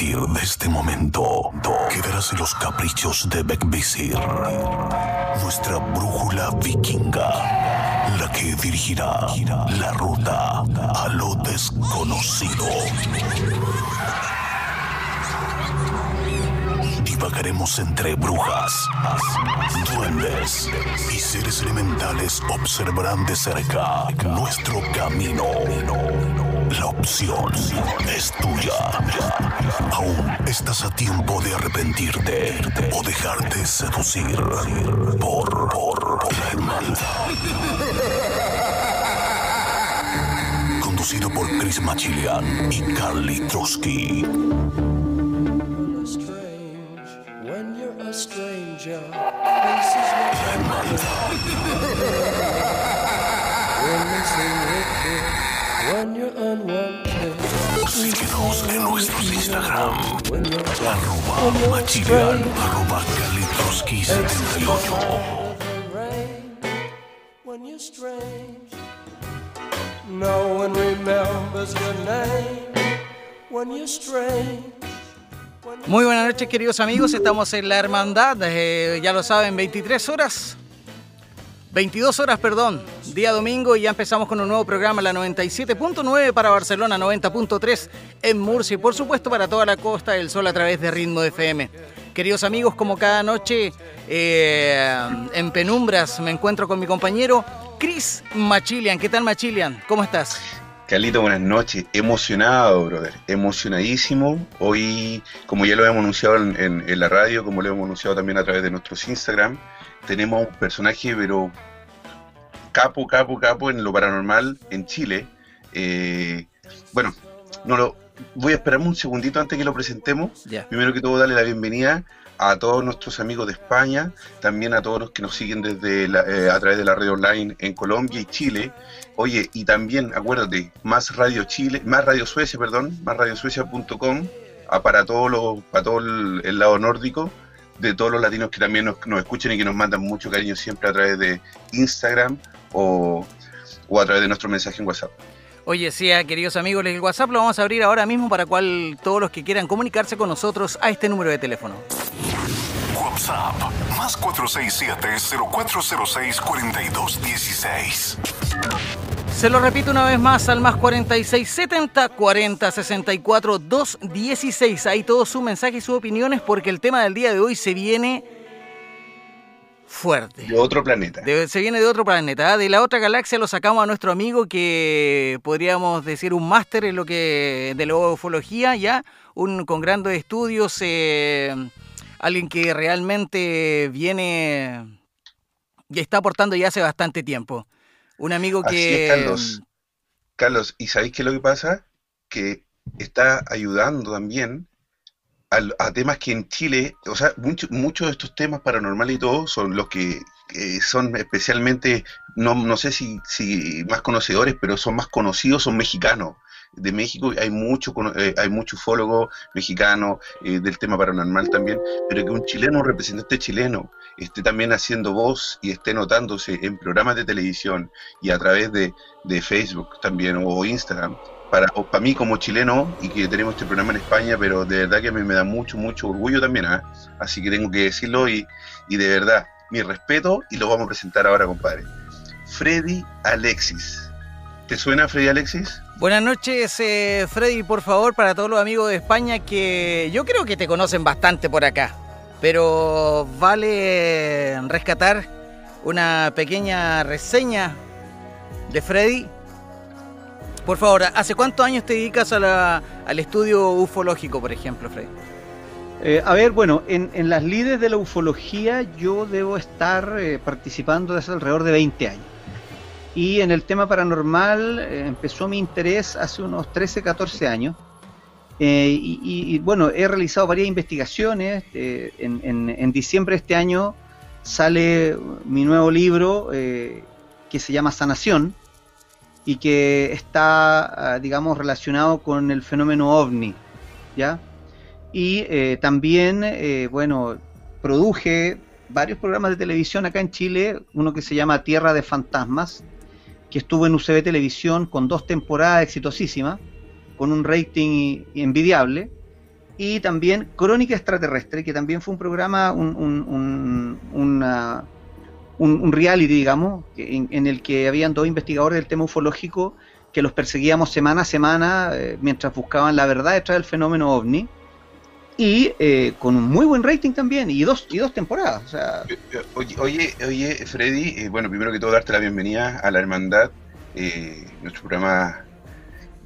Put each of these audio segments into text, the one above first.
partir de este momento, quedarás en los caprichos de Beckvisir, nuestra brújula vikinga, la que dirigirá la ruta a lo desconocido. Divagaremos entre brujas, duendes y seres elementales observarán de cerca nuestro camino. La opción es tuya. Aún estás a tiempo de arrepentirte o dejarte seducir por, por la hermandad. Conducido por Chris Machilian y Carly Trotsky. treasure faces my mother. We're missing it when you're unwanted. Síguenos en Instagram, arroba arroba calitroski78. When you're strange, no one remembers your name. When you're strange, Muy buenas noches queridos amigos, estamos en la hermandad, eh, ya lo saben, 23 horas, 22 horas, perdón, día domingo y ya empezamos con un nuevo programa, la 97.9 para Barcelona, 90.3 en Murcia y por supuesto para toda la Costa del Sol a través de Ritmo FM. Queridos amigos, como cada noche eh, en penumbras me encuentro con mi compañero Chris Machilian. ¿Qué tal Machilian? ¿Cómo estás? Carlito, buenas noches. Emocionado, brother. Emocionadísimo. Hoy, como ya lo hemos anunciado en, en- en la radio, como lo hemos anunciado también a través de nuestros Instagram, tenemos un personaje, pero capo, capo, capo en lo paranormal en Chile. Eh, bueno, no lo, voy a esperarme un segundito antes que lo presentemos. Primero que todo, darle la bienvenida a todos nuestros amigos de España, también a todos los que nos siguen desde la- eh, a través de la red online en Colombia y Chile. Oye, y también acuérdate, más Radio Chile, más Radio Suecia, perdón, más radiosuecia.com para todos los, para todo el, el lado nórdico, de todos los latinos que también nos, nos escuchan y que nos mandan mucho cariño siempre a través de Instagram o, o a través de nuestro mensaje en WhatsApp. Oye, sí, ah, queridos amigos, el WhatsApp lo vamos a abrir ahora mismo para cual todos los que quieran comunicarse con nosotros a este número de teléfono. WhatsApp más 467-0406-4216. Se lo repito una vez más al más 4670 40 64 216. Ahí todo su mensaje y sus opiniones porque el tema del día de hoy se viene fuerte. De otro planeta. De- se viene de otro planeta, ¿ah? de la otra galaxia lo sacamos a nuestro amigo que podríamos decir un máster en lo que de la ufología, ya, un con grandes estudios, eh, alguien que realmente viene y está aportando ya hace bastante tiempo. Un amigo Así que es, Carlos. Carlos, ¿y sabéis qué es lo que pasa? Que está ayudando también a, temas que en Chile, o sea, mucho- muchos de estos temas paranormales y todo son los que eh, son especialmente, no, no sé si, si más conocedores, pero son más conocidos, son mexicanos. De México hay mucho, eh, hay mucho ufólogo mexicano eh, del tema paranormal también, pero que un chileno, un representante chileno, esté también haciendo voz y esté notándose en programas de televisión y a través de, de Facebook también o Instagram. Para, para mí como chileno y que tenemos este programa en España, pero de verdad que a mí me da mucho, mucho orgullo también, ¿ah? así que tengo que decirlo y, y de verdad, mi respeto y lo vamos a presentar ahora, compadre. Freddy Alexis. ¿Te suena Freddy Alexis? Buenas noches, eh, Freddy, por favor, para todos los amigos de España que yo creo que te conocen bastante por acá, pero vale rescatar una pequeña reseña de Freddy. Por favor, ¿hace cuántos años te dedicas a la- al estudio ufológico, por ejemplo, Freddy? Eh, a ver, bueno, en, en las lides de la ufología yo debo estar eh, participando desde alrededor de 20 años. Y en el tema paranormal eh, empezó mi interés hace unos 13, 14 años. Eh, y, y- y, bueno, he realizado varias investigaciones. eh, en, en- en diciembre de este año sale mi nuevo libro eh, que se llama Sanación y que está, ah, digamos, relacionado con el fenómeno ovni, ¿ya? Y eh, también, eh, bueno, produje varios programas de televisión acá en Chile, uno que se llama Tierra de Fantasmas, que estuvo en UCB Televisión con dos temporadas exitosísimas, con un rating envidiable. y también Crónica Extraterrestre, que también fue un programa, un, un, un, reality, digamos, en, el que habían dos investigadores del tema ufológico que los perseguíamos semana a semana eh, mientras buscaban la verdad detrás del fenómeno ovni y eh, con un muy buen rating también y dos y dos temporadas oye oye, oye Freddy bueno primero que todo darte la bienvenida a la hermandad nuestro programa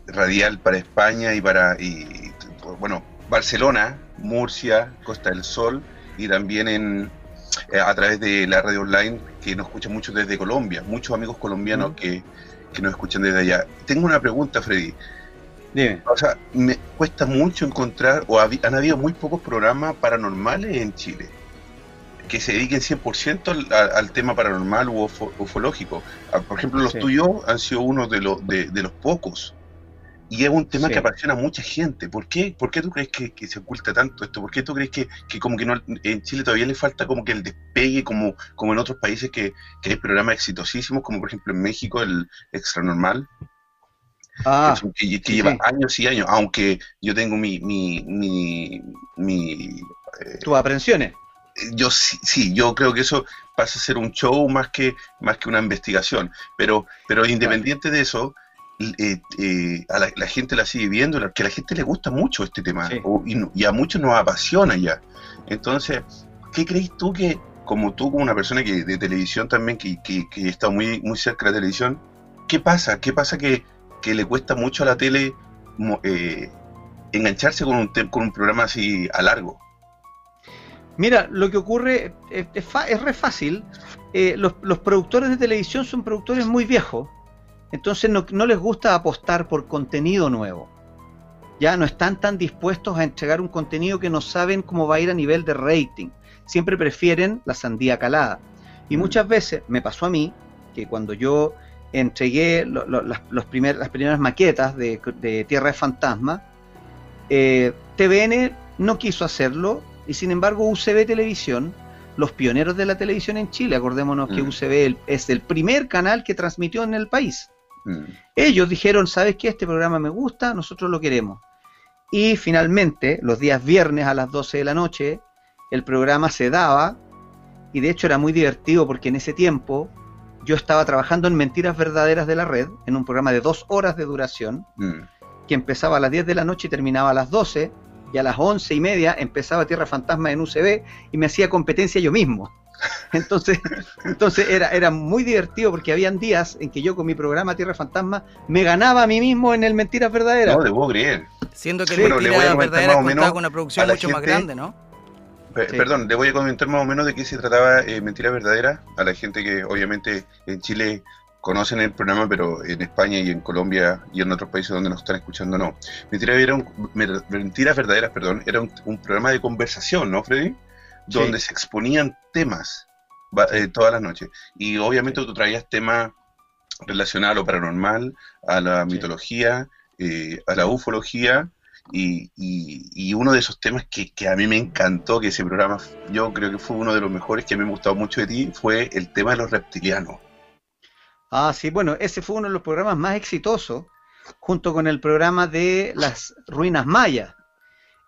radial para España y para y, bueno Barcelona, Murcia, Costa del Sol y también en, eh, a través de la radio online que nos escuchan mucho desde Colombia, muchos amigos colombianos que, nos escuchan desde allá. Tengo una pregunta, Freddy. Dime. O sea, me cuesta mucho encontrar, o han habido muy pocos programas paranormales en Chile que se dediquen 100% al, al, tema paranormal u ufológico. Ah, por ejemplo, los tuyos han sido uno de, los de, de los pocos y es un tema que apasiona a mucha gente. ¿Por qué? ¿Por qué tú crees que, se oculta tanto esto? ¿Por qué tú crees que, como que no, en Chile todavía le falta como que el despegue, como, como en otros países que, que hay programas exitosísimos, como por ejemplo en México el Extra Normal? Ah, que, lleva años y años, aunque yo tengo mi... mi, mi, mi eh, ¿Tus aprensiones? Yo sí, sí, yo creo que eso pasa a ser un show más que, más que una investigación, pero, pero independiente de eso, eh, eh, a la, gente la sigue viendo, que a la gente le gusta mucho este tema y, a muchos nos apasiona ya. Entonces, ¿qué crees tú que, como tú, como una persona que de televisión también, que, que, está muy, muy cerca de la televisión, ¿qué pasa? ¿Qué pasa que, le cuesta mucho a la tele eh, engancharse con un, con un programa así a largo? Mira, lo que ocurre es, es, re fácil. los, los productores de televisión son productores muy viejos entonces no, les gusta apostar por contenido nuevo. Ya no están tan dispuestos a entregar un contenido que no saben cómo va a ir a nivel de rating. Siempre prefieren la sandía calada. Y mm. muchas veces me pasó a mí que cuando yo entregué las, los las primeras maquetas de, Tierra de Fantasma, eh, TVN no quiso hacerlo y sin embargo UCB Televisión, los pioneros de la televisión en Chile, acordémonos que mm. UCB es el primer canal que transmitió en el país. Mm. Ellos dijeron, ¿sabes qué? Este programa me gusta, nosotros lo queremos. Y finalmente, los días viernes a las 12 de la noche, el programa se daba, y de hecho era muy divertido porque en ese tiempo yo estaba trabajando en Mentiras Verdaderas de la Red, en un programa de dos horas de duración, mm. que empezaba a las 10 de la noche y terminaba a las 12, y a las once y media empezaba Tierra Fantasma en UCB y me hacía competencia yo mismo. Entonces, entonces era, era muy divertido porque habían días en que yo con mi programa Tierra Fantasma me ganaba a mí mismo en el Mentiras Verdaderas. No, debo creer. Siendo que bueno, Mentiras Verdaderas contaba con una producción mucho más grande, ¿no? Perdón, le voy a comentar más o menos de qué se trataba eh, Mentiras Verdaderas a la gente que obviamente en Chile conocen el programa, pero en España y en Colombia y en otros países donde nos están escuchando no. Mentiras, era Mentiras Verdaderas, perdón, era un, un programa de conversación, ¿no, Freddy? donde se exponían temas eh, todas las noches. Y obviamente tú traías temas relacionados a lo paranormal, a la mitología, eh, a la ufología, y, y, uno de esos temas que, que, a mí me encantó, que ese programa yo creo que fue uno de los mejores que a mí me gustado mucho de ti, fue el tema de los reptilianos. Ah, sí, bueno, ese fue uno de los programas más exitosos, junto con el programa de las ruinas mayas.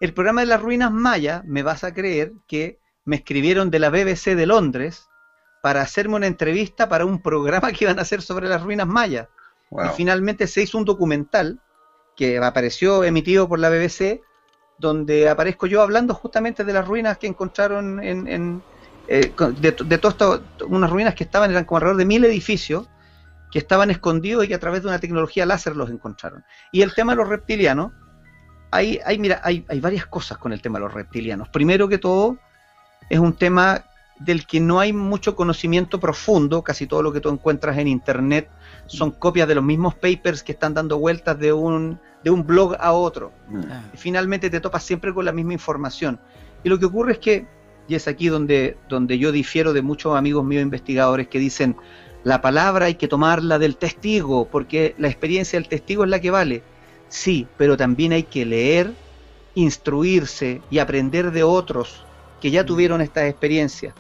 El programa de las ruinas mayas, me vas a creer que me escribieron de la BBC de Londres para hacerme una entrevista para un programa que iban a hacer sobre las ruinas mayas. Y finalmente se hizo un documental que apareció emitido por la BBC, donde aparezco yo hablando justamente de las ruinas que encontraron en, eh, de, de todas unas ruinas que estaban, eran como alrededor de mil edificios, que estaban escondidos y que a través de una tecnología láser los encontraron. Y el tema de los reptilianos, hay, hay, mira, hay, hay varias cosas con el tema de los reptilianos. Primero que todo, es un tema del que no hay mucho conocimiento profundo, casi todo lo que tú encuentras en internet son copias de los mismos papers que están dando vueltas de un, de un blog a otro. Mm. Ah. Y finalmente te topas siempre con la misma información. Y lo que ocurre es que, y es aquí donde, donde yo difiero de muchos amigos míos investigadores que dicen, la palabra hay que tomarla del testigo, porque la experiencia del testigo es la que vale. Sí, pero también hay que leer, instruirse y aprender de otros que ya tuvieron estas experiencias.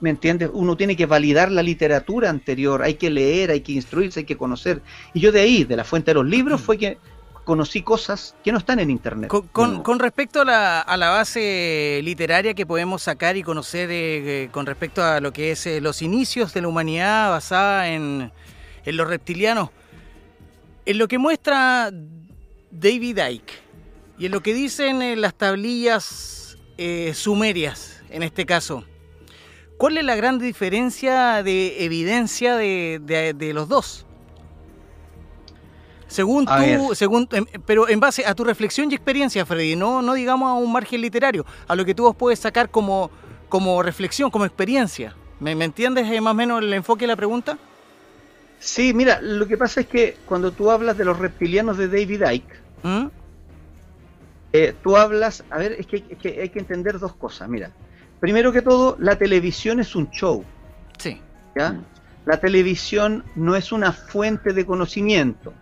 ¿Me entiendes? Uno tiene que validar la literatura anterior, hay que leer, hay que instruirse, hay que conocer. Y yo de ahí, de la fuente de los libros, fue que conocí cosas que no están en internet. Con, con- con respecto a la, a la base literaria que podemos sacar y conocer eh, eh, con respecto a lo que es eh, los inicios de la humanidad basada en, en los reptilianos, en lo que muestra David Icke y en lo que dicen eh, las tablillas eh, sumerias, en este caso, ¿cuál es la gran diferencia de evidencia de, de- de los dos? Según A tú, ver. según, em, pero en base a tu reflexión y experiencia, Freddy, no, no digamos a un margen literario, a lo que tú vos puedes sacar como, como reflexión, como experiencia. ¿Me, me entiendes eh, más o menos el enfoque de la pregunta? Sí, mira, lo que pasa es que cuando tú hablas de los reptilianos de David Icke, ¿Mm? eh, tú hablas, a ver, es que, es que hay que entender dos cosas. Mira, primero que todo, la televisión es un show, Sí. ¿ya? La televisión no es una fuente de conocimiento.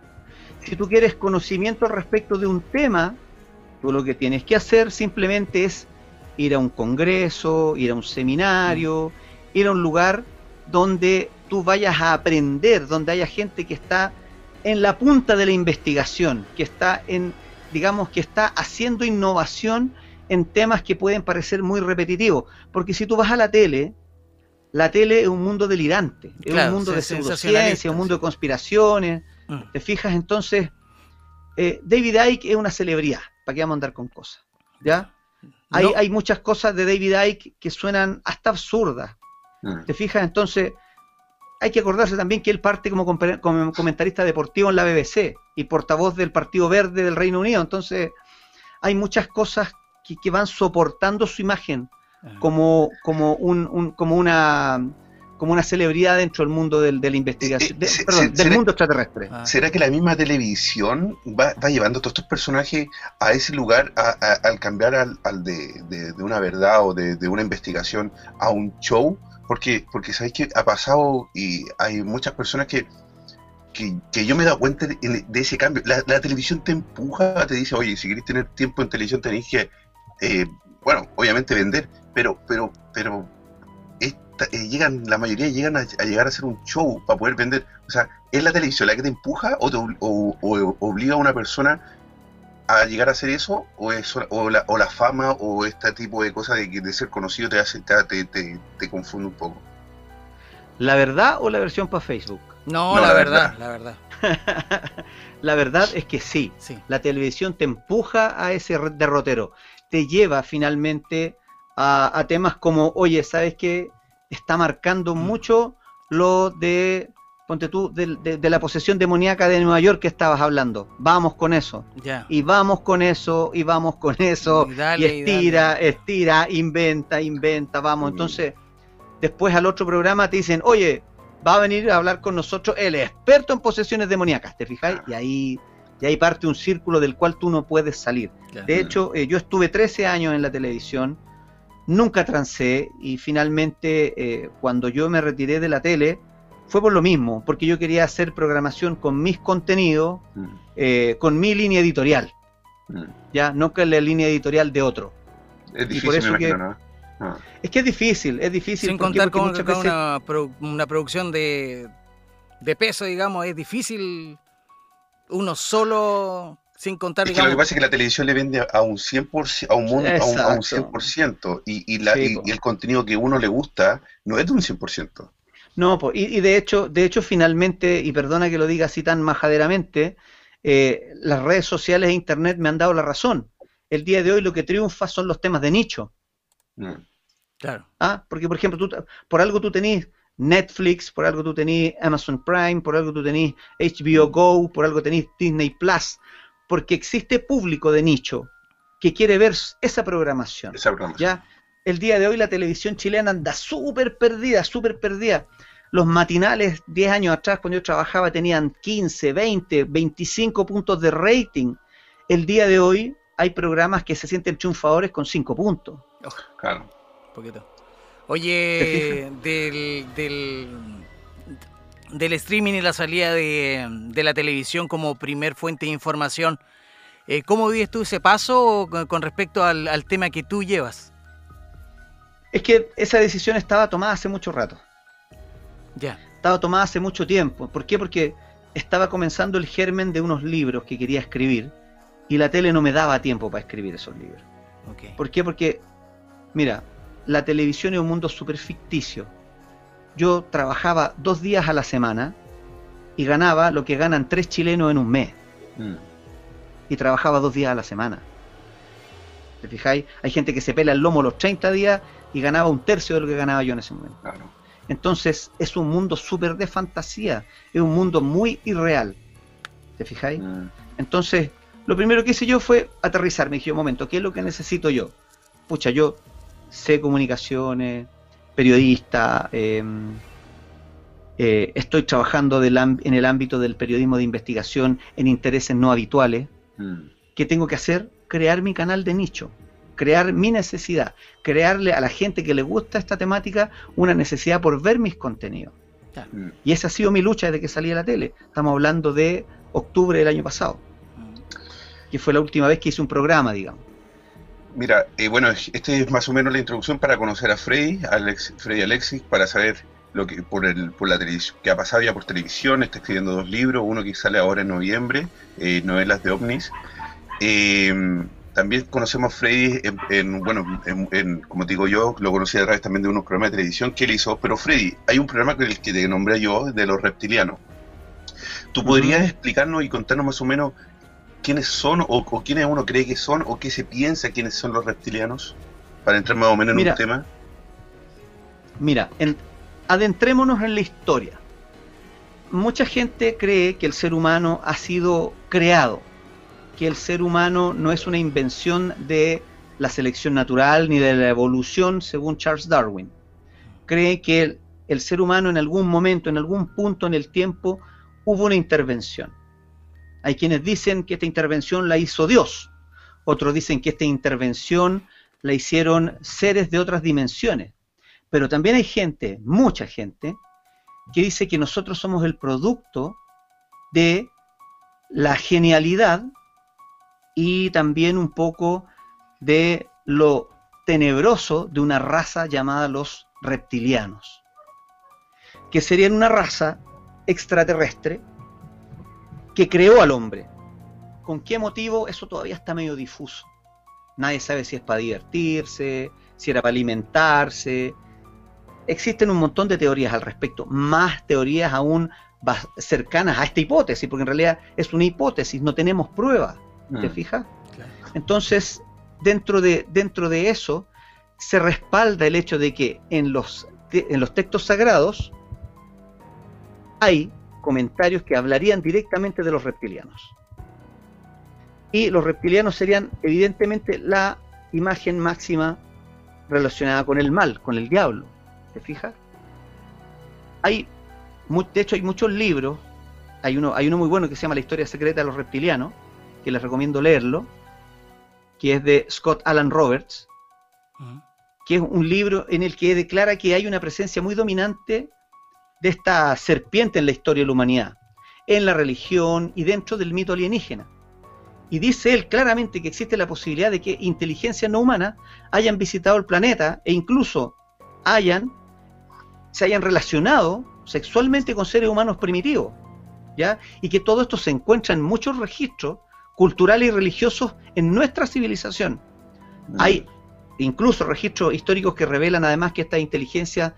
Si tú quieres conocimiento respecto de un tema, tú lo que tienes que hacer simplemente es ir a un congreso, ir a un seminario, ir a un lugar donde tú vayas a aprender, donde haya gente que está en la punta de la investigación, que está en, digamos, que está haciendo innovación en temas que pueden parecer muy repetitivos. Porque si tú vas a la tele, la tele es un mundo delirante, es Claro, un mundo de se- pseudociencia, un mundo sí. de conspiraciones. Mm. ¿Te fijas? Entonces, eh, David Icke es una celebridad. ¿Para qué vamos a andar con cosas? ¿Ya? Hay, No. hay muchas cosas de David Icke que suenan hasta absurdas. Mm. ¿Te fijas? Entonces, hay que acordarse también que él parte como, como comentarista deportivo en la BBC y portavoz del Partido Verde del Reino Unido. Entonces, hay muchas cosas que, que van soportando su imagen como, como, un, un- como, una, como una celebridad dentro del mundo del, de la investigación, de- perdón, se- del será- mundo extraterrestre. Ah. ¿Será que la misma televisión va, va llevando a todos estos personajes a ese lugar a- a- al cambiar al, al de, de- de una verdad o de, de una investigación a un show? Porque, porque sabéis que ha pasado y hay muchas personas que, que, que yo me he dado cuenta de, de ese cambio. La, la televisión te empuja, te dice, oye, si queréis tener tiempo en televisión tenéis que, eh, bueno, obviamente vender, pero, pero, pero esta- eh, llegan, la mayoría llegan a, a llegar a hacer un show para poder vender. O sea, ¿es la televisión la que te empuja o, te ob- o- o obliga a una persona a llegar a hacer eso? ¿O, es, o, la, o la fama o este tipo de cosas de, que- de ser conocido te, hace, te, te, te- te confunde un poco? ¿La verdad o la versión para Facebook? No, No, la, la verdad, verdad. la verdad. la verdad es que sí. Sí. La televisión te empuja a ese derrotero. Te lleva finalmente a, a temas como, oye, ¿sabes qué? Está marcando Mm. mucho lo de, ponte tú, de, de la posesión demoníaca de Nueva York que estabas hablando. Vamos con eso. Ya. Y vamos con eso, y vamos con eso. Y dale, y estira, estira, inventa, inventa, vamos. Mm. Entonces, después al otro programa te dicen, oye, va a venir a hablar con nosotros el experto en posesiones demoníacas, ¿te fijáis? Y ahí, y ahí parte un círculo del cual tú no puedes salir. De hecho, eh, yo estuve 13 años en la televisión, nunca trancé y finalmente eh, cuando yo me retiré de la tele fue por lo mismo, porque yo quería hacer programación con mis contenidos, Mm, eh, con mi línea editorial, mm. ya no con la línea editorial de otro. Es por difícil, me eso que- imagino, ¿no? Ah. Es que es difícil, es difícil. Sin contar Porque con, muchas con veces- una, produ- una producción de, de peso, digamos, es difícil uno solo, sin contar, Es que lo que pasa es que la televisión le vende a un 100%, a un, mundo, a un, a un Exacto. 100%, y, y, la, Sí, y, po. y el contenido que uno le gusta no es de un 100%. No, po, y, y de hecho, de hecho, finalmente, y perdona que lo diga así tan majaderamente, eh, las redes sociales e internet me han dado la razón. El día de hoy lo que triunfa son los temas de nicho. Mm. claro. ¿ah? Porque, por ejemplo, tú, por algo tú tenés Netflix, por algo tú tenés Amazon Prime, por algo tú tenés HBO Go, por algo tenés Disney Plus, porque existe público de nicho que quiere ver esa programación. Esa programación. Ya, el día de hoy la televisión chilena anda súper perdida, súper perdida. Los matinales 10 años atrás, cuando yo trabajaba, tenían 15, 20, 25 puntos de rating. El día de hoy hay programas que se sienten triunfadores con 5 puntos. Claro. Un poquito. Oye, del, del, del streaming y la salida de, de la televisión como primer fuente de información, eh, ¿cómo vives tú ese paso con, respecto al, al tema que tú llevas? Es que esa decisión estaba tomada hace mucho rato. Ya. Estaba tomada hace mucho tiempo. ¿Por qué? Porque estaba comenzando el germen de unos libros que quería escribir y la tele no me daba tiempo para escribir esos libros. ¿Por qué? Porque, mira, la televisión es un mundo súper ficticio. Yo trabajaba dos días a la semana y ganaba lo que ganan tres chilenos en un mes. Mm. Y trabajaba dos días a la semana. ¿Te fijáis? Hay gente que se pela el lomo los 30 días y ganaba un tercio de lo que ganaba yo en ese momento. Claro. Entonces es un mundo súper de fantasía, es un mundo muy irreal. ¿Te fijáis? Mm. Entonces, lo primero que hice yo fue aterrizar. Me dije, un momento, ¿qué es lo que necesito yo? Pucha, yo sé comunicaciones, periodista, eh, eh, estoy trabajando del en el ámbito del periodismo de investigación en intereses no habituales. Mm. ¿Qué tengo que hacer? Crear mi canal de nicho, crear mi necesidad, crearle a la gente que le gusta esta temática una necesidad por ver mis contenidos. Mm. Y esa ha sido mi lucha desde que salí a la tele. Estamos hablando de octubre del año pasado, que fue la última vez que hice un programa, digamos. Mira, eh, bueno, este es más o menos la introducción para conocer a Freddy, Alex, Freddy Alexis, para saber lo que por el por la televisión que ha pasado ya por televisión, está escribiendo dos libros, uno que sale ahora en noviembre, eh, novelas de ovnis. Eh, también conocemos a Freddy en, en, bueno, en, en- como te digo yo, lo conocí a través también de unos programas de televisión que él hizo, pero Freddy, hay un programa el que te nombré yo de los reptilianos. ¿Tú podrías explicarnos y contarnos más o menos quiénes son o, o quiénes uno cree que son o qué se piensa quiénes son los reptilianos? Para entrar más o menos en un tema. Mira, en- adentrémonos en la historia. Mucha gente cree que el ser humano ha sido creado, que el ser humano no es una invención de la selección natural ni de la evolución según Charles Darwin. Cree que el, el ser humano en algún momento, en algún punto en el tiempo, hubo una intervención. Hay quienes dicen que esta intervención la hizo Dios, otros dicen que esta intervención la hicieron seres de otras dimensiones. Pero también hay gente, mucha gente, que dice que nosotros somos el producto de la genialidad y también un poco de lo tenebroso de una raza llamada los reptilianos, que serían una raza extraterrestre que creó al hombre. ¿Con qué motivo? Eso todavía está medio difuso. Nadie sabe si es para divertirse, si era para alimentarse. Existen un montón de teorías al respecto, más teorías aún cercanas a esta hipótesis, porque en realidad es una hipótesis, no tenemos pruebas, ¿te Mm. fijas? Claro. Entonces, dentro de, dentro de eso, se respalda el hecho de que en los, en los textos sagrados hay comentarios que hablarían directamente de los reptilianos. Y los reptilianos serían evidentemente la imagen máxima relacionada con el mal, con el diablo. ¿Te fijas? Hay, de hecho, hay muchos libros. Hay uno, hay uno muy bueno que se llama La historia secreta de los reptilianos, que les recomiendo leerlo, que es de Scott Alan Roberts, que es un libro en el que declara que hay una presencia muy dominante de esta serpiente en la historia de la humanidad, en la religión y dentro del mito alienígena. Y dice él claramente que existe la posibilidad de que inteligencias no humanas hayan visitado el planeta e incluso hayan se hayan relacionado sexualmente con seres humanos primitivos, ¿ya? Y que todo esto se encuentra en muchos registros culturales y religiosos en nuestra civilización. Mm. Hay incluso registros históricos que revelan además que estas inteligencias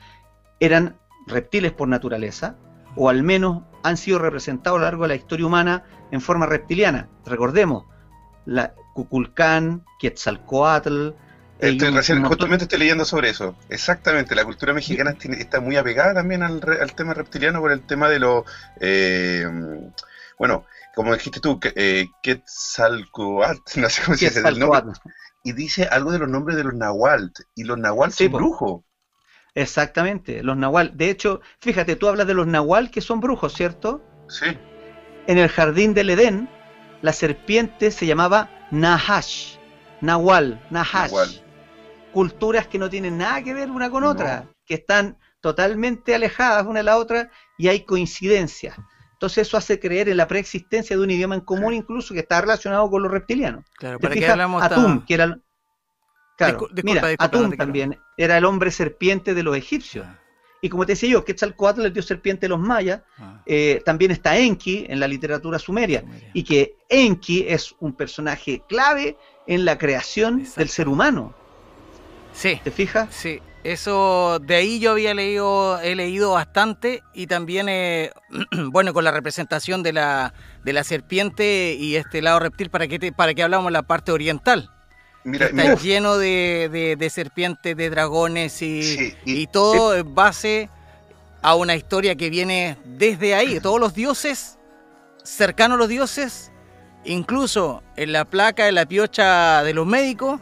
eran reptiles por naturaleza, o al menos han sido representados a lo largo de la historia humana en forma reptiliana. Recordemos, la Cuculcán, Quetzalcoatl. Estoy recién, justamente leyendo sobre eso. Exactamente, la cultura mexicana tiene- está muy apegada también al, al tema reptiliano por el tema de los... eh, bueno, como dijiste tú, eh, Quetzalcoatl, no sé cómo se dice el nombre, Quetzalcoatl. y dice algo de los nombres de los nahual, y los nahual Sí, son brujos. Exactamente, los nahual. De hecho, fíjate, tú hablas de los nahual que son brujos, ¿cierto? Sí, En el jardín del Edén, la serpiente se llamaba Nahash. Nahual, Nahash. Nahual. Culturas que no tienen nada que ver una con No. otra, que están totalmente alejadas una de la otra y hay coincidencias. Entonces eso hace creer en la preexistencia de un idioma en común incluso que está relacionado con los reptilianos. Claro, ¿Te para que fijas? hablamos Atum, que era el- claro, disculpa, mira, disculpa, quiero- también era el hombre serpiente de los egipcios Y como te decía yo, Quetzalcoatl, el dios serpiente de los mayas, Ah, eh, también está Enki en la literatura sumeria, Sumeria. y que Enki es un personaje clave en la creación Exacto. del ser humano. Sí, ¿Te fijas? sí. Eso, de ahí yo había leído, he leído bastante y también, eh, bueno, con la representación de la, de la serpiente y este lado reptil, para que, te- para que hablamos la parte oriental. Mira, Está mira, lleno de, de- de serpientes, de dragones y, Sí, y- y todo en base a una historia que viene desde ahí. Todos los dioses, cercanos a los dioses, incluso en la placa de la piocha de los médicos,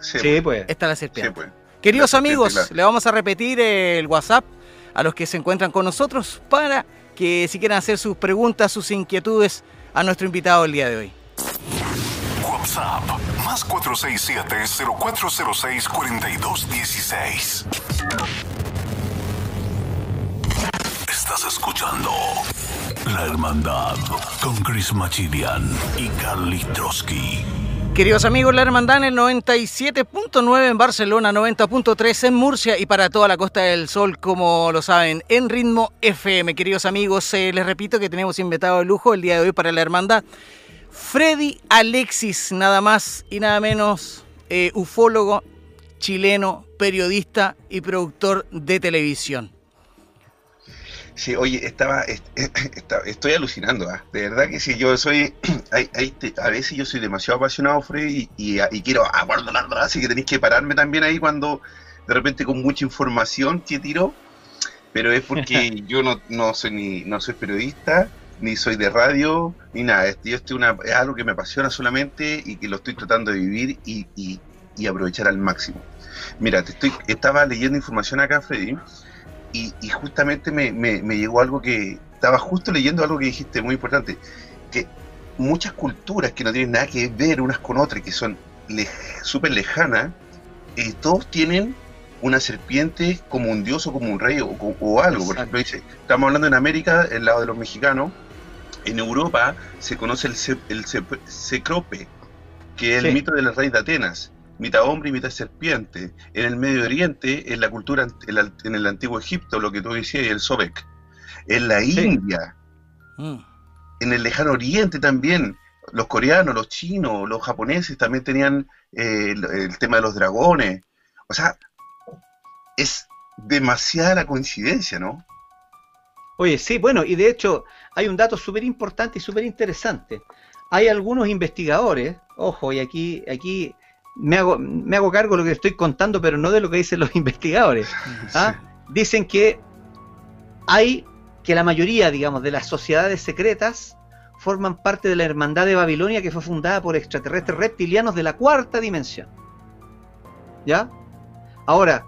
sí, Sí, pues. está la sí, serpiente. pues. Queridos La serpiente, amigos, le vamos a repetir el WhatsApp a los que se encuentran con nosotros para que si quieren hacer sus preguntas, sus inquietudes a nuestro invitado el día de hoy. WhatsApp más 467-0406-4216. Estás escuchando La Hermandad con Chris Machilian y Carly Trotsky. Queridos amigos, la hermandad en el 97.9 en Barcelona, 90.3 en Murcia y para toda la Costa del Sol, como lo saben, en ritmo FM. Queridos amigos, eh, les repito que tenemos invitado de lujo el día de hoy para la hermandad. Freddy Alexis, nada más y nada menos, eh, ufólogo chileno, periodista y productor de televisión. Sí, oye, estaba, est- esta- estoy alucinando, ¿ah? de verdad que sí, yo soy, hay- hay te- a veces yo soy demasiado apasionado, Freddy, y, y, y quiero verdad, así que tenéis que pararme también ahí cuando de repente con mucha información que tiro, pero es porque yo no, no soy ni, no soy periodista, ni soy de radio, ni nada, es, yo estoy una, es algo que me apasiona solamente y que lo estoy tratando de vivir y, y- y aprovechar al máximo. Mira, te estoy, estaba leyendo información acá, Freddy, y, y justamente me, me- me llegó algo que estaba justo leyendo algo que dijiste muy importante que muchas culturas que no tienen nada que ver unas con otras que son lej- súper lejanas eh, todos tienen una serpiente como un dios o como un rey o, o- o algo por Exacto. ejemplo dice estamos hablando en América el lado de los mexicanos en Europa se conoce el, ce- el ce- cecrope que es el mito del rey de Atenas mitad hombre y mitad serpiente. En el Medio Oriente, en la cultura, en, el antiguo Egipto, lo que tú decías, el Sobek. En la Sí. India, Mm. en el lejano Oriente también, los coreanos, los chinos, los japoneses también tenían eh, el, el tema de los dragones. O sea, es demasiada la coincidencia, ¿no? Oye, sí, bueno, y de hecho hay un dato súper importante y súper interesante. Hay algunos investigadores, ojo, y aquí, aquí me hago, me hago cargo de lo que estoy contando, pero no de lo que dicen los investigadores. ¿ah? Dicen que hay que la mayoría, digamos, de las sociedades secretas forman parte de la Hermandad de Babilonia que fue fundada por extraterrestres reptilianos de la cuarta dimensión. ¿Ya? Ahora,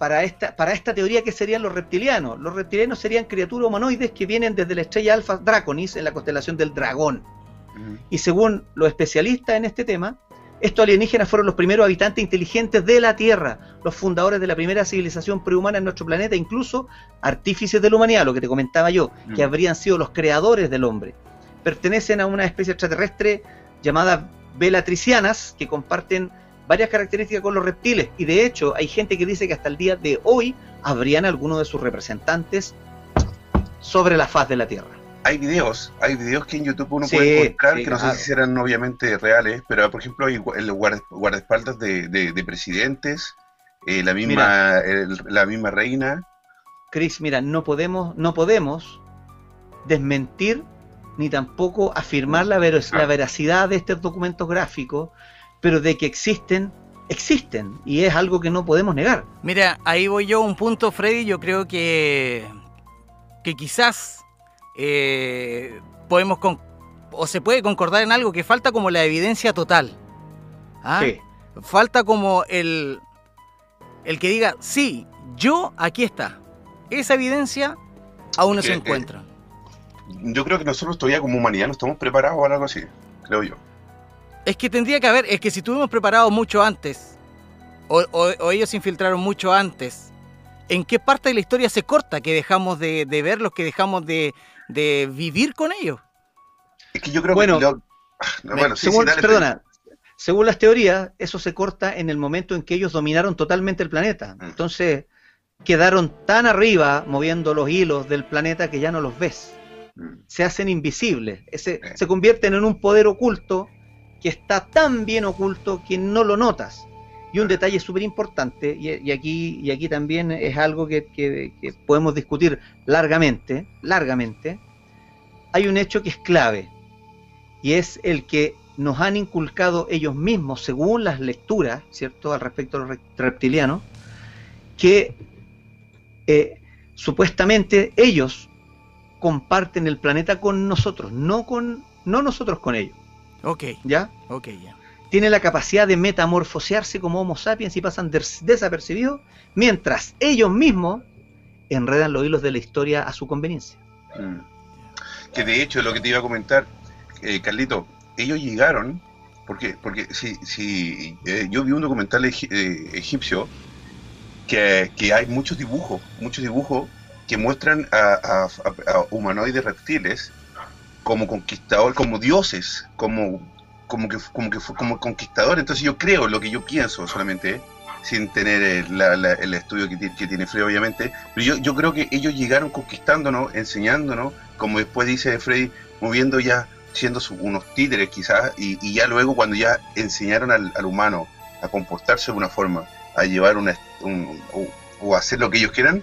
para esta, para esta teoría, ¿qué serían los reptilianos? Los reptilianos serían criaturas humanoides que vienen desde la estrella Alpha Draconis en la constelación del dragón. Y según los especialistas en este tema, estos alienígenas fueron los primeros habitantes inteligentes de la Tierra, los fundadores de la primera civilización prehumana en nuestro planeta, incluso artífices de la humanidad, lo que te comentaba yo, que habrían sido los creadores del hombre. Pertenecen a una especie extraterrestre llamada Velatricianas, que comparten varias características con los reptiles, y de hecho hay gente que dice que hasta el día de hoy habrían algunos de sus representantes sobre la faz de la Tierra. Hay videos, hay videos que en YouTube uno Sí, puede encontrar, sí, que no claro. sé si serán obviamente reales, pero por ejemplo hay guardaespaldas de, de- de presidentes, eh, la, misma, el- la misma reina. Chris, mira, no podemos, no podemos desmentir ni tampoco afirmar la, vero- la Ah. veracidad de estos documentos gráficos, pero de que existen, existen, y es algo que no podemos negar. Mira, ahí voy yo a un punto, Freddy. Yo creo que, que quizás eh, podemos con- o se puede concordar en algo que falta como la evidencia total. ¿Ah? Sí. Falta como el, el que diga, sí, yo aquí está. Esa evidencia aún no Que, se eh, encuentra. Yo creo que nosotros todavía como humanidad no estamos preparados para algo así, creo yo. Es que tendría que haber, es que si estuvimos preparados mucho antes, o, o- o ellos se infiltraron mucho antes, ¿en qué parte de la historia se corta que dejamos de, de verlos, que dejamos de, de vivir con ellos? Es que yo creo Bueno, que... lo- no, bueno, sí, sí, según, dale, perdona, según las teorías, eso se corta en el momento en que ellos dominaron totalmente el planeta. Mm. Entonces, quedaron tan arriba moviendo los hilos del planeta que ya no los ves. Mm. Se hacen invisibles. Ese- Sí. Se convierten en un poder oculto que está tan bien oculto que no lo notas. Y un detalle súper importante, y, aquí, y aquí también es algo que, podemos discutir largamente, largamente, hay un hecho que es clave, y es el que nos han inculcado ellos mismos, según las lecturas, ¿cierto?, al respecto de los re- reptilianos, que eh, supuestamente ellos comparten el planeta con nosotros, no con no nosotros con ellos, Ok, ¿ya? ok, ya. Tienen la capacidad de metamorfosearse como Homo sapiens y pasan des- desapercibidos, mientras ellos mismos enredan los hilos de la historia a su conveniencia. Mm. Que de hecho, lo que te iba a comentar, eh, Carlito, ellos llegaron, porque, porque si, si eh, yo vi un documental egi- eh, egipcio que, que hay muchos dibujos, muchos dibujos que muestran a- a humanoides reptiles como conquistadores, como dioses, como, como que como que fue- como conquistadores. Entonces yo creo lo que yo pienso solamente, ¿eh? sin tener el, la- la- el estudio que, que tiene Frey, obviamente. Pero yo, yo creo que ellos llegaron conquistándonos, enseñándonos, como después dice Frey, moviendo ya, siendo su- unos títeres quizás, y, y ya luego cuando ya enseñaron al, al humano a comportarse de una forma, a llevar una, un- o, hacer lo que ellos quieran,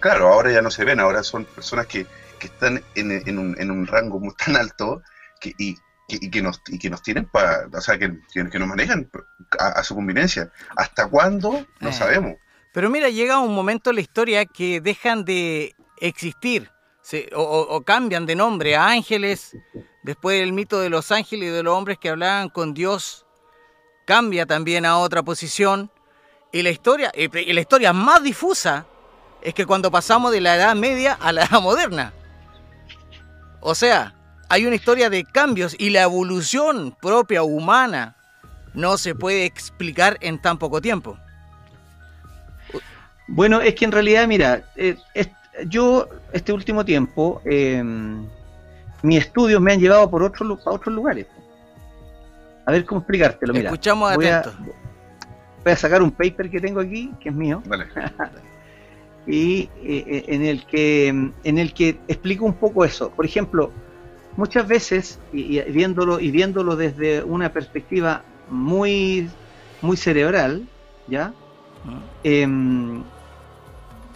claro, ahora ya no se ven, ahora son personas que, que están en, en un, en un rango muy tan alto que, y, que, y que nos, y que nos tienen para, o sea, que, que, que nos manejan a, a su conveniencia. ¿Hasta cuándo? No Eh. sabemos. Pero mira, llega un momento en la historia que dejan de existir se- o, o- cambian de nombre a ángeles. Después el mito de los ángeles y de los hombres que hablaban con Dios cambia también a otra posición. Y la historia, y la historia más difusa es que cuando pasamos de la Edad Media a la Edad Moderna. O sea, hay una historia de cambios y la evolución propia humana no se puede explicar en tan poco tiempo. Bueno, es que en realidad, mira, eh, es- yo este último tiempo, eh, mis estudios me han llevado por otros lu- a otros lugares. A ver cómo explicártelo. Mira, Escuchamos voy a, atentos. voy a sacar un paper que tengo aquí, que es mío, Dale. y eh, en el que en el que explico un poco eso. Por ejemplo, muchas veces y, y viéndolo y viéndolo desde una perspectiva muy muy cerebral, ¿ya? Em,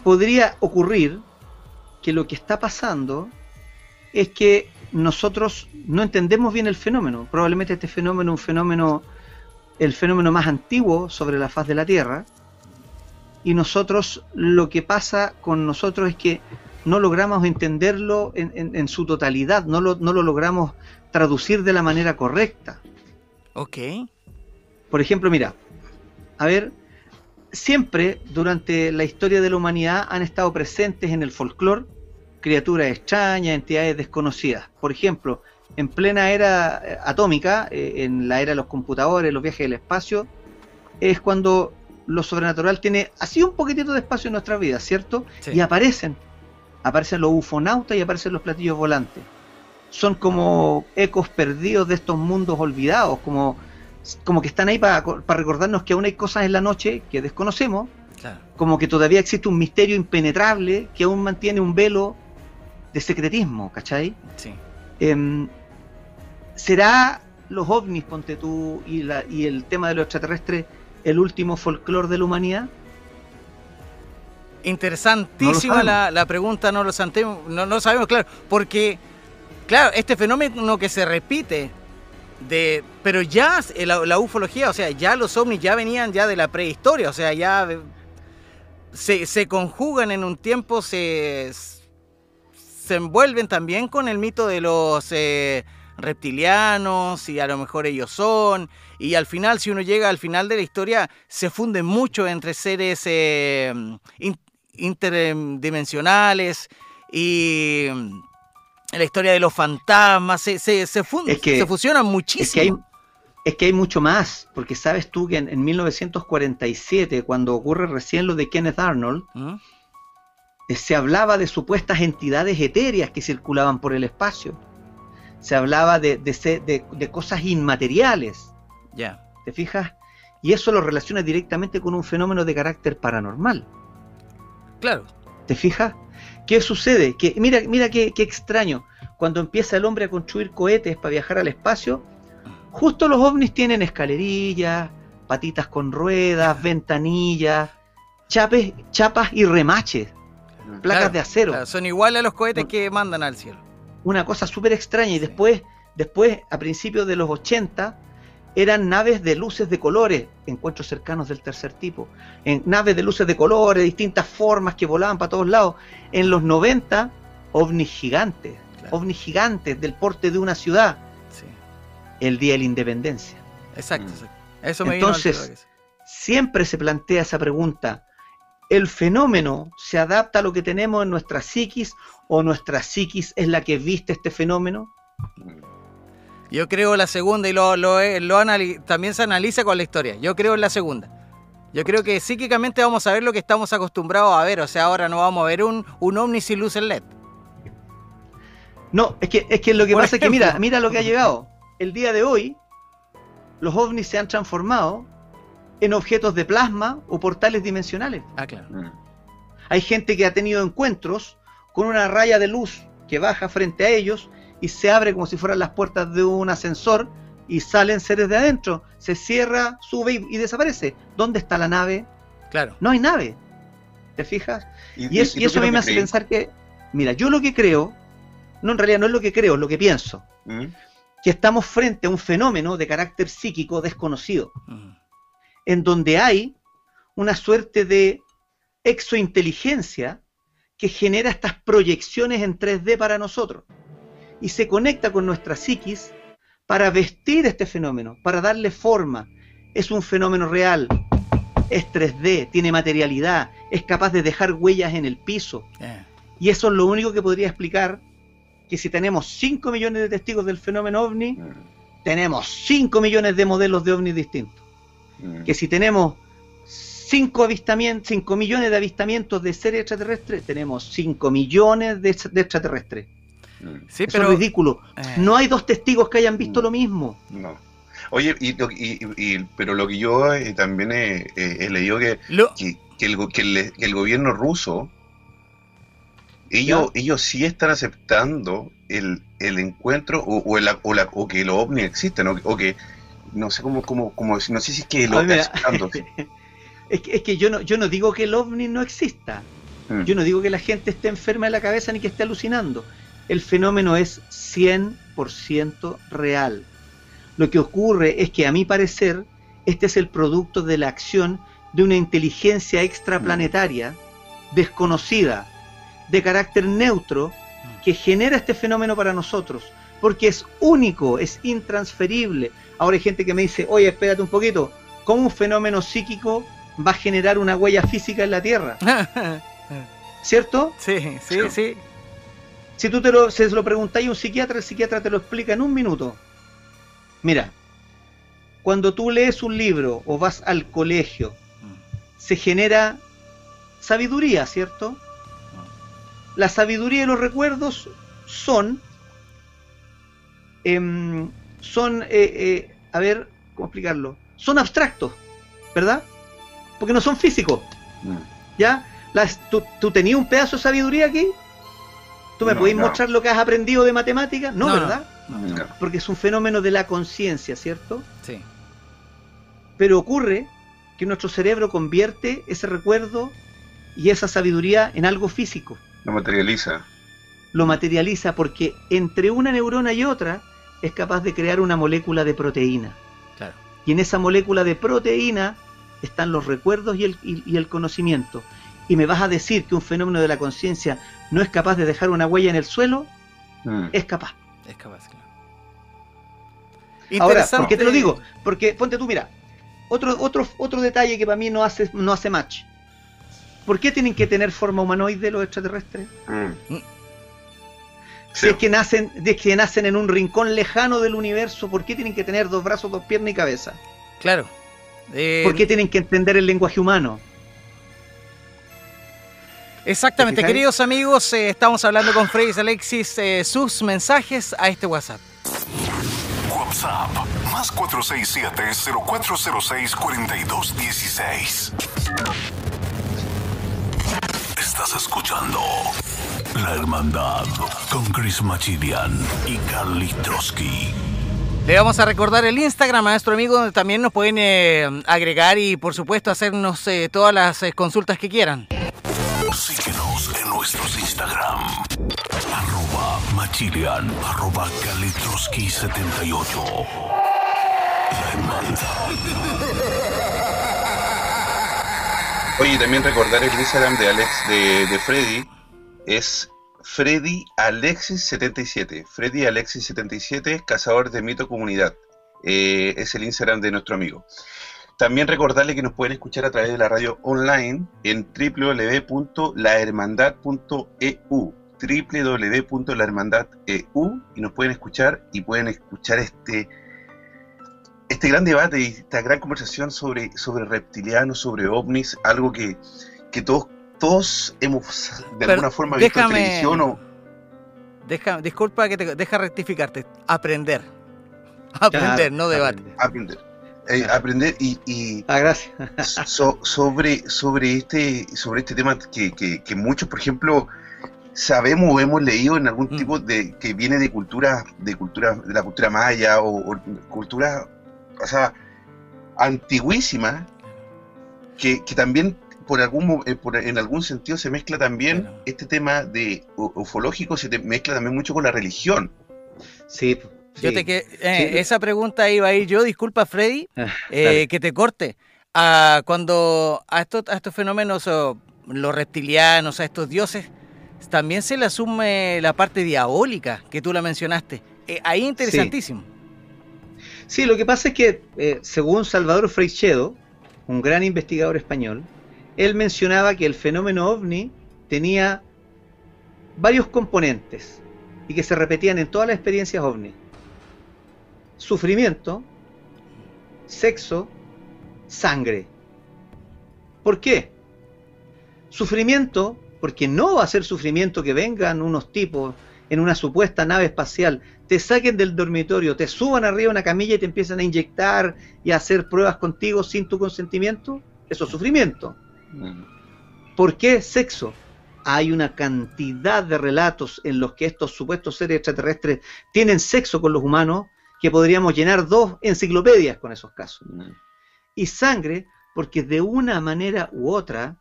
podría ocurrir que lo que está pasando es que nosotros no entendemos bien el fenómeno. Probablemente este fenómeno es un fenómeno, el fenómeno más antiguo sobre la faz de la Tierra. Y nosotros, lo que pasa con nosotros es que no logramos entenderlo en, en- en su totalidad, no lo, no lo logramos traducir de la manera correcta. Ok. Por ejemplo, mira, a ver, siempre durante la historia de la humanidad han estado presentes en el folclore criaturas extrañas, entidades desconocidas. Por ejemplo, en plena era eh, atómica, eh, en la era de los computadores, los viajes del espacio, es cuando lo sobrenatural tiene así un poquitito de espacio en nuestras vidas, ¿cierto? Sí. Y aparecen, aparecen los ufonautas y aparecen los platillos volantes. Son como ecos perdidos de estos mundos olvidados, como, como que están ahí para recordarnos que aún hay cosas en la noche que desconocemos, Claro. como que todavía existe un misterio impenetrable que aún mantiene un velo de secretismo, ¿cachai? Sí. Em, ¿Será los ovnis, ponte tú, y, la, y el tema de los extraterrestres el último folclore de la humanidad? Interesantísima No la, la pregunta, no lo, sante- no, no lo sabemos, claro, porque, claro, este fenómeno que se repite, de, pero ya la, la ufología, o sea, ya los ovnis ya venían ya de la prehistoria, o sea, ya se, se conjugan en un tiempo, se, se envuelven también con el mito de los eh, reptilianos y a lo mejor ellos son, y al final, si uno llega al final de la historia, se funde mucho entre seres eh, in- interdimensionales y mm, la historia de los fantasmas, se, se, se, Es que- se fusionan Es que, hay, muchísimo. es que hay mucho más, porque sabes tú que en, en 1947, cuando ocurre recién lo de Kenneth Arnold, ¿Mm? eh, se hablaba de supuestas entidades etéreas que circulaban por el espacio. Se hablaba de, de se- de- de cosas inmateriales, Ya. ¿te fijas? Y eso lo relaciona directamente con un fenómeno de carácter paranormal. Claro. ¿Te fijas? ¿Qué sucede? Que mira, mira qué, qué extraño. Cuando empieza el hombre a construir cohetes para viajar al espacio, justo los ovnis tienen escalerillas, patitas con ruedas, ventanillas, chapes, chapas y remaches, placas Claro, de acero. claro, son iguales a los cohetes que mandan al cielo. Una cosa súper extraña. Y después, después, a principios de los 80, eran naves de luces de colores, encuentros cercanos del tercer tipo. En naves de luces de colores, distintas formas que volaban para todos lados. En los 90, ovnis gigantes, Claro. ovnis gigantes del porte de una ciudad, Sí. el Día de la Independencia. Exacto, Mm. exacto. Eso me Entonces. Siempre se plantea esa pregunta. ¿El fenómeno se adapta a lo que tenemos en nuestra psiquis o nuestra psiquis es la que viste este fenómeno? Yo creo la segunda y lo, lo, he- lo anali- también se analiza con la historia. Yo creo en la segunda. Yo creo que psíquicamente vamos a ver lo que estamos acostumbrados a ver. O sea, ahora no vamos a ver un, un ovni sin luz en LED. No, es que, es que lo que Por pasa es que mira, mira lo que ha llegado. El día de hoy, los ovnis se han transformado en objetos de plasma o portales dimensionales. Ah, claro. Mm. Hay gente que ha tenido encuentros con una raya de luz que baja frente a ellos y se abre como si fueran las puertas de un ascensor y salen seres de adentro. Se cierra, sube y, y desaparece. ¿Dónde está la nave? Claro. No hay nave. ¿Te fijas? Y, es- y eso a mí es lo me que hace crees? pensar que, mira, yo lo que creo, no en realidad no es lo que creo, es lo que pienso, Mm. que estamos frente a un fenómeno de carácter psíquico desconocido, Mm. en donde hay una suerte de exointeligencia que genera estas proyecciones en 3D para nosotros y se conecta con nuestra psiquis para vestir este fenómeno, para darle forma. Es un fenómeno real, es 3D, tiene materialidad, es capaz de dejar huellas en el piso. Eh, Y eso es lo único que podría explicar que si tenemos 5 millones de testigos del fenómeno ovni, Mm. tenemos 5 millones de modelos de ovnis distintos. Mm. Que si tenemos 5 avistamientos, 5 millones de avistamientos de seres extraterrestres, tenemos 5 millones de, de extraterrestres. Mm. Sí, Eso pero. es ridículo. eh, No hay dos testigos que hayan visto Mm. lo mismo. No. Oye, y, lo- y- y- pero lo que yo eh, también he, he- he leído que, lo- que, que el, go- que el- que el gobierno ruso, ellos, ellos sí están aceptando el, el encuentro o, o, el- o la- o que los ovnis existen, o, o que no sé cómo, cómo, cómo decir, no sé si es que lo están aceptando. Es que, es que yo, no, yo no digo que el ovni no exista. Mm. Yo no digo que la gente esté enferma de la cabeza ni que esté alucinando. El fenómeno es 100% real. Lo que ocurre es que a mi parecer este es el producto de la acción de una inteligencia extraplanetaria desconocida, de carácter neutro, que genera este fenómeno para nosotros, porque es único, es intransferible. Ahora hay gente que me dice, oye, espérate un poquito, ¿cómo un fenómeno psíquico va a generar una huella física en la Tierra? ¿Cierto? sí, sí, sí. Si tú te lo, se lo preguntáis a un psiquiatra, el psiquiatra te lo explica en un minuto. Mira, cuando tú lees un libro o vas al colegio, se genera sabiduría, ¿cierto? La sabiduría y los recuerdos son, em, son, eh, eh, a ver, ¿cómo explicarlo? Son abstractos, ¿verdad? Porque no son físicos. ¿Ya? Las, ¿tú, ¿Tú tenías un pedazo de sabiduría aquí? ¿Tú me No, podés no. mostrar lo que has aprendido de matemáticas? No, No, no. ¿verdad? No. Porque es un fenómeno de la conciencia, ¿cierto? Sí. Pero ocurre que nuestro cerebro convierte ese recuerdo y esa sabiduría en algo físico. Lo materializa. Lo materializa porque entre una neurona y otra es capaz de crear una molécula de proteína. Claro. Y en esa molécula de proteína están los recuerdos y el, y- y el conocimiento. Y me vas a decir que un fenómeno de la conciencia no es capaz de dejar una huella en el suelo, Mm. es capaz. Es capaz, claro. Ahora, Interesante. ¿por qué te lo digo? Porque ponte tú, mira, otro, otro, otro detalle que para mí no hace, no hace match. ¿Por qué tienen que tener forma humanoide los extraterrestres? Mm. Si Sí. es que nacen, de que nacen en un rincón lejano del universo, ¿por qué tienen que tener dos brazos, dos piernas y cabeza? Claro. Eh, ¿Por qué tienen que entender el lenguaje humano? Exactamente, queridos amigos, eh, estamos hablando con Freddy Alexis. eh, sus mensajes a este WhatsApp. WhatsApp más 467-0406-4216. Estás escuchando La Hermandad con Chris Machilian y Carly Trotsky. Le vamos a recordar el Instagram a nuestro amigo donde también nos pueden eh, agregar y por supuesto hacernos eh, todas las eh, consultas que quieran. Síguenos en nuestros Instagram. Arroba Machilian, arroba Carly Trotsky 78. La Hermandad. Oye, también recordar el Instagram de Alex, de, de Freddy, es Freddy Alexis 77. Freddy Alexis 77, cazador de mito comunidad. Eh, es el Instagram de nuestro amigo. También recordarle que nos pueden escuchar a través de la radio online en www.lahermandad.eu www.lahermandad.eu y nos pueden escuchar y pueden escuchar este este gran debate y esta gran conversación sobre, sobre reptilianos, sobre ovnis, algo que, que todos, todos hemos de Pero alguna forma visto en déjame- televisión o Deja, disculpa que te deja rectificarte. Aprender. Aprender, Claro, no debate. aprender. aprender. Eh, aprender y, y Ah, gracias. so- sobre, sobre, este, sobre este tema que, que, que muchos, por ejemplo, sabemos o hemos leído en algún Mm. tipo de que viene de cultura, de cultura, de la cultura maya o, o cultura, o sea, antiguísima, que, que también por algún mo- eh, por- en algún sentido se mezcla también este tema de ufológico se te mezcla también mucho con la religión. Sí, po, Yo sí. te que, eh, Sí. Esa pregunta iba a ir yo, disculpa Freddy, Ah, eh, que te corte. Ah, cuando a estos, a estos fenómenos, oh, los reptilianos, a estos dioses, también se le asume la parte diabólica que tú la mencionaste. Eh, ahí interesantísimo. Sí, lo que pasa es que, eh, según Salvador Freixedo, un gran investigador español, él mencionaba que el fenómeno ovni tenía varios componentes y que se repetían en todas las experiencias ovni. Sufrimiento, sexo, sangre. ¿Por qué? Sufrimiento, porque no va a ser sufrimiento que vengan unos tipos en una supuesta nave espacial, te saquen del dormitorio, te suban arriba de una camilla y te empiezan a inyectar y a hacer pruebas contigo sin tu consentimiento, eso es sufrimiento. ¿Por qué sexo? Hay una cantidad de relatos en los que estos supuestos seres extraterrestres tienen sexo con los humanos que podríamos llenar dos enciclopedias con esos casos. Y sangre, porque de una manera u otra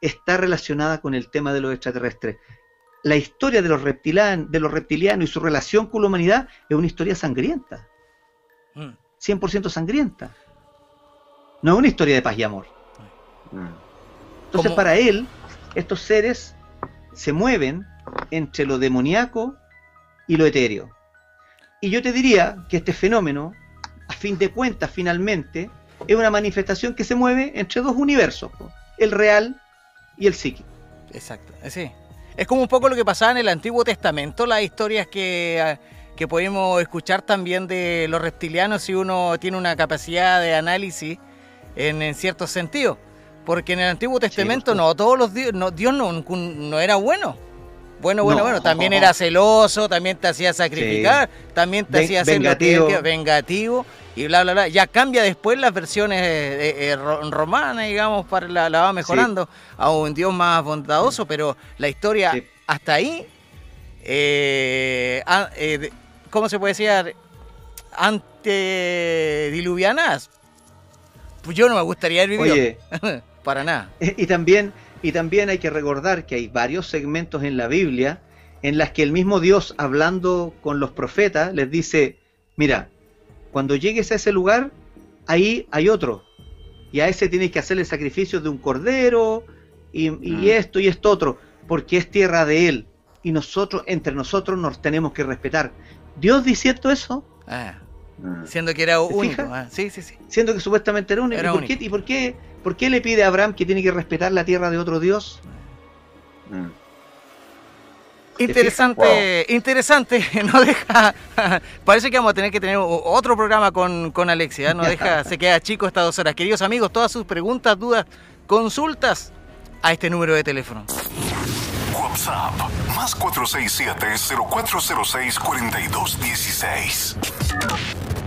está relacionada con el tema de los extraterrestres. La historia de los, de los reptilianos y su relación con la humanidad es una historia sangrienta, Mm. 100% sangrienta. No es una historia de paz y amor. Entonces, para él, estos seres se mueven entre lo demoníaco y lo etéreo. Y yo te diría que este fenómeno, a fin de cuentas, finalmente, es una manifestación que se mueve entre dos universos, el real y el psíquico. Exacto, sí. Es como un poco lo que pasaba en el Antiguo Testamento, las historias que, ah, que podemos escuchar también de los reptilianos si uno tiene una capacidad de análisis en, en cierto sentido. Porque en el Antiguo Testamento por no, todos los dios, no, Dios no, no era bueno. Bueno, bueno, No. bueno, también era celoso, también te hacía sacrificar, también te Ven- hacía hacer que vengativo. vengativo y bla, bla, bla. Ya cambia después las versiones eh, eh, ro- romanas, digamos, para la, la va mejorando a un Dios más bondadoso, pero la historia Sí. hasta ahí, eh, eh, ¿cómo se puede decir? Antediluvianas. Pues yo no me gustaría haber vivido. Oye, para nada. Y también, y también hay que recordar que hay varios segmentos en la Biblia en las que el mismo Dios, hablando con los profetas, les dice, mira, cuando llegues a ese lugar, ahí hay otro. Y a ese tienes que hacerle sacrificios de un cordero y, y Mm. esto y esto otro, porque es tierra de él. Y nosotros, entre nosotros, nos tenemos que respetar. Dios diciendo eso, Ah, siendo que era único. ah, sí, sí, sí. siendo que supuestamente era único. Era ¿Y, por qué, único. ¿Y por qué, por qué le pide a Abraham que tiene que respetar la tierra de otro Dios? Interesante, interesante, no deja, parece que vamos a tener que tener otro programa con, con Alexia, no deja, se queda chico estas dos horas. Queridos amigos, todas sus preguntas, dudas, consultas a este número de teléfono. WhatsApp más 467-0406-4216.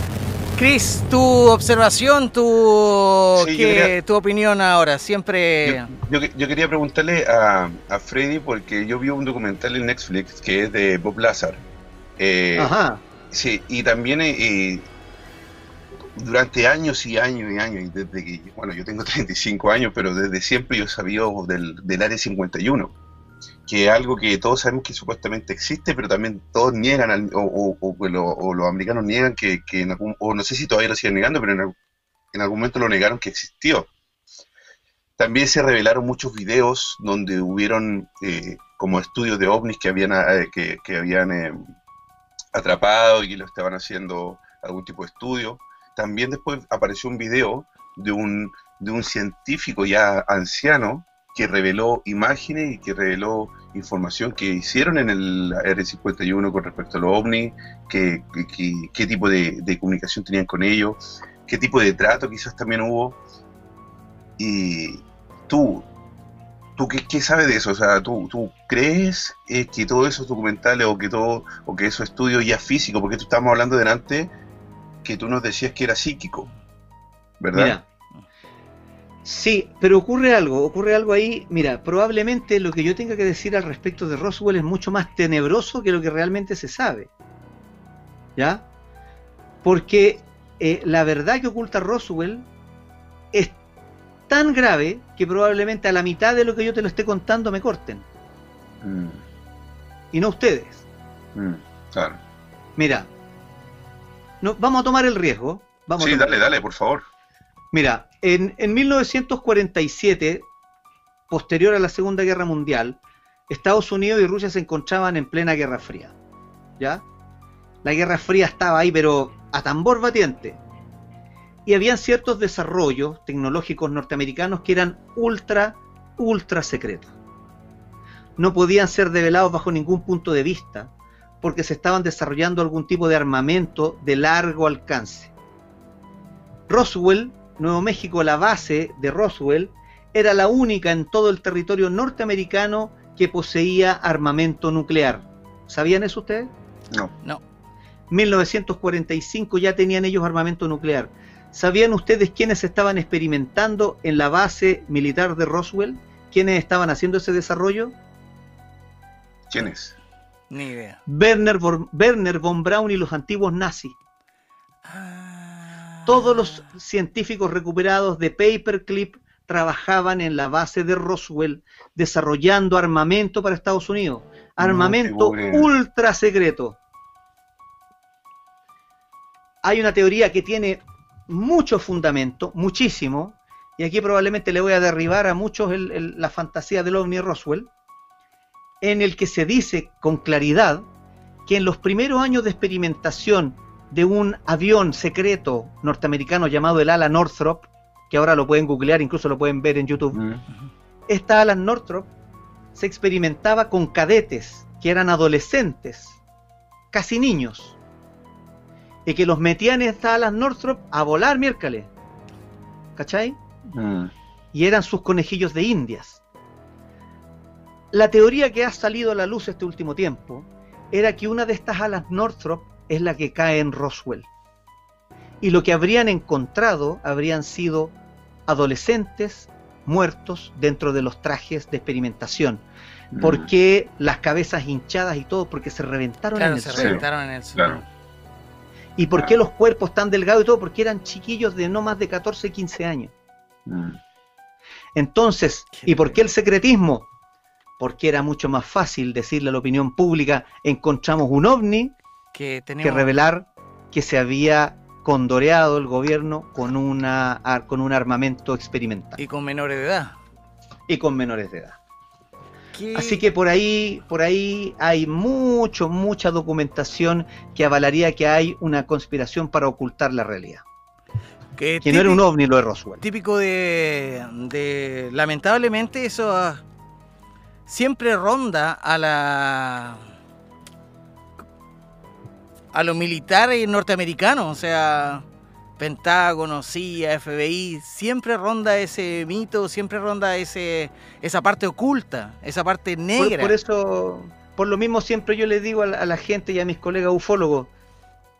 Chris, tu observación, tu, Sí, yo ¿qué- quería- tu opinión ahora, siempre... Yo, yo- yo quería preguntarle a, a Freddy porque yo vi un documental en Netflix que es de Bob Lazar. Eh, Ajá. Sí, y también eh, durante años y años y años, y desde que, bueno, yo tengo 35 años, pero desde siempre yo he sabido del, del Área 51, que algo que todos sabemos que supuestamente existe, pero también todos niegan, al- o, los americanos niegan que, en algún, o no sé si todavía lo siguen negando, pero en, al- en algún momento lo negaron que existió. También se revelaron muchos videos donde hubieron eh, como estudios de ovnis que habían, eh, que, que habían eh, atrapado y lo estaban haciendo algún tipo de estudio. También después apareció un video de un, de un científico ya anciano que reveló imágenes y que reveló información que hicieron en el Área 51 con respecto a los ovnis, que- qué tipo de, de comunicación tenían con ellos, qué tipo de trato quizás también hubo. Y tú, ¿tú qué, qué sabes de eso? O sea, ¿tú, tú crees eh, que todos esos documentales o que todo o que esos estudios ya físicos, porque tú estábamos hablando delante que tú nos decías que era psíquico, ¿verdad? Sí, pero ocurre algo, ocurre algo ahí. Mira, probablemente lo que yo tenga que decir al respecto de Roswell es mucho más tenebroso que lo que realmente se sabe. ¿Ya? Porque eh, la verdad que oculta Roswell es tan grave que probablemente a la mitad de lo que yo te lo esté contando me corten. Mm, Y no ustedes. mm, claro. Mira, no, vamos a tomar el riesgo. Vamos Sí, dale, dale, por favor. Mira, en, en 1947, posterior a la Segunda Guerra Mundial, Estados Unidos y Rusia se encontraban en plena Guerra Fría. ¿Ya? La Guerra Fría estaba ahí, pero a tambor batiente. Y habían ciertos desarrollos tecnológicos norteamericanos que eran ultra, ultra secretos. No podían ser develados bajo ningún punto de vista, porque se estaban desarrollando algún tipo de armamento de largo alcance. Roswell, Nuevo México, la base de Roswell, era la única en todo el territorio norteamericano que poseía armamento nuclear. ¿Sabían eso ustedes? No. No. 1945 ya tenían ellos armamento nuclear. ¿Sabían ustedes quiénes estaban experimentando en la base militar de Roswell? ¿Quiénes estaban haciendo ese desarrollo? ¿Quién es? Ni idea. Werner von, Werner von Braun y los antiguos nazis. Ah. Todos los científicos recuperados de Paperclip trabajaban en la base de Roswell desarrollando armamento para Estados Unidos. Armamento ultra secreto. Hay una teoría que tiene mucho fundamento, muchísimo, y aquí probablemente le voy a derribar a muchos el- el- la fantasía del ovni Roswell, en el que se dice con claridad que en los primeros años de experimentación de un avión secreto norteamericano llamado el ala Northrop, que ahora lo pueden googlear, incluso lo pueden ver en YouTube, Mm, esta ala Northrop se experimentaba con cadetes que eran adolescentes, casi niños, y que los metían en estas alas Northrop a volar miércoles, ¿cachai? mm, y eran sus conejillos de indias. La teoría que ha salido a la luz este último tiempo era que una de estas alas Northrop es la que cae en Roswell. Y lo que habrían encontrado habrían sido adolescentes muertos dentro de los trajes de experimentación. mm. ¿Por qué las cabezas hinchadas y todo? Porque se reventaron Claro, en el se suelo. reventaron en el suelo. Claro. ¿Y por qué los cuerpos tan delgados y todo? Porque eran chiquillos de no más de 14, 15 años. Mm, Entonces, Qué ¿y por qué el secretismo? Porque era mucho más fácil decirle a la opinión pública, encontramos un ovni, Que revelar que se había condoreado el gobierno con, una, con un armamento experimental Y con menores de edad. y con menores de edad. ¿Qué- Así que por ahí, por ahí hay mucho, mucha documentación que avalaría que hay una conspiración para ocultar la realidad. que Que no era un ovni lo de Roswell. típico de, de- lamentablemente eso ah, siempre ronda a la a los militares norteamericanos, o sea, Pentágono, CIA, FBI, siempre ronda ese mito, siempre ronda ese esa parte oculta, esa parte negra. por eso, por lo mismo siempre yo les digo a la, a la gente y a mis colegas ufólogos,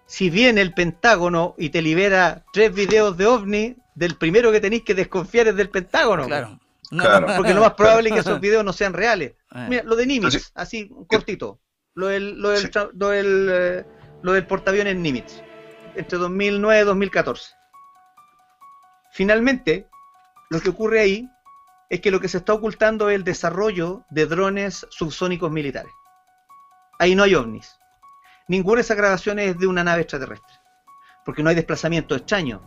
si viene el Pentágono y te libera tres videos de ovni, del primero que tenéis que desconfiar es del Pentágono. Claro. Claro. Porque lo más probable es que esos videos no sean reales. Eh. Mira, lo de Nimitz, así, un cortito. Lo del, lo del, Sí. tra- lo del, eh, lo del portaaviones Nimitz, entre 2009 y 2014. Finalmente, lo que ocurre ahí es que lo que se está ocultando es el desarrollo de drones subsónicos militares. Ahí no hay ovnis. Ninguna de esas grabaciones es de una nave extraterrestre. Porque no hay desplazamiento extraño.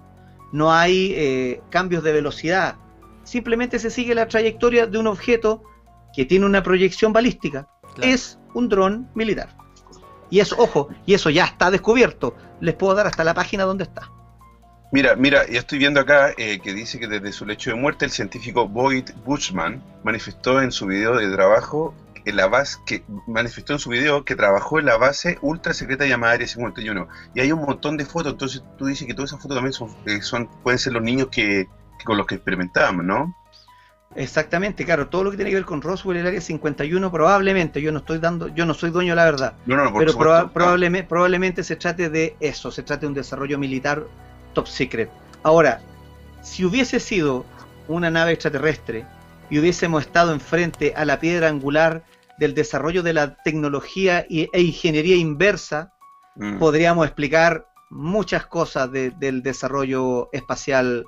No hay eh, cambios de velocidad. Simplemente se sigue la trayectoria de un objeto que tiene una proyección balística. Claro. Es un dron militar. Y eso, ojo, y eso ya está descubierto. Les puedo dar hasta la página donde está. Mira, mira, yo estoy viendo acá eh, que dice que desde su lecho de muerte el científico Boyd Bushman manifestó en su video de trabajo en la base que manifestó en su video que trabajó en la base ultra secreta llamada Área 51 y hay un montón de fotos, entonces tú dices que todas esas fotos también son, eh, son pueden ser los niños que con los que experimentábamos, ¿no? Exactamente, claro, todo lo que tiene que ver con Roswell el área 51 probablemente, yo no estoy dando, yo no soy dueño de la verdad, No, no, pero proba- Ah, probablemente, probablemente se trate de eso, se trate de un desarrollo militar top secret. Ahora, si hubiese sido una nave extraterrestre y hubiésemos estado enfrente a la piedra angular del desarrollo de la tecnología y- e ingeniería inversa, mm. podríamos explicar muchas cosas de- del desarrollo espacial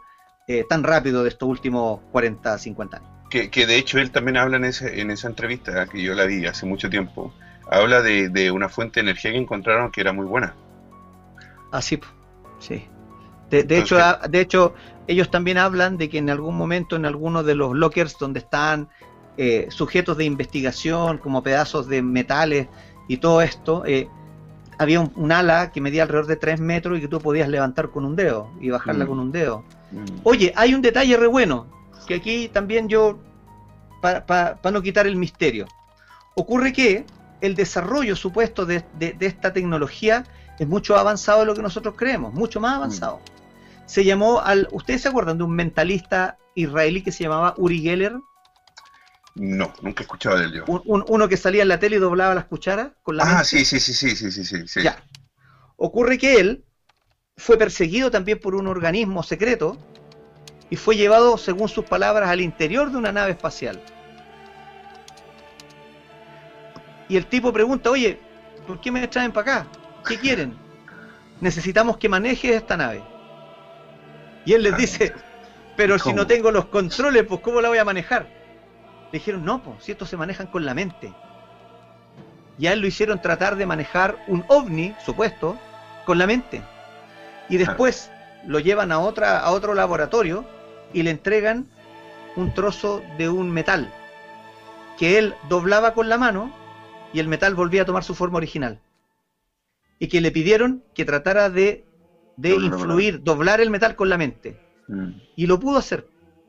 eh, tan rápido de estos últimos 40, 50 años. que, que de hecho él también habla en, ese, en esa entrevista que yo la vi hace mucho tiempo. Habla de, de una fuente de energía que encontraron que era muy buena. Así, po. sí. De, de hecho, Entonces- a- de hecho, ellos también hablan de que en algún momento en algunos de los lockers donde están eh, sujetos de investigación, como pedazos de metales y todo esto, eh, había un, un ala que medía alrededor de 3 metros y que tú podías levantar con un dedo y bajarla Mm. con un dedo. Mm. Oye, hay un detalle re bueno, que aquí también yo, para no quitar el misterio, ocurre que el desarrollo supuesto de, de- de esta tecnología es mucho avanzado de lo que nosotros creemos, mucho más avanzado. Se llamó al, ¿ustedes se acuerdan de un mentalista israelí que se llamaba Uri Geller? No, nunca he escuchado de él yo. Un- un- uno que salía en la tele y doblaba las cucharas con la Ah, mente. sí, sí, sí, sí, sí, sí, sí. Ya. Ocurre que él fue perseguido también por un organismo secreto y fue llevado, según sus palabras, al interior de una nave espacial. Y el tipo pregunta, oye, ¿por qué me traen para acá? ¿Qué quieren? Necesitamos que manejes esta nave. Y él les dice, pero si no tengo los controles, pues ¿cómo la voy a manejar? Le dijeron, no, pues si estos se manejan con la mente. Y a él lo hicieron tratar de manejar un ovni, supuesto, con la mente. Y después lo llevan a, otra, a otro laboratorio y le entregan un trozo de un metal que él doblaba con la mano y el metal volvía a tomar su forma original. Y que le pidieron que tratara de, de influir, doblar el metal con la mente. Mm. Y lo pudo hacer.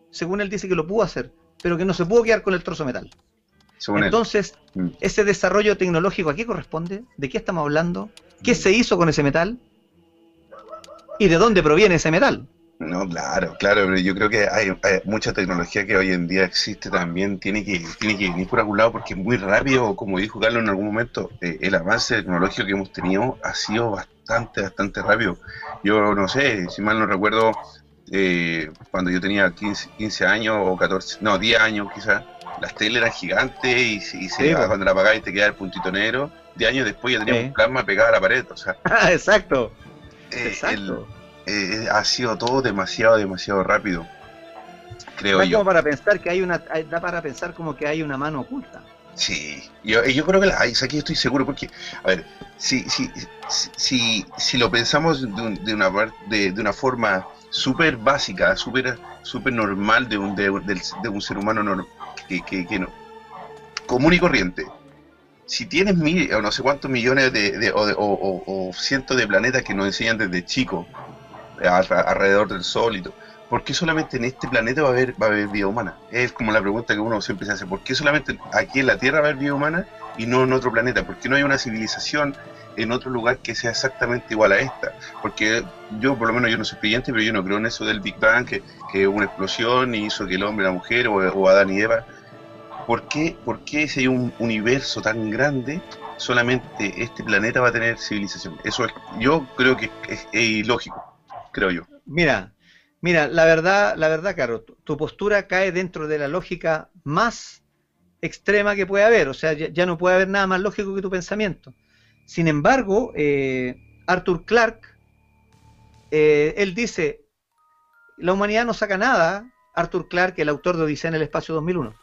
Según él dice que lo pudo hacer, pero que no se pudo quedar con el trozo de metal. Según. Entonces, Mm. ese desarrollo tecnológico, ¿a qué corresponde? ¿De qué estamos hablando? ¿Qué se hizo con ese metal? ¿Y de dónde proviene ese metal? No, claro, claro, pero yo creo que hay, hay mucha tecnología que hoy en día existe también, tiene que, tiene que venir por algún lado porque es muy rápido, como dijo Carlos en algún momento, eh, el avance tecnológico que hemos tenido ha sido bastante, bastante rápido. Yo no sé, si mal no recuerdo, eh, cuando yo tenía 15, 15 años o 14, no, 10 años quizás, las teles eran gigantes y, se- y se, Sí, cuando la apagabas y te quedaba el puntito negro, 10 años después ya teníamos Sí. un plasma pegado a la pared, o sea, exacto. Eh, Exacto. el- eh, ha sido todo demasiado, demasiado rápido, creo Da yo. como para pensar que hay una, da para pensar como que hay una mano oculta. Sí, yo, yo creo que la hay, yo estoy seguro, porque, a ver, si, si, si, si, si lo pensamos de, un- de una, de, de una forma súper básica, súper súper normal de un, de, de un ser humano nor- que, que, que no, común y corriente, si tienes mil o no sé cuántos millones de, de- o, de- o- cientos de planetas que nos enseñan desde chico alrededor del Sol y todo, ¿por qué solamente en este planeta va a haber, va a haber vida humana? Es como la pregunta que uno siempre se hace, ¿por qué solamente aquí en la Tierra va a haber vida humana y no en otro planeta? ¿Por qué no hay una civilización en otro lugar que sea exactamente igual a esta? Porque yo, por lo menos, yo no soy creyente, pero yo no creo en eso del Big Bang, que, que una explosión hizo que el hombre, la mujer o, o Adán y Eva. ¿Por qué, por qué si hay un universo tan grande, solamente este planeta va a tener civilización. Eso es, yo creo que es, es ilógico, creo yo. Mira, mira, la verdad, la verdad, Caro, tu, tu postura cae dentro de la lógica más extrema que puede haber. O sea, ya, ya no puede haber nada más lógico que tu pensamiento. Sin embargo, eh, Arthur Clarke, eh, él dice, la humanidad no saca nada. Arthur Clarke, el autor de Odisea en el Espacio 2001.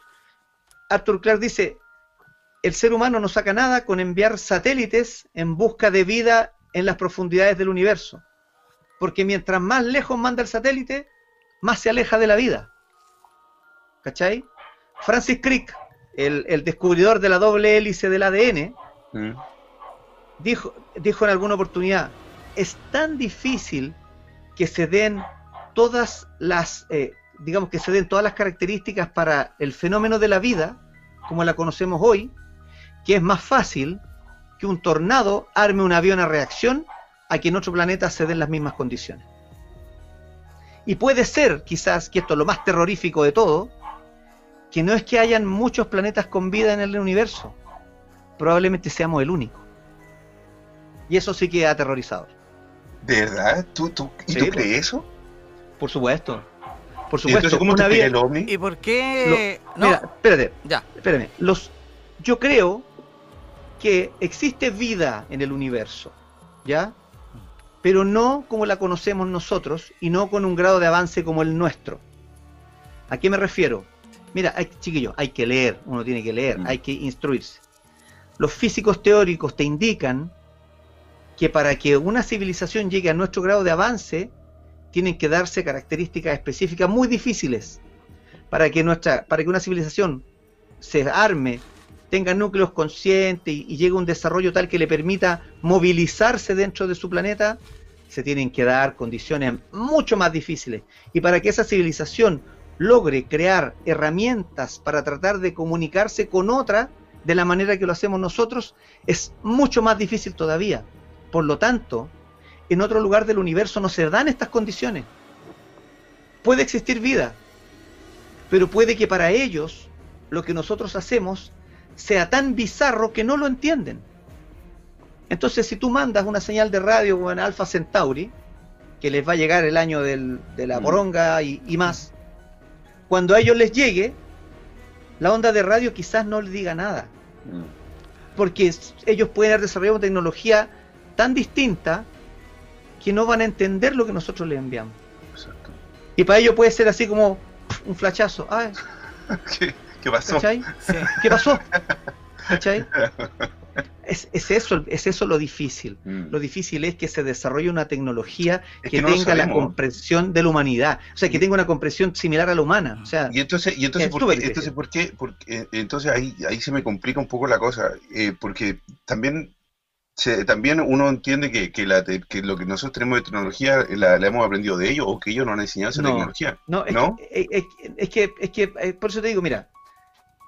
Arthur Clarke dice, el ser humano no saca nada con enviar satélites en busca de vida en las profundidades del universo. Porque mientras más lejos manda el satélite, más se aleja de la vida. ¿Cachai? Francis Crick, el, el descubridor de la doble hélice del ADN, Mm. dijo, dijo en alguna oportunidad, es tan difícil que se den todas las, eh, digamos que se den todas las características para el fenómeno de la vida, como la conocemos hoy, que es más fácil que un tornado arme un avión a reacción a que en otro planeta se den las mismas condiciones. Y puede ser, quizás, que esto es lo más terrorífico de todo, que no es que hayan muchos planetas con vida en el universo, probablemente seamos el único. Y eso sí que es aterrorizador. ¿De verdad? ¿Tú, tú, ¿Y Sí, tú pues. crees eso? Por supuesto. Por ¿Y supuesto. entonces cómo te una el ovni? ¿Y por qué? no, Mira, espérate, ya. espérame. Los, yo creo que existe vida en el universo, ¿ya? Pero no como la conocemos nosotros y no con un grado de avance como el nuestro. ¿A qué me refiero? Mira, hay, chiquillos, hay que leer, uno tiene que leer, Mm. hay que instruirse. Los físicos teóricos te indican que para que una civilización llegue a nuestro grado de avance, tienen que darse características específicas muy difíciles para que nuestra, para que una civilización se arme, tenga núcleos conscientes y, y llegue a un desarrollo tal que le permita movilizarse dentro de su planeta, se tienen que dar condiciones mucho más difíciles. Y para que esa civilización logre crear herramientas para tratar de comunicarse con otra de la manera que lo hacemos nosotros, es mucho más difícil todavía. Por lo tanto, en otro lugar del universo no se dan estas condiciones. Puede existir vida, pero puede que para ellos lo que nosotros hacemos sea tan bizarro que no lo entienden. Entonces, si tú mandas una señal de radio en Alpha Centauri, que les va a llegar el año del- de la Mm. boronga y, y más, cuando a ellos les llegue, la onda de radio quizás no les diga nada, Mm. porque ellos pueden haber desarrollado una tecnología tan distinta que no van a entender lo que nosotros les enviamos. Exacto. Y para ellos puede ser así como un flachazo. Ay, ¿Qué, qué pasó? ¿cachai? Sí. ¿Qué pasó? ¿Cachai? Es, es eso, es eso lo difícil. Mm. Lo difícil es que se desarrolle una tecnología Es que, que no lo tenga la comprensión de la humanidad. O sea, que Y- tenga una comprensión similar a la humana. O sea, Y entonces, y entonces, Es ¿por qué? Entonces, ¿por qué? Porque, eh, entonces ahí, ahí se me complica un poco la cosa, eh, porque también, se, también uno entiende que, que, la, que lo que nosotros tenemos de tecnología la, la hemos aprendido de ellos o que ellos nos han enseñado esa No. tecnología. no, es, ¿no? Que, es, es que, es que, eh, por eso te digo, mira,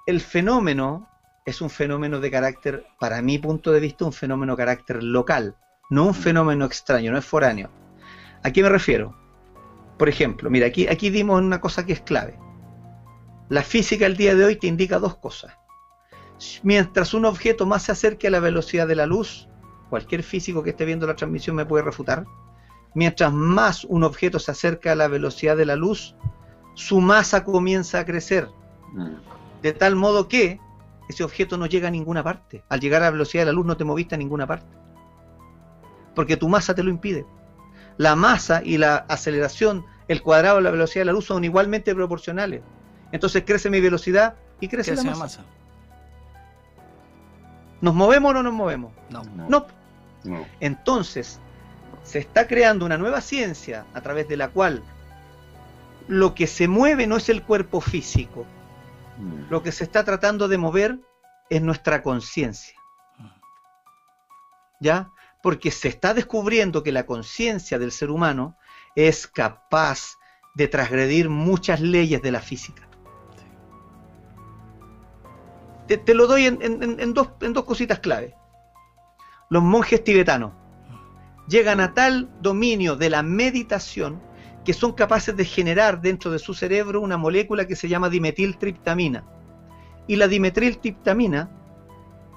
el fenómeno es un fenómeno de carácter, para mi punto de vista, un fenómeno de carácter local, no un fenómeno extraño, no es foráneo. ¿A qué me refiero? Por ejemplo, mira, aquí, aquí dimos una cosa que es clave. La física el día de hoy te indica dos cosas. Mientras un objeto más se acerque a la velocidad de la luz, cualquier físico que esté viendo la transmisión me puede refutar, mientras más un objeto se acerca a la velocidad de la luz, su masa comienza a crecer, de tal modo que ese objeto no llega a ninguna parte. Al llegar a la velocidad de la luz no te moviste a ninguna parte. Porque tu masa te lo impide. La masa y la aceleración, el cuadrado de la velocidad de la luz son igualmente proporcionales. Entonces crece mi velocidad y crece ¿Qué la masa. masa? ¿Nos movemos o no nos movemos? No. No. No. No. Entonces, se está creando una nueva ciencia a través de la cual lo que se mueve no es el cuerpo físico, Mm. lo que se está tratando de mover es nuestra conciencia. ¿Ya? Porque se está descubriendo que la conciencia del ser humano es capaz de transgredir muchas leyes de la física. Te, te lo doy en, en- en- en dos, en dos cositas clave. Los monjes tibetanos llegan a tal dominio de la meditación que son capaces de generar dentro de su cerebro una molécula que se llama dimetiltriptamina. Y la dimetiltriptamina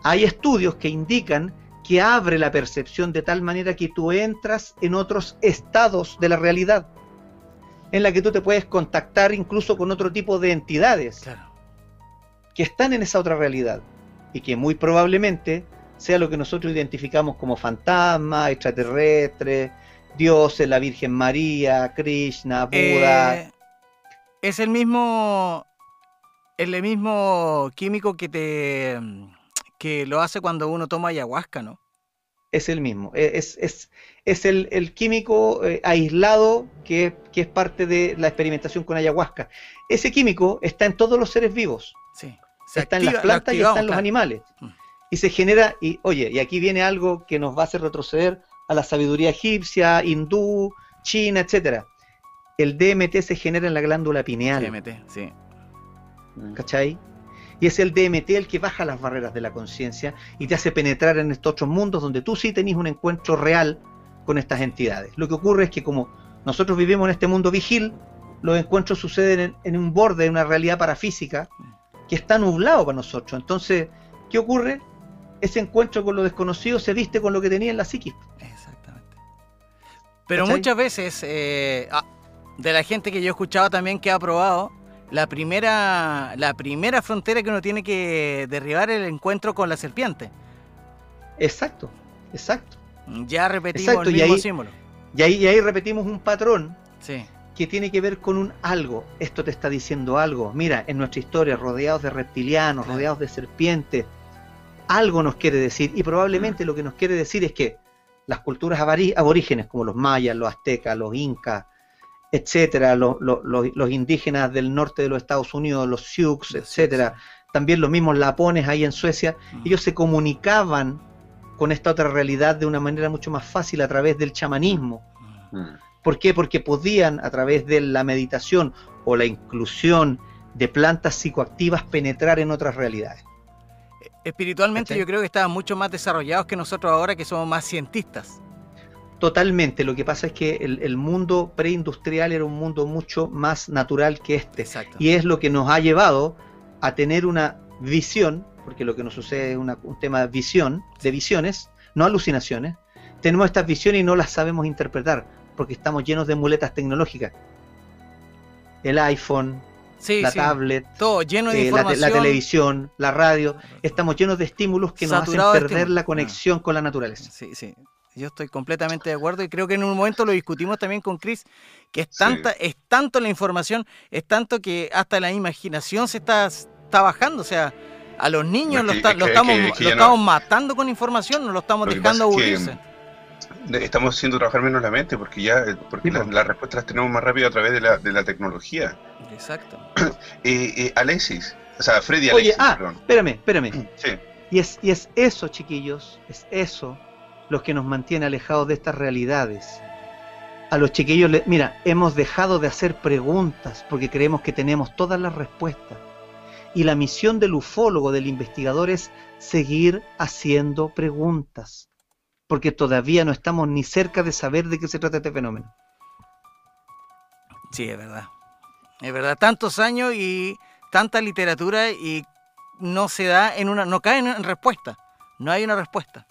hay estudios que indican que abre la percepción de tal manera que tú entras en otros estados de la realidad, en la que tú te puedes contactar incluso con otro tipo de entidades Claro. que están en esa otra realidad y que muy probablemente sea lo que nosotros identificamos como fantasmas, extraterrestres, dioses, la Virgen María, Krishna, Buda. Eh, es el mismo. El mismo químico que te. que lo hace cuando uno toma ayahuasca, ¿no? Es el mismo, e, es, es, es el, el químico eh, aislado que, que es parte de la experimentación con ayahuasca. Ese químico está en todos los seres vivos, Sí. está en las plantas y está en los claro. animales. Y se genera, y oye, y aquí viene algo que nos va a hacer retroceder a la sabiduría egipcia, hindú, china, etcétera. El DMT se genera en la glándula pineal. DMT, sí. ¿cachai? Y es el DMT el que baja las barreras de la conciencia y te hace penetrar en estos otros mundos donde tú sí tenés un encuentro real con estas entidades. Lo que ocurre es que como nosotros vivimos en este mundo vigil, los encuentros suceden en, en un borde de una realidad parafísica que está nublado para nosotros. Entonces, ¿qué ocurre? Ese encuentro con lo desconocido se viste con lo que tenía en la psiquis. Exactamente. Pero ¿Cachai? muchas veces, eh, ah, de la gente que yo he escuchado también que ha probado, la primera, la primera frontera que uno tiene que derribar es el encuentro con la serpiente. Exacto, exacto. Ya repetimos Exacto, el y mismo ahí- símbolo. Y ahí, y ahí repetimos un patrón Sí. que tiene que ver con un algo. Esto te está diciendo algo. Mira, en nuestra historia, rodeados de reptilianos, Claro. rodeados de serpientes, algo nos quiere decir. Y probablemente lo que nos quiere decir es que las culturas aborígenes, como los mayas, los aztecas, los incas, etcétera, los, los- los- los indígenas del norte de los Estados Unidos, los Sioux, etcétera, también los mismos lapones ahí en Suecia, Mm. ellos se comunicaban con esta otra realidad de una manera mucho más fácil a través del chamanismo. Mm. ¿Por qué? Porque podían, a través de la meditación o la inclusión de plantas psicoactivas, penetrar en otras realidades. Espiritualmente ¿Cachai? yo creo que estaban mucho más desarrollados que nosotros ahora que somos más cientistas. Totalmente. Lo que pasa es que el, el mundo preindustrial era un mundo mucho más natural que este. Exacto. Y es lo que nos ha llevado a tener una visión, porque lo que nos sucede es una- un tema de visión, de visiones, no alucinaciones. Tenemos estas visiones y no las sabemos interpretar, porque estamos llenos de muletas tecnológicas. El iPhone, sí, la sí. tablet, Todo lleno de eh, la, te- información. la televisión, la radio, estamos llenos de estímulos que nos hacen perder la conexión con la naturaleza. Sí, sí. Yo estoy completamente de acuerdo y creo que en un momento lo discutimos también con Chris, que es Sí. tanta, es tanto la información, es tanto que hasta la imaginación se está, está bajando. O sea, a los niños lo, está- estamos, que lo no- estamos matando con información, no lo estamos Lo dejando aburrirse. Estamos haciendo trabajar menos la mente porque ya eh, porque Sí, la- po. las respuestas las tenemos más rápido a través de la, de la tecnología. Exacto. Eh, eh, Alexis, o sea, Freddy Oye, Alexis, ah, perdón. espérame, espérame. Sí, Y es, y es eso, chiquillos, es eso lo que nos mantiene alejados de estas realidades. A los chiquillos, le- mira, hemos dejado de hacer preguntas porque creemos que tenemos todas las respuestas. Y la misión del ufólogo, del investigador, es seguir haciendo preguntas. Porque todavía no estamos ni cerca de saber de qué se trata este fenómeno. Sí, es verdad. Es verdad. Tantos años y tanta literatura y no se da en una, no cae en respuesta. No hay una respuesta.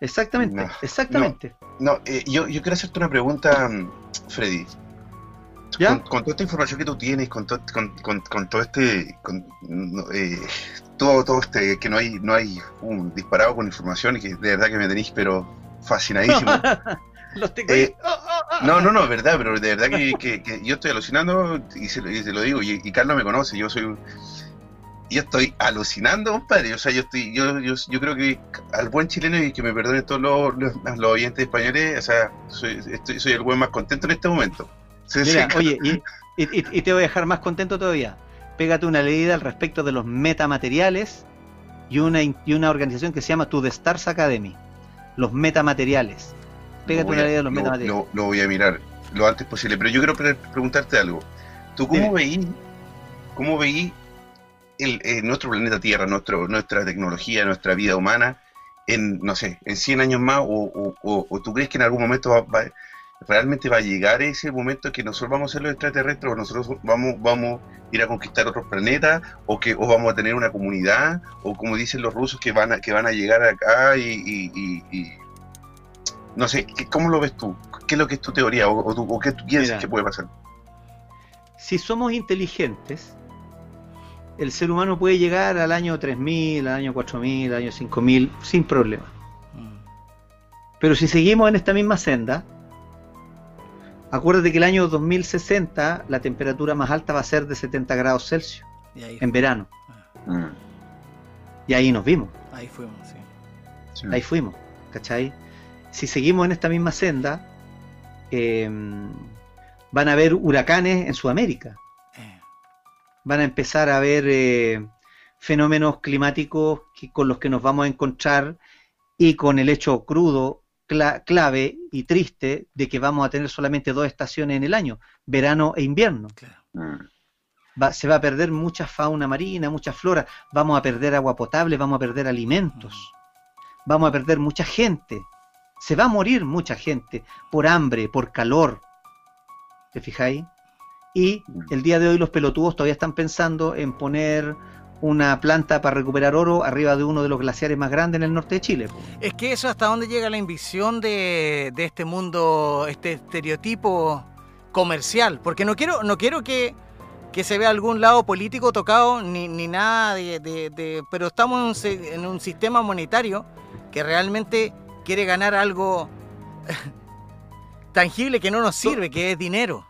Exactamente, No, exactamente. No, eh, yo, yo quiero hacerte una pregunta, mm, Freddy. ¿Ya? Con, con toda esta información que tú tienes, con, to- con, todo este, eh, todo, todo este, que no hay, no hay un disparado con información y que de verdad que me tenéis, pero fascinadísimo. Los Eh, ah. No, no, no, es verdad, pero de verdad que, que- que yo estoy alucinando y se, lo- y se lo digo, y, y Carlos me conoce, yo soy un- yo estoy alucinando, compadre, o sea, yo estoy, yo, yo, yo creo que al buen chileno y que me perdonen todos los, los, los oyentes españoles, o sea, soy, estoy- soy el buen más contento en este momento. Sí, sí, Mira, oye, y, y- y- y te voy a dejar más contento todavía. Pégate una leída al respecto de los metamateriales y una, y una organización que se llama To The Stars Academy. Los metamateriales. Pégate una a- leída de los lo- metamateriales. lo- lo voy a mirar lo antes posible, pero yo quiero pre- preguntarte algo. ¿Tú cómo veí, cómo veí el, eh, nuestro planeta Tierra, nuestro, nuestra tecnología, nuestra vida humana en, no sé, en 100 años más? ¿O, o- o- o tú crees que en algún momento va, va- realmente va a llegar ese momento que nosotros vamos a ser los extraterrestres o nosotros vamos, vamos a ir a conquistar otros planetas o que o vamos a tener una comunidad o como dicen los rusos que van a, que van a llegar acá y, no sé, ¿cómo lo ves tú? ¿Qué es lo que es tu teoría o, o, qué tú piensas que puede pasar? Si somos inteligentes, el ser humano puede llegar al año 3000, al año 4000, al año 5000 sin problema. Mm. Pero si seguimos en esta misma senda, acuérdate que el año 2060 la temperatura más alta va a ser de 70 grados Celsius en verano. Ah. Mm. Y ahí nos vimos. Ahí fuimos, sí. Ahí fuimos, ¿cachai? Si seguimos en esta misma senda, em, van a haber huracanes en Sudamérica van a empezar a haber eh, fenómenos climáticos con los que nos vamos a encontrar y con el hecho crudo, clave y triste de que vamos a tener solamente dos estaciones en el año, verano e invierno. Mm. se va a perder mucha fauna marina, mucha flora, vamos a perder agua potable, vamos a perder alimentos, mm. vamos a perder mucha gente, se va a morir mucha gente por hambre, por calor. ¿Te fijáis? Y el día de hoy los pelotudos todavía están pensando en poner una planta para recuperar oro arriba de uno de los glaciares más grandes en el norte de Chile. Es que eso hasta dónde llega la invisión de, este mundo, este estereotipo comercial, porque no quiero, no quiero que, se vea algún lado político tocado ni, ni nada de, pero estamos en un, sistema monetario que realmente quiere ganar algo tangible que no nos sirve, que es dinero.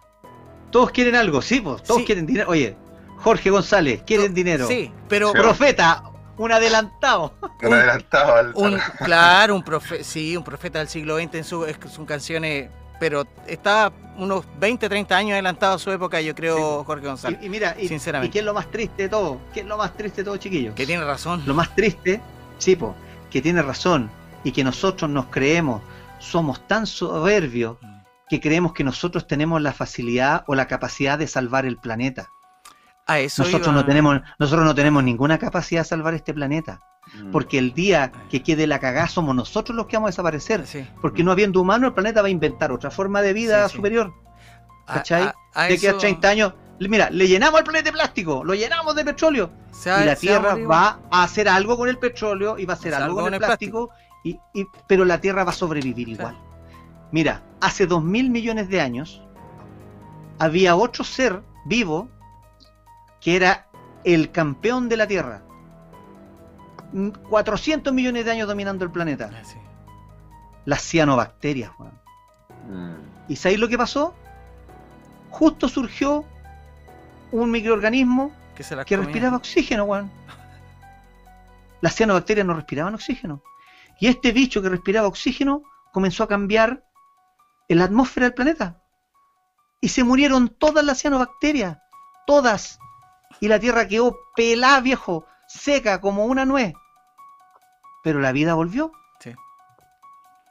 Todos quieren algo, sí, pues, todos quieren dinero. Oye, Jorge González, quieren dinero. Sí, pero. Profeta, un adelantado. Un, adelantado al. claro, un profeta, sí, un profeta del siglo XX en sus canciones, pero está unos 20, 30 años adelantado a su época, yo creo, Jorge González. Y, mira, y, sinceramente. ¿y qué es lo más triste de todo? ¿Qué es lo más triste de todo, chiquillos? Que tiene razón. Lo más triste, sí, pues, que tiene razón y que nosotros nos creemos, somos tan soberbios. Mm que creemos que nosotros tenemos la facilidad o la capacidad de salvar el planeta. A eso nosotros no tenemos nosotros no tenemos ninguna capacidad de salvar este planeta. Mm. Porque el día que quede la cagada somos nosotros los que vamos a desaparecer. Porque no habiendo humano el planeta va a inventar otra forma de vida superior. ¿Cachai? de que a 30 años, mira, le llenamos el planeta de plástico, lo llenamos de petróleo. y la Tierra va a hacer algo con el petróleo y va a hacer algo con el plástico, Y, pero la Tierra va a sobrevivir igual. Mira, hace dos mil millones de años había otro ser vivo que era el campeón de la Tierra. 400 millones de años dominando el planeta. Ah, Las cianobacterias, mm. ¿Y sabéis lo que pasó? Justo surgió un microorganismo que, respiraba oxígeno, Juan. Las cianobacterias no respiraban oxígeno. Y este bicho que respiraba oxígeno comenzó a cambiar en la atmósfera del planeta. Y se murieron todas las cianobacterias, todas. Y la Tierra quedó pelada, viejo, seca como una nuez. Pero la vida volvió. Sí.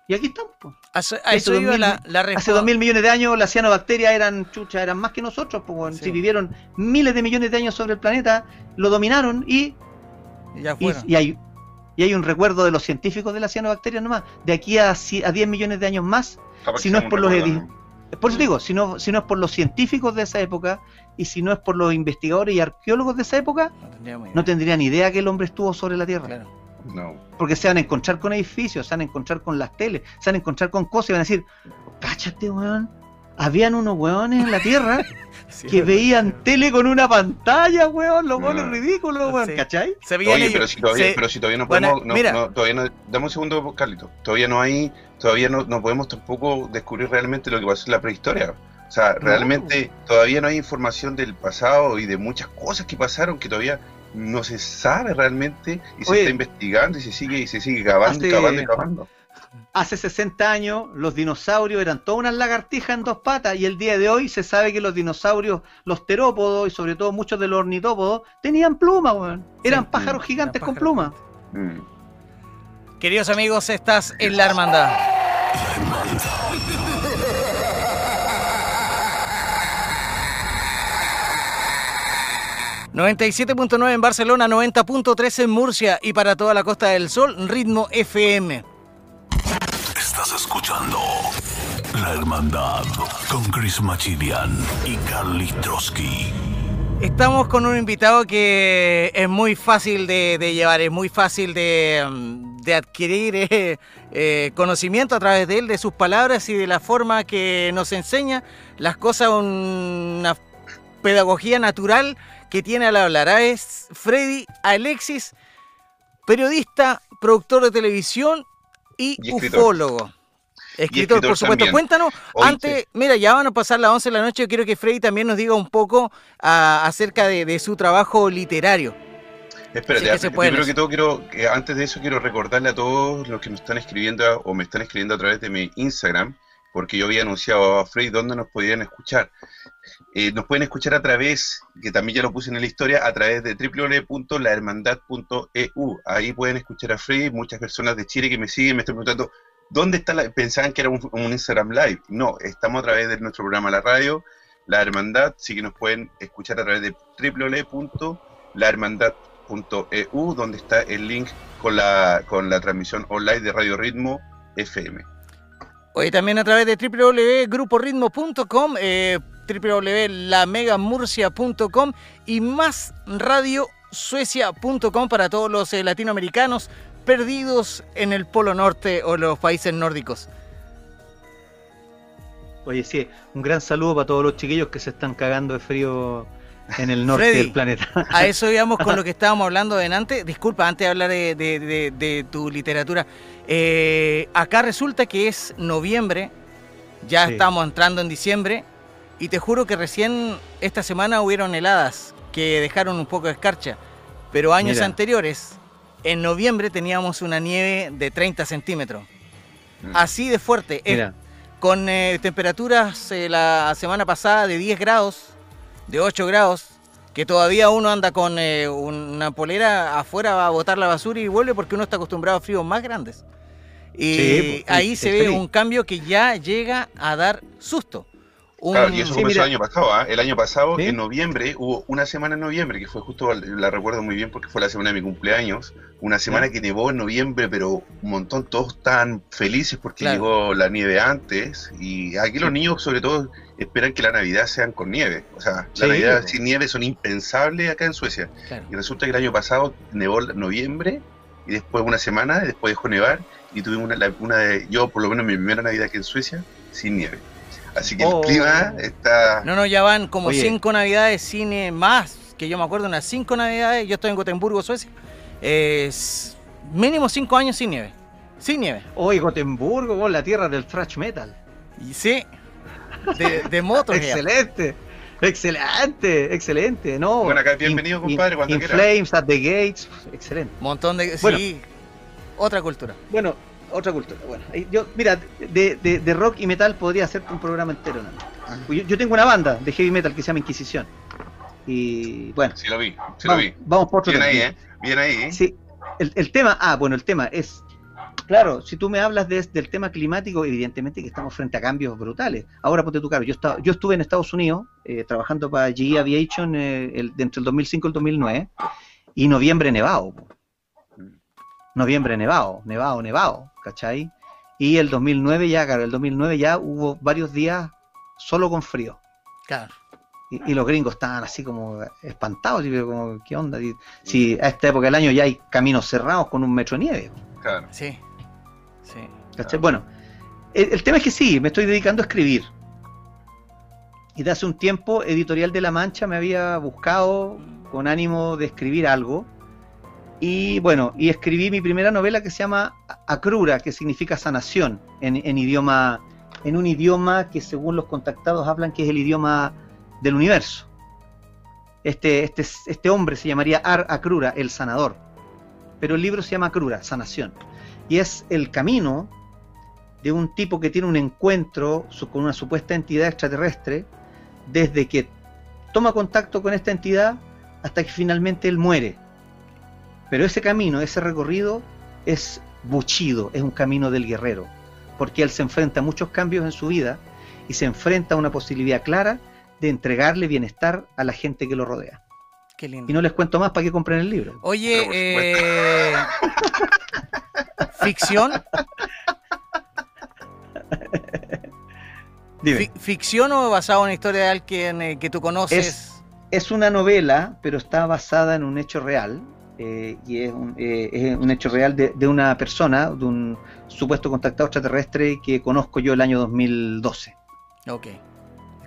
Y aquí estamos. Hace, eso la, hace dos mil millones de años las cianobacterias eran chucha, eran más que nosotros. Pues, Si vivieron miles de millones de años sobre el planeta, lo dominaron y, y, hay, y hay un recuerdo de los científicos de las cianobacterias nomás. De aquí a, a 10 millones de años más, si no es por los por eso digo, si no, si no es por los científicos de esa época y si no es por los investigadores y arqueólogos de esa época, no, tendrían idea que el hombre estuvo sobre la Tierra. No. Porque se van a encontrar con edificios, se van a encontrar con las teles, se van a encontrar con cosas y van a decir, cáchate, weón, habían unos weones en la Tierra que veían tele con una pantalla, weón, los weones ridículos, weón, ¿cachai? Oye, pero si todavía, pero si todavía no podemos, no, todavía no, dame un segundo, Carlito, todavía no hay, todavía no, no podemos tampoco descubrir realmente lo que pasó en la prehistoria. O sea, realmente todavía no hay información del pasado y de muchas cosas que pasaron que todavía no se sabe realmente y se está investigando y se sigue y se sigue cavando y cavando y cavando hace 60 años los dinosaurios eran todas unas lagartijas en dos patas y el día de hoy se sabe que los dinosaurios, los terópodos y sobre todo muchos de los ornitópodos tenían plumas, Eran pájaros gigantes con plumas. Mm. Queridos amigos, estás en la hermandad. 97.9 en Barcelona, 90.3 en Murcia y para toda la Costa del Sol, ritmo FM. Estás escuchando La Hermandad con Chris Machilian y Carly Trotsky. Estamos con un invitado que es muy fácil de, de llevar, es muy fácil de, de adquirir eh, eh, conocimiento a través de él, de sus palabras y de la forma que nos enseña las cosas, una pedagogía natural que tiene al hablar. Ah, Es Freddy Alexis, periodista, productor de televisión y, Y escritor. ufólogo. Escritor, escritor por supuesto. también. Cuéntanos, antes, mira, ya van a pasar las 11 de la noche, yo quiero que Freddy también nos diga un poco ah, acerca de, de su trabajo literario. Espérate, Sí, primero que todo quiero, que antes de eso quiero recordarle a todos los que nos están escribiendo a- o me están escribiendo a través de mi Instagram, porque yo había anunciado a Frey dónde nos podían escuchar. Eh, nos pueden escuchar a través, que también ya lo puse en la historia, a través de www.lahermandad.eu. Ahí pueden escuchar a Frey, muchas personas de Chile que me siguen me están preguntando, ¿dónde está la...? Pensaban que era un, Instagram Live. No, estamos a través de nuestro programa La Radio, La Hermandad, sí que nos pueden escuchar a través de www.lahermandad.eu, donde está el link con la, con la transmisión online de Radio Ritmo FM. Hoy también a través de www.gruporitmo.com, www.lamegamurcia.com y más radiosuecia.com para todos los eh, latinoamericanos perdidos en el Polo Norte o los países nórdicos. Oye, sí, un gran saludo para todos los chiquillos que se están cagando de frío en el norte Freddy. del planeta. A eso íbamos con lo que estábamos hablando de antes. Disculpa, antes de hablar de, de- de- de tu literatura. Eh, acá resulta que es noviembre, ya Sí. estamos entrando en diciembre, y te juro que recién esta semana hubieron heladas que dejaron un poco de escarcha. Pero años Mira. anteriores, en noviembre teníamos una nieve de 30 centímetros. Mm. Así de fuerte. Mira, con eh, temperaturas eh, la semana pasada de 10 grados, de 8 grados, que todavía uno anda con eh, una polera afuera va a botar la basura y vuelve porque uno está acostumbrado a fríos más grandes. Y Sí, pues, ahí se ve feliz. un cambio que ya llega a dar susto. Un- Claro, y eso Sí, comenzó mira. el año pasado, ¿ah? El año pasado, ¿Sí? en noviembre, hubo una semana en noviembre, que fue justo, la recuerdo muy bien porque fue la semana de mi cumpleaños, una semana que nevó en noviembre, pero un montón, todos estaban felices porque Claro. llegó la nieve antes, y aquí los niños sobre todo esperan que la Navidad sean con nieve, o sea, Sí, la Navidad sin nieve son impensables acá en Suecia, claro. y resulta que el año pasado nevó en noviembre, y después una semana, y después dejó nevar, y tuvimos una, la- una de, yo por lo menos mi primera Navidad aquí en Suecia, sin nieve. Así que Oh. el clima está... No, no, ya van como Oye. cinco navidades cine más, que yo me acuerdo, unas cinco navidades, yo estoy en Gotemburgo, Suecia, es mínimo cinco años sin nieve. Sin nieve. hoy Gotemburgo, vos, la tierra del thrash metal. Y sí, de, de motos. ya. Excelente, excelente, excelente. No, Bueno, acá bienvenido, In- compadre, in- cuando in. Flames at the Gates, excelente. Montón de... Bueno. Sí, otra cultura. Bueno, otra cultura. Bueno, yo, mira, de, de- de rock y metal podría hacerte un programa entero. ¿no? Ah. Yo, yo tengo una banda de heavy metal que se llama Inquisición. Y bueno, Sí lo vi, sí lo vamos, vi. vamos por otro Bien tema. ahí, ¿eh? Bien ahí, ¿eh? Sí, el, el tema, ah, bueno, el tema es, claro, si tú me hablas de- del tema climático, evidentemente que estamos frente a cambios brutales. Ahora ponte tu caro, yo, estaba, yo estuve en Estados Unidos eh, trabajando para GE Aviation eh, el, de entre el 2005 y el 2009 y noviembre nevado. po. Noviembre nevado, nevado, nevado, ¿cachai? Y el 2009 ya, claro, el 2009 ya hubo varios días solo con frío. Claro. Y, y los gringos estaban así como espantados, y como, ¿qué onda? Y- Si a esta época del año ya hay caminos cerrados con un metro de nieve. Claro. Sí. Sí. ¿cachai? Bueno, el, el tema es que sí, me estoy dedicando a escribir. Y de hace un tiempo, Editorial de la Mancha me había buscado con ánimo de escribir algo. Y bueno, y escribí mi primera novela que se llama Acrura, que significa sanación, en, idioma, en un idioma que según los contactados hablan que es el idioma del universo. Este, este, este hombre se llamaría Ar Acrura, el sanador. Pero el libro se llama Acrura, sanación. Y es el camino de un tipo que tiene un encuentro con una supuesta entidad extraterrestre, desde que toma contacto con esta entidad hasta que finalmente él muere. Pero ese camino, ese recorrido, es buchido, es un camino del guerrero, porque él se enfrenta a muchos cambios en su vida y se enfrenta a una posibilidad clara de entregarle bienestar a la gente que lo rodea. Qué lindo. Y no les cuento más para que compren el libro. Oye, eh, ficción. Dime. ¿Ficción o basado en una historia de alguien eh, que tú conoces? Es, es una novela, pero está basada en un hecho real. Eh, y es un, eh, es un hecho real de, de una persona, de un supuesto contactado extraterrestre que conozco yo el año 2012. Ok.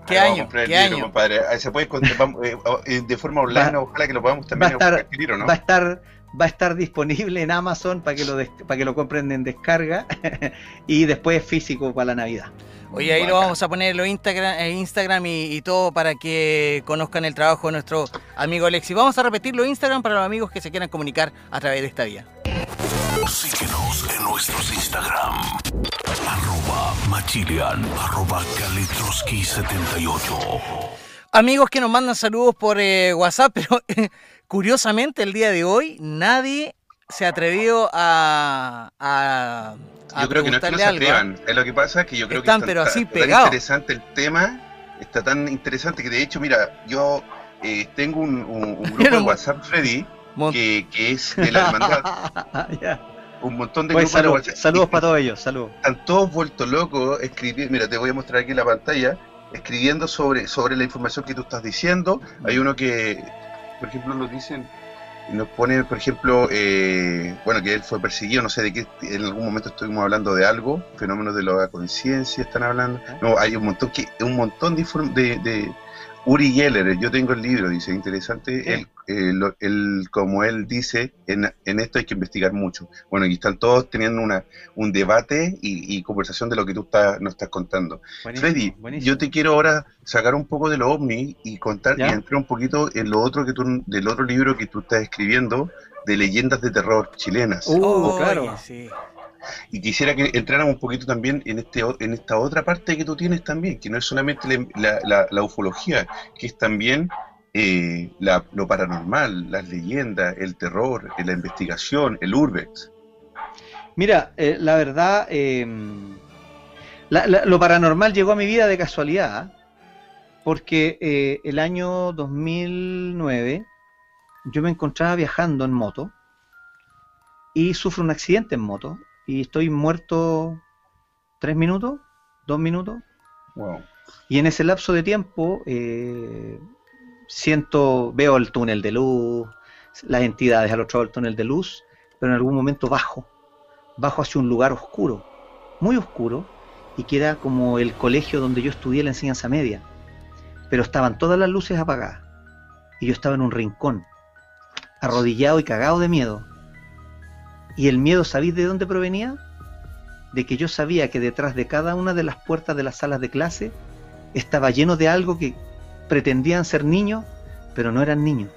¿Qué año? comprar el ¿Qué libro, año? compadre. Se puede eh, eh, de forma online, Va- ojalá que lo podamos también va a estar- adquirir, ¿o ¿no? Va a estar va a estar disponible en Amazon para que lo des- para que lo compren en descarga y después físico para la Navidad. Oye, ahí lo vamos a poner en los Instagram, en Instagram y, y todo para que conozcan el trabajo de nuestro amigo Alexis. Vamos a repetir los Instagram para los amigos que se quieran comunicar a través de esta vía. Síguenos en nuestros Instagram. Arroba Machilian, arroba Kalitroski78. Amigos que nos mandan saludos por eh, WhatsApp, pero curiosamente el día de hoy nadie se ha atrevido a, a, a Yo creo que no es que no se algo, ¿ah? atrevan, es lo que pasa que yo creo Están, que pero así, tan interesante el tema, está tan interesante que de hecho, mira, yo eh, tengo un, un- un grupo de WhatsApp, Freddy, que, que es de la hermandad, un montón de Pues grupos de WhatsApp. saludos para todos ellos, saludos. Están todos vueltos locos escribiendo, mira, te voy a mostrar aquí en la pantalla, escribiendo sobre, sobre la información que tú estás diciendo. Hay uno que, por ejemplo, nos dicen, nos pone, por ejemplo, eh, bueno, que él fue perseguido, no sé de qué, en algún momento estuvimos hablando de algo, fenómenos de la conciencia están hablando. No, hay un montón, que, un montón de, de, de Uri Geller, yo tengo el libro, dice, interesante, Sí. él, eh, lo- él, como él dice, en, en esto hay que investigar mucho. Bueno, y están todos teniendo una, un debate y, y conversación de lo que tú estás, nos estás contando. Buenísimo, Freddy, buenísimo. yo te quiero ahora sacar un poco de lo ovni y contar ¿Ya? y entrar un poquito en lo otro que tú, del otro libro que tú estás escribiendo de leyendas de terror chilenas. Uh, Oye, claro. sí. Y quisiera que entráramos un poquito también en este en esta otra parte que tú tienes también, que no es solamente la, ufología, que es también eh, lo paranormal, las leyendas, el terror, eh, la investigación, el urbex. Mira, eh, la verdad, eh, la- lo paranormal llegó a mi vida de casualidad, porque el año 2009 yo me encontraba viajando en moto y sufro un accidente en moto y estoy muerto tres minutos, dos minutos, Wow. y en ese lapso de tiempo eh, siento, veo el túnel de luz, las entidades al otro lado del túnel de luz, pero en algún momento bajo, bajo hacia un lugar oscuro, muy oscuro, y que era como el colegio donde yo estudié la enseñanza media, pero estaban todas las luces apagadas, y yo estaba en un rincón, arrodillado y cagado de miedo. Y el miedo, ¿sabéis de dónde provenía? De que yo sabía que detrás de cada una de las puertas de las salas de clase estaba lleno de algo que pretendían ser niños, pero no eran niños.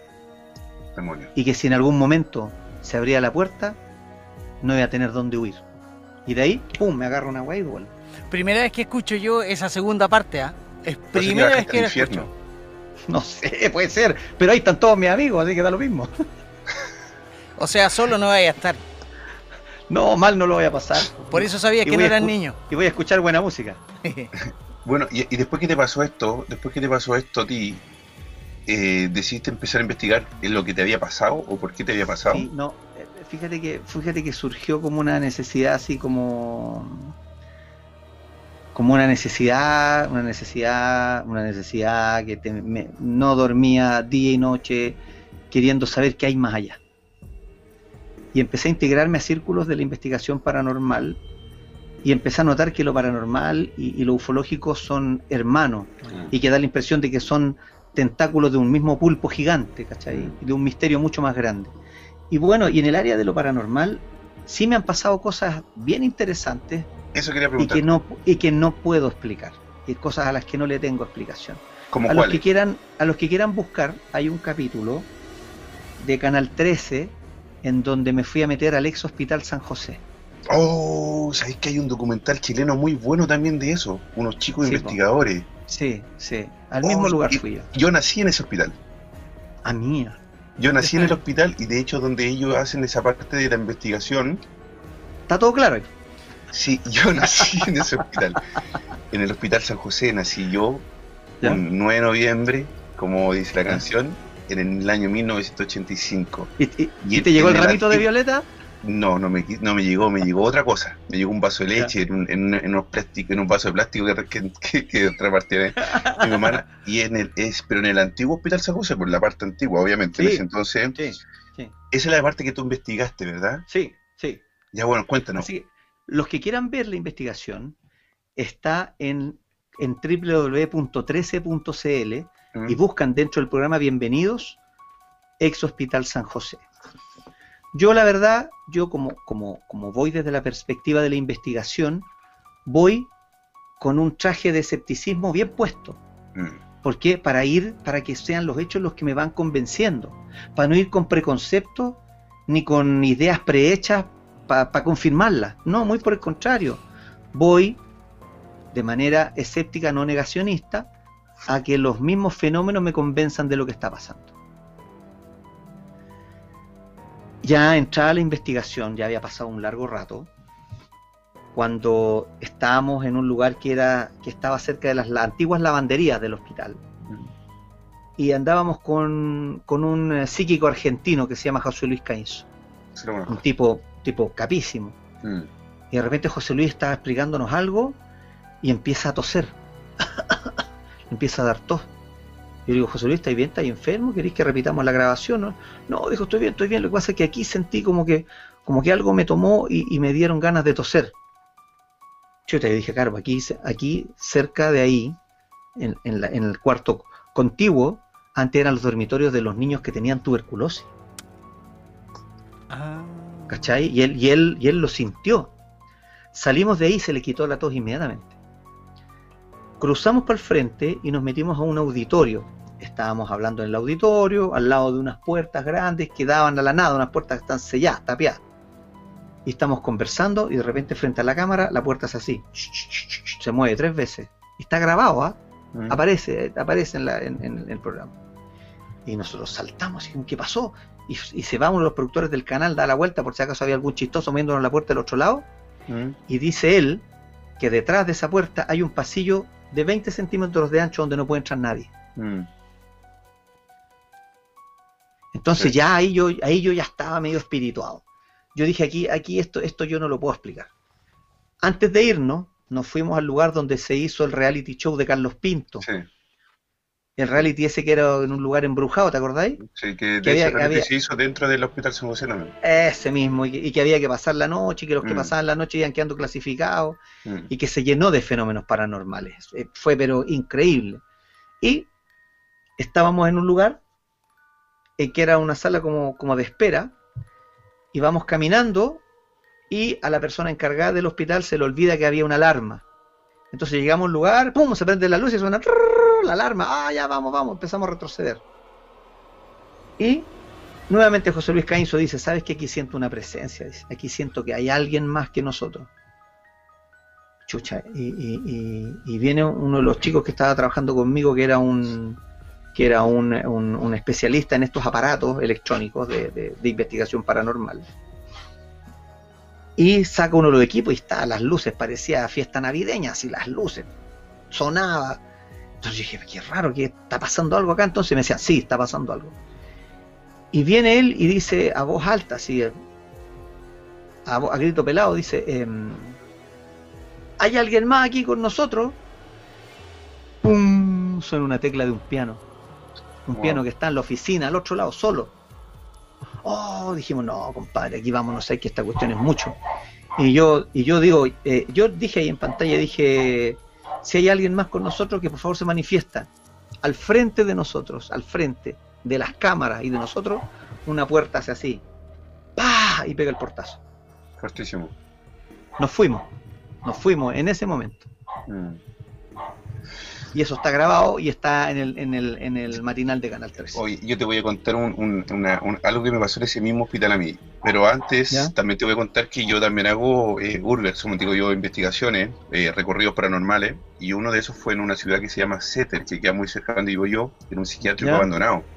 Demonio. Y que si en algún momento se abría la puerta, no iba a tener dónde huir. Y de ahí, ¡pum!, me agarro una guay y vuelvo. Primera vez que escucho yo esa segunda parte, ¿ah? Es primera vez que la escucho. No sé, puede ser, pero ahí están todos mis amigos, así que da lo mismo. O sea, solo no vaya a estar. No, mal no lo voy a pasar. Por eso sabía Y que no eran niños. Y voy a escuchar buena música. Bueno, y, y después que te pasó esto, después que te pasó esto a ti, eh, decidiste empezar a investigar en lo que te había pasado o por qué te había pasado. Sí, no, eh, fíjate que, fíjate que surgió como una necesidad así como como una necesidad, una necesidad, una necesidad que te- me- no dormía día y noche queriendo saber qué hay más allá. Y empecé a integrarme a círculos de la investigación paranormal y empecé a notar que lo paranormal y, y lo ufológico son hermanos y que da la impresión de que son tentáculos de un mismo pulpo gigante, ¿cachai? Y de un misterio mucho más grande. Y bueno, y en el área de lo paranormal sí me han pasado cosas bien interesantes Eso quería y preguntar. que no y que no puedo explicar, y cosas a las que no le tengo explicación. ¿Cómo A los que quieran a los que quieran buscar hay un capítulo de Canal 13 en donde me fui a meter al ex hospital San José. Oh, sabéis que hay un documental chileno muy bueno también de eso. Unos chicos Sí, po. investigadores. Sí, sí, al Oh, mismo lugar fui yo. Yo nací en ese hospital. A mía. Yo nací en el hospital y de hecho donde ellos hacen esa parte de la investigación, Está todo claro. ahí. sí, yo nací en ese hospital. En el Hospital San José nací yo ¿Ya? un 9 de noviembre, como dice la canción, en el año 1985. ¿Y, y- Y y te llegó el ramito de violeta? No, no me, no me llegó, me llegó otra cosa. Me llegó un vaso de leche en un, en, en unos plásticos, en un vaso de plástico que, que, que, repartía mi mamá. Y en el, es, pero en el antiguo hospital José, por la parte antigua, obviamente. Sí. En ese entonces, Sí, sí, esa es la parte que tú investigaste, ¿verdad? sí, sí. Ya bueno, cuéntanos. Así los que quieran ver la investigación está en, en www.13.cl Mm. y buscan dentro del programa Bienvenidos, Ex Hospital San José. Yo la verdad, yo como, como, como voy desde la perspectiva de la investigación, voy con un traje de escepticismo bien puesto. Mm. ¿Por qué? Para ir, para que sean los hechos los que me van convenciendo. Para no ir con preconceptos ni con ideas prehechas para confirmarlas. No, muy por el contrario. Voy de manera escéptica, no negacionista, a que los mismos fenómenos me convenzan de lo que está pasando. Ya entrada la investigación, ya había pasado un largo rato, cuando estábamos en un lugar que era que estaba cerca de las la- antiguas lavanderías del hospital. Y andábamos con, con un eh, psíquico argentino que se llama José Luis Caínzo, Sí, un tipo tipo capísimo. Mm. y de repente José Luis estaba explicándonos algo y empieza a toser empieza a dar tos yo digo José Luis ¿estáis bien? ¿estáis enfermo? ¿queréis que repitamos la grabación? no, no dijo estoy bien, estoy bien lo que pasa es que aquí sentí como que como que algo me tomó y, y me dieron ganas de toser yo te dije, claro, aquí, aquí cerca de ahí, en, en la- en el cuarto contiguo, antes eran los dormitorios de los niños que tenían tuberculosis, Ah. ¿cachai? Y él, y él, y él lo sintió. Salimos de ahí y se le quitó la tos inmediatamente. Cruzamos para el frente y nos metimos a un auditorio. Estábamos hablando en el auditorio, al lado de unas puertas grandes que daban a la nada, unas puertas que están selladas, tapiadas. Y estamos conversando y de repente frente a la cámara la puerta es así. Se mueve tres veces. Y está grabado, ¿ah? Mm. aparece, aparece en, la- en- en el programa. Y nosotros saltamos, y ¿qué pasó? Y, y se van los productores del canal, da la vuelta por si acaso había algún chistoso viéndonos la puerta del otro lado. Mm. Y dice él que detrás de esa puerta hay un pasillo de 20 centímetros de ancho donde no puede entrar nadie. Mm. Entonces Sí. ya ahí yo, ahí yo ya estaba medio espirituado. Yo dije aquí, aquí esto, esto yo no lo puedo explicar. Antes de irnos, nos fuimos al lugar donde se hizo el reality show de Carlos Pinto. Sí, El reality ese que era en un lugar embrujado, ¿te acordáis? sí, que de Que había- ese reality había- se hizo dentro del Hospital San José también. Ese mismo, y que, y que había que pasar la noche, y que los que Mm. pasaban la noche iban quedando clasificados, Mm. y que se llenó de fenómenos paranormales. Eh, fue pero increíble. Y estábamos en un lugar en que era una sala como, como de espera, y vamos caminando, y a la persona encargada del hospital se le olvida que había una alarma. Entonces llegamos a un lugar, ¡pum! se prende la luz y suena la alarma, ¡ah, ya vamos, vamos! Empezamos a retroceder. Y nuevamente José Luis Caínzo dice, ¿sabes que aquí siento una presencia? Dice, aquí siento que hay alguien más que nosotros. Chucha, y, y- viene uno de los chicos que estaba trabajando conmigo, que era un que era un, un- especialista en estos aparatos electrónicos de- de investigación paranormal. Y saca uno de los equipos y está, las luces, parecía fiesta navideña, así las luces, sonaba. Entonces yo dije, qué raro, que está pasando algo acá. Entonces me decía, sí, está pasando algo. Y viene él y dice a voz alta, así, a, vo- a grito pelado, dice, em, ¿hay alguien más aquí con nosotros? ¡Pum! Suena una tecla de un piano. Un Wow. piano que está en la oficina, al otro lado, solo. Oh, dijimos, no, compadre, aquí vámonos, hay que esta cuestión es mucho. Y yo, y yo digo, eh, yo dije ahí en pantalla, dije, si hay alguien más con nosotros, que por favor se manifiesta. Al frente de nosotros, al frente de las cámaras y de nosotros, una puerta hace así. ¡Pah! Y pega el portazo. Fuertísimo. Nos fuimos. Nos fuimos en ese momento. Mm. Y eso está grabado y está en el, en el, en el matinal de Canal 3. Oye, yo te voy a contar un, un- una- un- algo que me pasó en ese mismo hospital a mí. Pero antes ¿Ya? también te voy a contar que yo también hago eh, urbex, como digo yo, investigaciones, eh, recorridos paranormales. Y uno de esos fue en una ciudad que se llama Setter, que queda muy cerca de donde vivo yo, en un psiquiátrico ¿Ya? abandonado.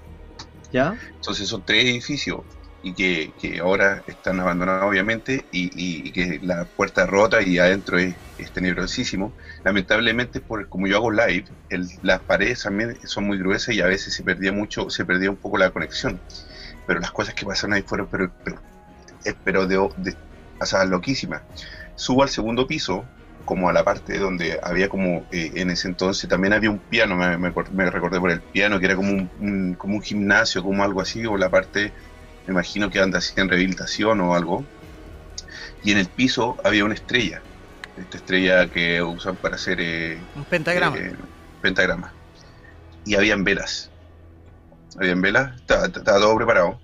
¿Ya? Entonces son tres edificios y que, que ahora están abandonados obviamente y, y- que la puerta rota y adentro es, es tenebrosísimo. Lamentablemente, por como yo hago live, el- las paredes también son muy gruesas y a veces se perdía mucho, se perdía un poco la conexión. Pero las cosas que pasaron ahí fueron pero, pero eh, pero de, de, o sea, loquísima. Subo al segundo piso, como a la parte donde había como, eh, en ese entonces también había un piano, me, me, me recordé por el piano, que era como un, un, como un gimnasio, como algo así, o la parte, me imagino que anda así en rehabilitación o algo. Y en el piso había una estrella, esta estrella que usan para hacer... Eh, un pentagrama. Eh, pentagrama. Y habían velas. Habían velas, estaba, estaba todo preparado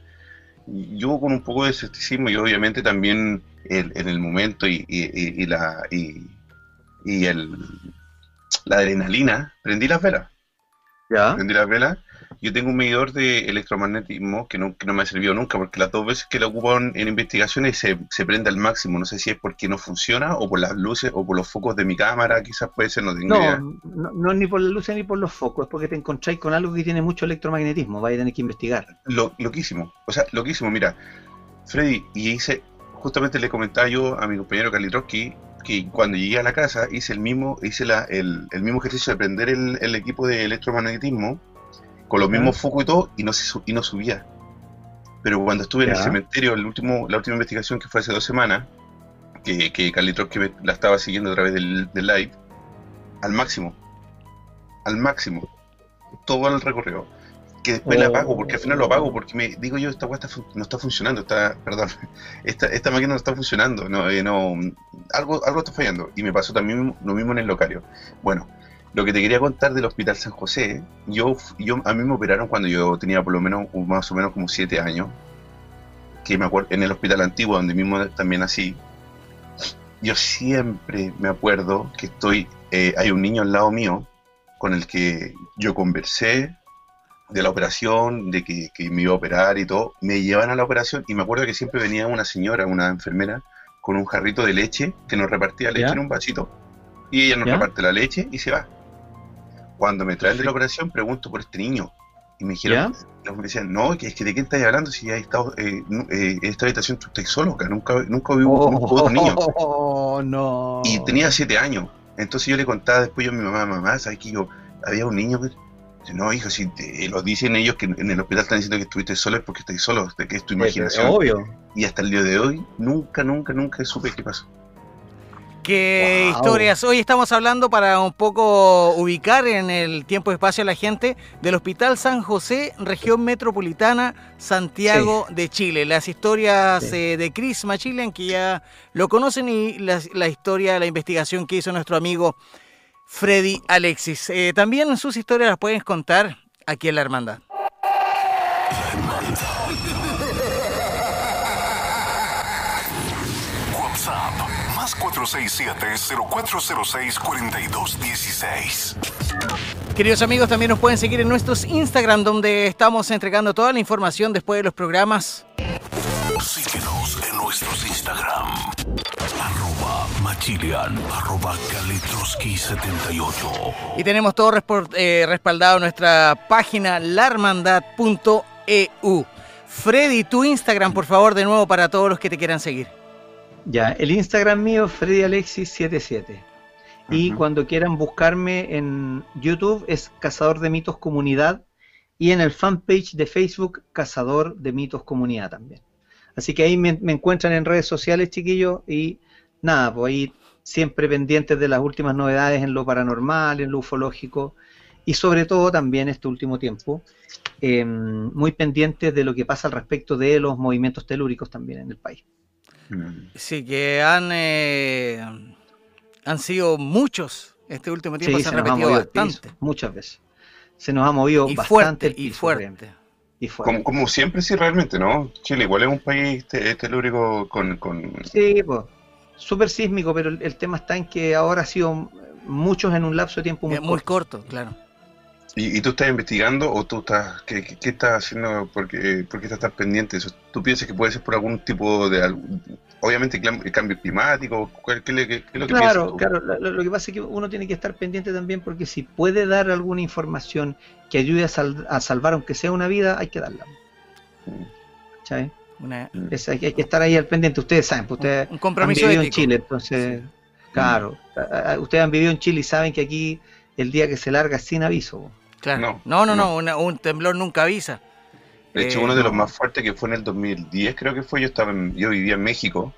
yo con un poco de escepticismo y obviamente también el, en el momento y, y, y la y, y, el la adrenalina prendí las velas ¿Ya? prendí las velas yo tengo un medidor de electromagnetismo que no, que no me ha servido nunca porque las dos veces que lo ocupo en, en investigaciones se, se, prende al máximo. No sé si es porque no funciona o por las luces o por los focos de mi cámara quizás puede ser no tengo no, idea. no, no ni por las luces ni por los focos es porque te encontráis con algo que tiene mucho electromagnetismo vais a tener que investigar. Lo, loquísimo. O sea loquísimo mira Freddy y hice justamente le comentaba yo a mi compañero Kalitroski que cuando llegué a la casa hice el mismo hice la, el, el mismo ejercicio de prender el, el equipo de electromagnetismo con los mismos focos y todo, y no, se, y no subía. Pero cuando estuve en el cementerio, el último, la última investigación que fue hace dos semanas, que, que Carlitos que la estaba siguiendo a través del, del live, al máximo. Al máximo. Todo el recorrido. Que después la apago, porque al final lo apago, porque me digo yo, esta está no está funcionando, está, perdón, esta, esta máquina no está funcionando, no, eh, no, algo, algo está fallando. Y me pasó también lo mismo en el locario. Bueno, lo que te quería contar del Hospital San José, yo, yo a mí me operaron cuando yo tenía por lo menos, más o menos como siete años, que me acuerdo, en el hospital antiguo, donde mismo también así. Yo siempre me acuerdo que estoy, eh, hay un niño al lado mío con el que yo conversé de la operación, de que, que me iba a operar y todo. Me llevan a la operación y me acuerdo que siempre venía una señora, una enfermera, con un jarrito de leche que nos repartía leche ¿Ya? en un vasito. Y ella nos ¿Ya? reparte la leche y se va. Cuando me traen de la operación, pregunto por este niño. Y me dijeron, los me decían, no, que es que de quién estás hablando si ya he estado, eh, eh, en esta habitación tú estás solo, acá nunca, nunca vi nunca hubo otro niño. Oh, no. Y tenía siete años. Entonces yo le contaba después yo a mi mamá, mamá, ¿sabes que yo había un niño que... No, hijo, si te, lo dicen ellos que en el hospital están diciendo que estuviste solo es porque estás solo, de que es tu imaginación. Obvio. Y hasta el día de hoy, nunca, nunca, nunca supe qué pasó. ¿Qué Wow. historias? Hoy estamos hablando para un poco ubicar en el tiempo y espacio a la gente del Hospital San José, región metropolitana, Santiago de Chile. Las historias Sí. eh, de Chris Machilian, que ya lo conocen, y la, la historia, la investigación que hizo nuestro amigo Freddy Alexis. Eh, también sus historias las pueden contar aquí en la Hermandad. WhatsApp más 467-0406-4216. Queridos amigos, también nos pueden seguir en nuestros Instagram, donde estamos entregando toda la información después de los programas. Síguenos en nuestros Instagram. Arroba Machilian, arroba Kalitroski78. Y tenemos todo eh, respaldado en nuestra página larmandad.eu. Freddy, tu Instagram, por favor, de nuevo para todos los que te quieran seguir. Ya, el Instagram mío, FreddyAlexis77. Y cuando quieran buscarme en YouTube es Cazador de Mitos Comunidad y en el fanpage de Facebook Cazador de Mitos Comunidad también. Así que ahí me, me encuentran en redes sociales, chiquillos, y nada, pues ahí siempre pendientes de las últimas novedades en lo paranormal, en lo ufológico y sobre todo también este último tiempo, eh, muy pendientes de lo que pasa al respecto de los movimientos telúricos también en el país. Sí, que han, eh, han sido muchos este último tiempo, Sí, se han se nos ha repetido piso, bastante. muchas veces. Se nos ha movido Y bastante fuerte, el y piso, fuerte. créeme. Y fuerte. Como, como siempre, sí, realmente, ¿no? Chile igual es un país te- telúrico con... con... Sí, pues, súper sísmico, pero el, el tema está en que ahora ha sido muchos en un lapso de tiempo muy, Muy corto. corto, claro. ¿Y, y tú estás investigando o tú estás... ¿Qué, qué, qué estás haciendo? Porque, ¿Por qué estás tan pendiente? ¿Tú piensas que puede ser por algún tipo de... Obviamente, el cambio climático? ¿Cuál- ¿Qué, qué- qué es lo que piensas Claro, tú? claro. Lo, que pasa es que uno tiene que estar pendiente también porque si puede dar alguna información que ayude a, sal- a salvar, aunque sea una vida, hay que darla. Mm. ¿Cachai? Una- Es- hay, hay que estar ahí al pendiente. Ustedes saben, pues ustedes un han compromiso vivido en. Chile, entonces, claro. Ustedes han vivido en Chile y saben que aquí el día que se larga es sin aviso. Claro. No, No, no, no, una- un temblor nunca avisa. De hecho, Eh, uno de los más fuertes que fue en el 2010, creo que fue, yo estaba en- yo vivía en México,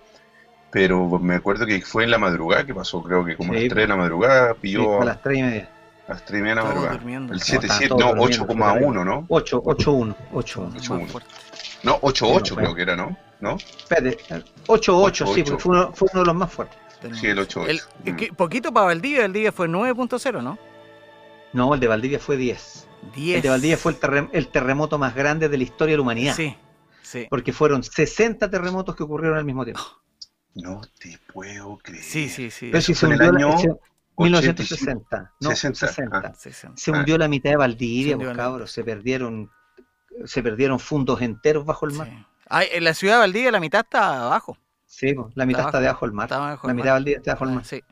pero me acuerdo que fue en la madrugada, que pasó creo que como a Sí, las 3 de la madrugada, Sí, pilló a a las 3 y media. las 3 y media de la madrugada. durmiendo. El No, 7.7, estaban no, todos durmiendo, 8,1, ¿no? 8, 8-1. 8 Más 8-1. fuerte. No, 8.8 Sí, no, creo fue. que era, ¿no? ¿No? Espérate, 8-8, sí, 8-8. fue uno, fue uno de los más fuertes. Sí, el 8.8. El- Mm. poquito para Valdivia, Valdivia fue 9.0, ¿no? No, el de Valdivia fue 10. 10. El de Valdivia fue el, terrem- el terremoto más grande de la historia de la humanidad. Sí, sí. Porque fueron 60 terremotos que ocurrieron al mismo tiempo. No te puedo creer. Sí, sí, sí. Pero si se en el hundió la- año ese- 1960. No, 60, 60. ah. Se hundió la mitad de Se Valdivia, hundió pues, la- cabros. Se perdieron, se perdieron fundos enteros bajo el mar. Sí. Ay, en la ciudad de Valdivia la mitad está abajo. Sí, pues, la mitad Está está debajo del mar. Está abajo La mitad mar. de Valdivia está debajo del mar. Sí.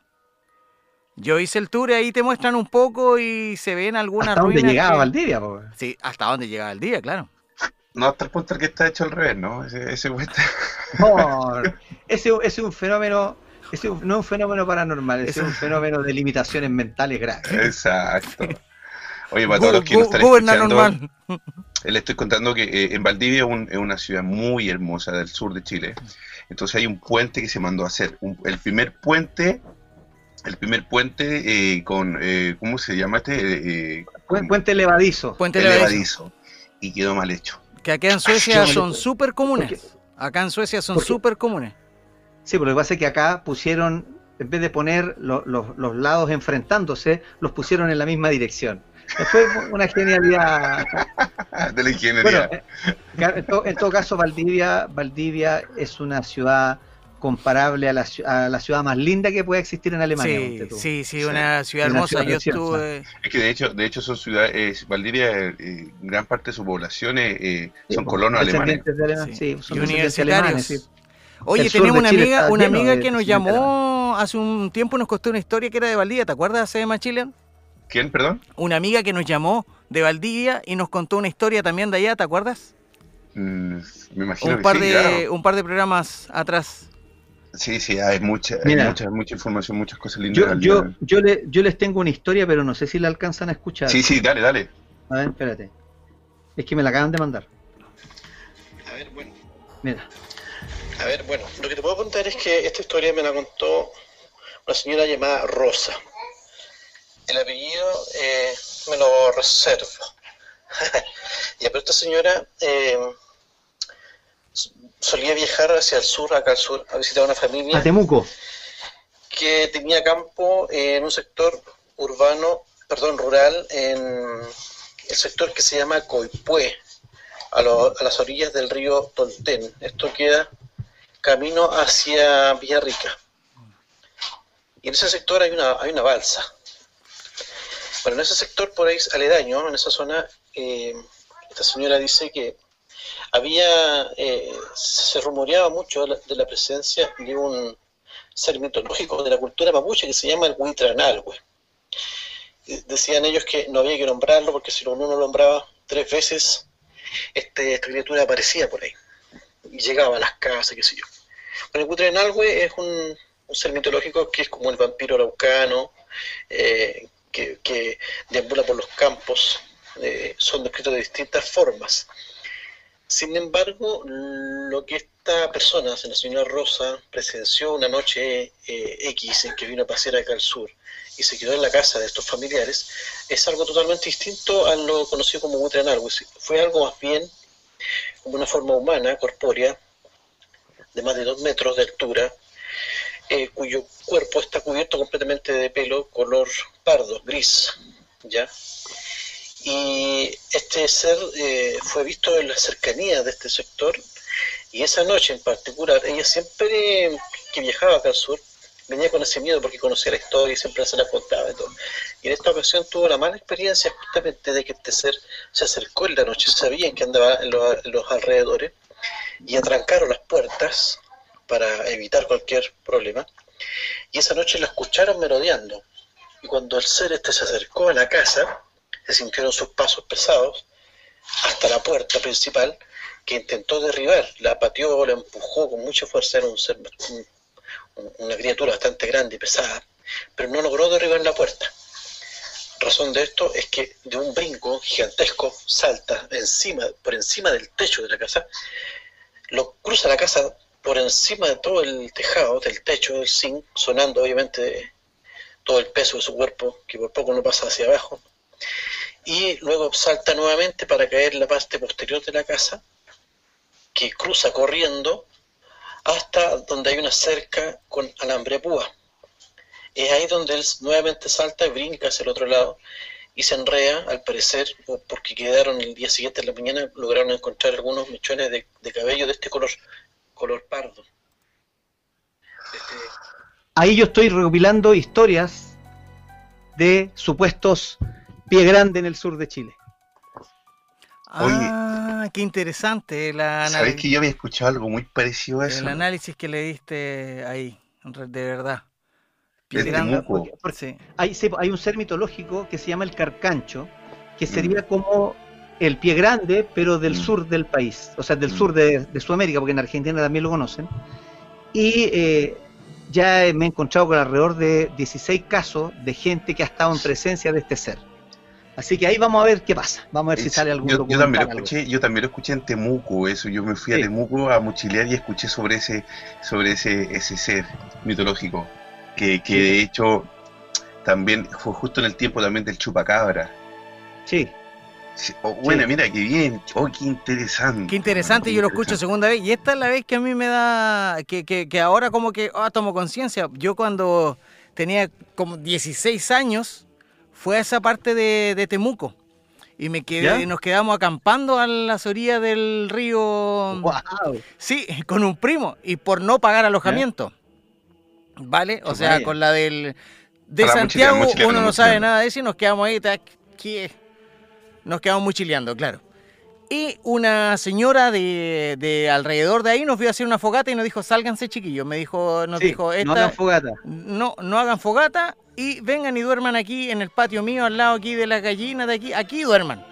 Yo hice el tour y ahí te muestran un poco y se ven algunas Hasta ruinas llegaba que- Valdivia, pues. Sí, hasta donde llegaba Valdivia, claro. No, hasta el punto que está hecho al revés, ¿no? Ese, ese No, ese, es un fenómeno, ese no es un fenómeno paranormal, ese es un fenómeno de limitaciones mentales graves. Exacto. Oye, para todos los que nos están escuchando, normal. le estoy contando que eh, en Valdivia es, un- es una ciudad muy hermosa del sur de Chile. Entonces hay un puente que se mandó a hacer. Un- el primer puente, el primer puente eh, con, eh, ¿cómo se llama este? Eh, eh, Pu- Puente levadizo. Puente Levadizo, elevadizo. Y quedó mal hecho. Que acá en Suecia Qué son súper comunes. Acá en Suecia son súper comunes. Sí, pero lo que pasa es que acá pusieron, en vez de poner lo- los- los lados enfrentándose, los pusieron en la misma dirección. Fue una genialidad. De la ingeniería. Bueno, eh, en, to- en todo caso, Valdivia, Valdivia es una ciudad comparable a la, a la ciudad más linda que puede existir en Alemania. Sí, sí, una ciudad hermosa. ciudad Yo estuve. Es que de hecho, de hecho son ciudades, eh, Valdivia, eh, gran parte de su población eh, eh, Sí, son colonos alemanes. alemanes, Sí. sí, son Y sí. Oye, tenemos una amiga, una amiga de que nos llamó hace un tiempo, nos costó una historia que era de Valdivia. ¿Te acuerdas, Sema Chilean? ¿Quién, perdón? Una amiga que nos llamó de Valdivia y nos contó una historia también de allá, ¿te acuerdas? Mm, me imagino Un que par, sí, de, claro. un par de programas atrás. Sí, sí, hay mucha, hay mucha, mucha información, muchas cosas lindas. Yo, de yo, Valdivia. yo, le, yo les tengo una historia, pero no sé si la alcanzan a escuchar. Sí, sí, dale, dale. A ver, espérate. Es que me la acaban de mandar. A ver, bueno. Mira. A ver, bueno, lo que te puedo contar es que esta historia me la contó una señora llamada Rosa. El apellido eh, me lo reservo. ya, pero esta señora eh, solía viajar hacia el sur, acá al sur, a visitar a una familia A Temuco. que tenía campo en un sector urbano, perdón, rural, en el sector que se llama a, lo- a las orillas del río Tolten. Esto queda camino hacia Villarrica. Y en ese sector hay una, hay una balsa. Bueno, en ese sector por ahí aledaño, en esa zona, eh, esta señora dice que había, eh, se rumoreaba mucho de la, presencia de un ser mitológico de la cultura mapuche que se llama el Huitranalhue. Y Decían ellos que no había que nombrarlo porque si uno lo nombraba tres veces, este, esta criatura aparecía por ahí y llegaba a las casas, qué sé yo. Bueno, el Huitranalhue es un, ser mitológico que es como el vampiro araucano, eh, que, que deambula por los campos, eh, son descritos de distintas formas. Sin embargo, lo que esta persona, la señora Rosa, presenció una noche eh, X en que vino a pasear acá al sur y se quedó en la casa de estos familiares, es algo totalmente distinto a lo conocido como Huitranalhue. Fue algo más bien como una forma humana, corpórea, de más de dos metros de altura, eh, cuyo cuerpo está cubierto completamente de pelo color pardo, gris, ¿ya? Y este ser eh, fue visto en las cercanías de este sector y esa noche en particular, ella siempre que viajaba acá al sur, venía con ese miedo porque conocía la historia y siempre se la contaba y. Y en esta ocasión tuvo la mala experiencia justamente de que este ser se acercó en la noche, sabían que andaba en los, los alrededores y atrancaron las puertas para evitar cualquier problema. Y esa noche la escucharon merodeando. Y cuando el ser este se acercó a la casa, se sintieron sus pasos pesados hasta la puerta principal, que intentó derribar, la pateó, la empujó con mucha fuerza, era un ser, un- una criatura bastante grande y pesada, pero no logró derribar la puerta. razón de esto es que de un brinco gigantesco salta encima, por encima del techo de la casa, lo cruza la casa por encima de todo el tejado, del techo, del zinc, sonando obviamente todo el peso de su cuerpo, que por poco no pasa hacia abajo, y luego salta nuevamente para caer en la parte posterior de la casa, que cruza corriendo hasta donde hay una cerca con alambre púa. Es ahí donde él nuevamente salta y brinca hacia el otro lado y se enrea, al parecer, porque quedaron el día siguiente en la mañana, lograron encontrar algunos mechones de, de cabello de este color, color pardo. Ahí yo estoy recopilando historias de supuestos pie grande en el sur de Chile. Ah, qué interesante la ¿Sabes que yo había escuchado algo muy parecido a eso? el análisis que le diste ahí, de verdad. Pie grande, porque- sí. Hay, un ser mitológico que se llama el carcancho, que Mm. sería como el pie grande, pero del Mm. sur del país, o sea, del Mm. sur de, de Sudamérica, porque en Argentina también lo conocen. Y eh, ya me he encontrado con alrededor de 16 casos de gente que ha estado en presencia de este ser. Así que ahí vamos a ver qué pasa. Vamos a ver si Es- sale algún yo, yo también lo algo. escuché, yo también lo escuché en Temuco, eso, yo me fui Sí. a Temuco a mochilear y escuché sobre ese, sobre ese, ese ser mitológico, que, que de hecho también fue justo en el tiempo también del chupacabra. Sí, Sí, oh, bueno, Sí. mira qué bien, oh, qué interesante. Qué interesante, yo lo escucho segunda vez y esta es la vez que a mí me da, que, que, que ahora como que ah, tomo conciencia. Yo cuando tenía como 16 años fue a esa parte de, de Temuco y me quedé, nos quedamos acampando a las orillas del río. wow. Sí, con un primo y por no pagar alojamiento. ¿Vale? O sea, Vaya. con la del de Santiago uno no sabe nada de eso y nos quedamos ahí nos quedamos mochileando, claro. Y una señora de, de alrededor de ahí nos vio hacer una fogata y nos dijo, "Sálganse, chiquillos." Me dijo, nos Sí, dijo, no "Esta hagan fogata. no, no hagan fogata y vengan y duerman aquí en el patio mío, al lado aquí de la gallina de aquí, aquí duerman."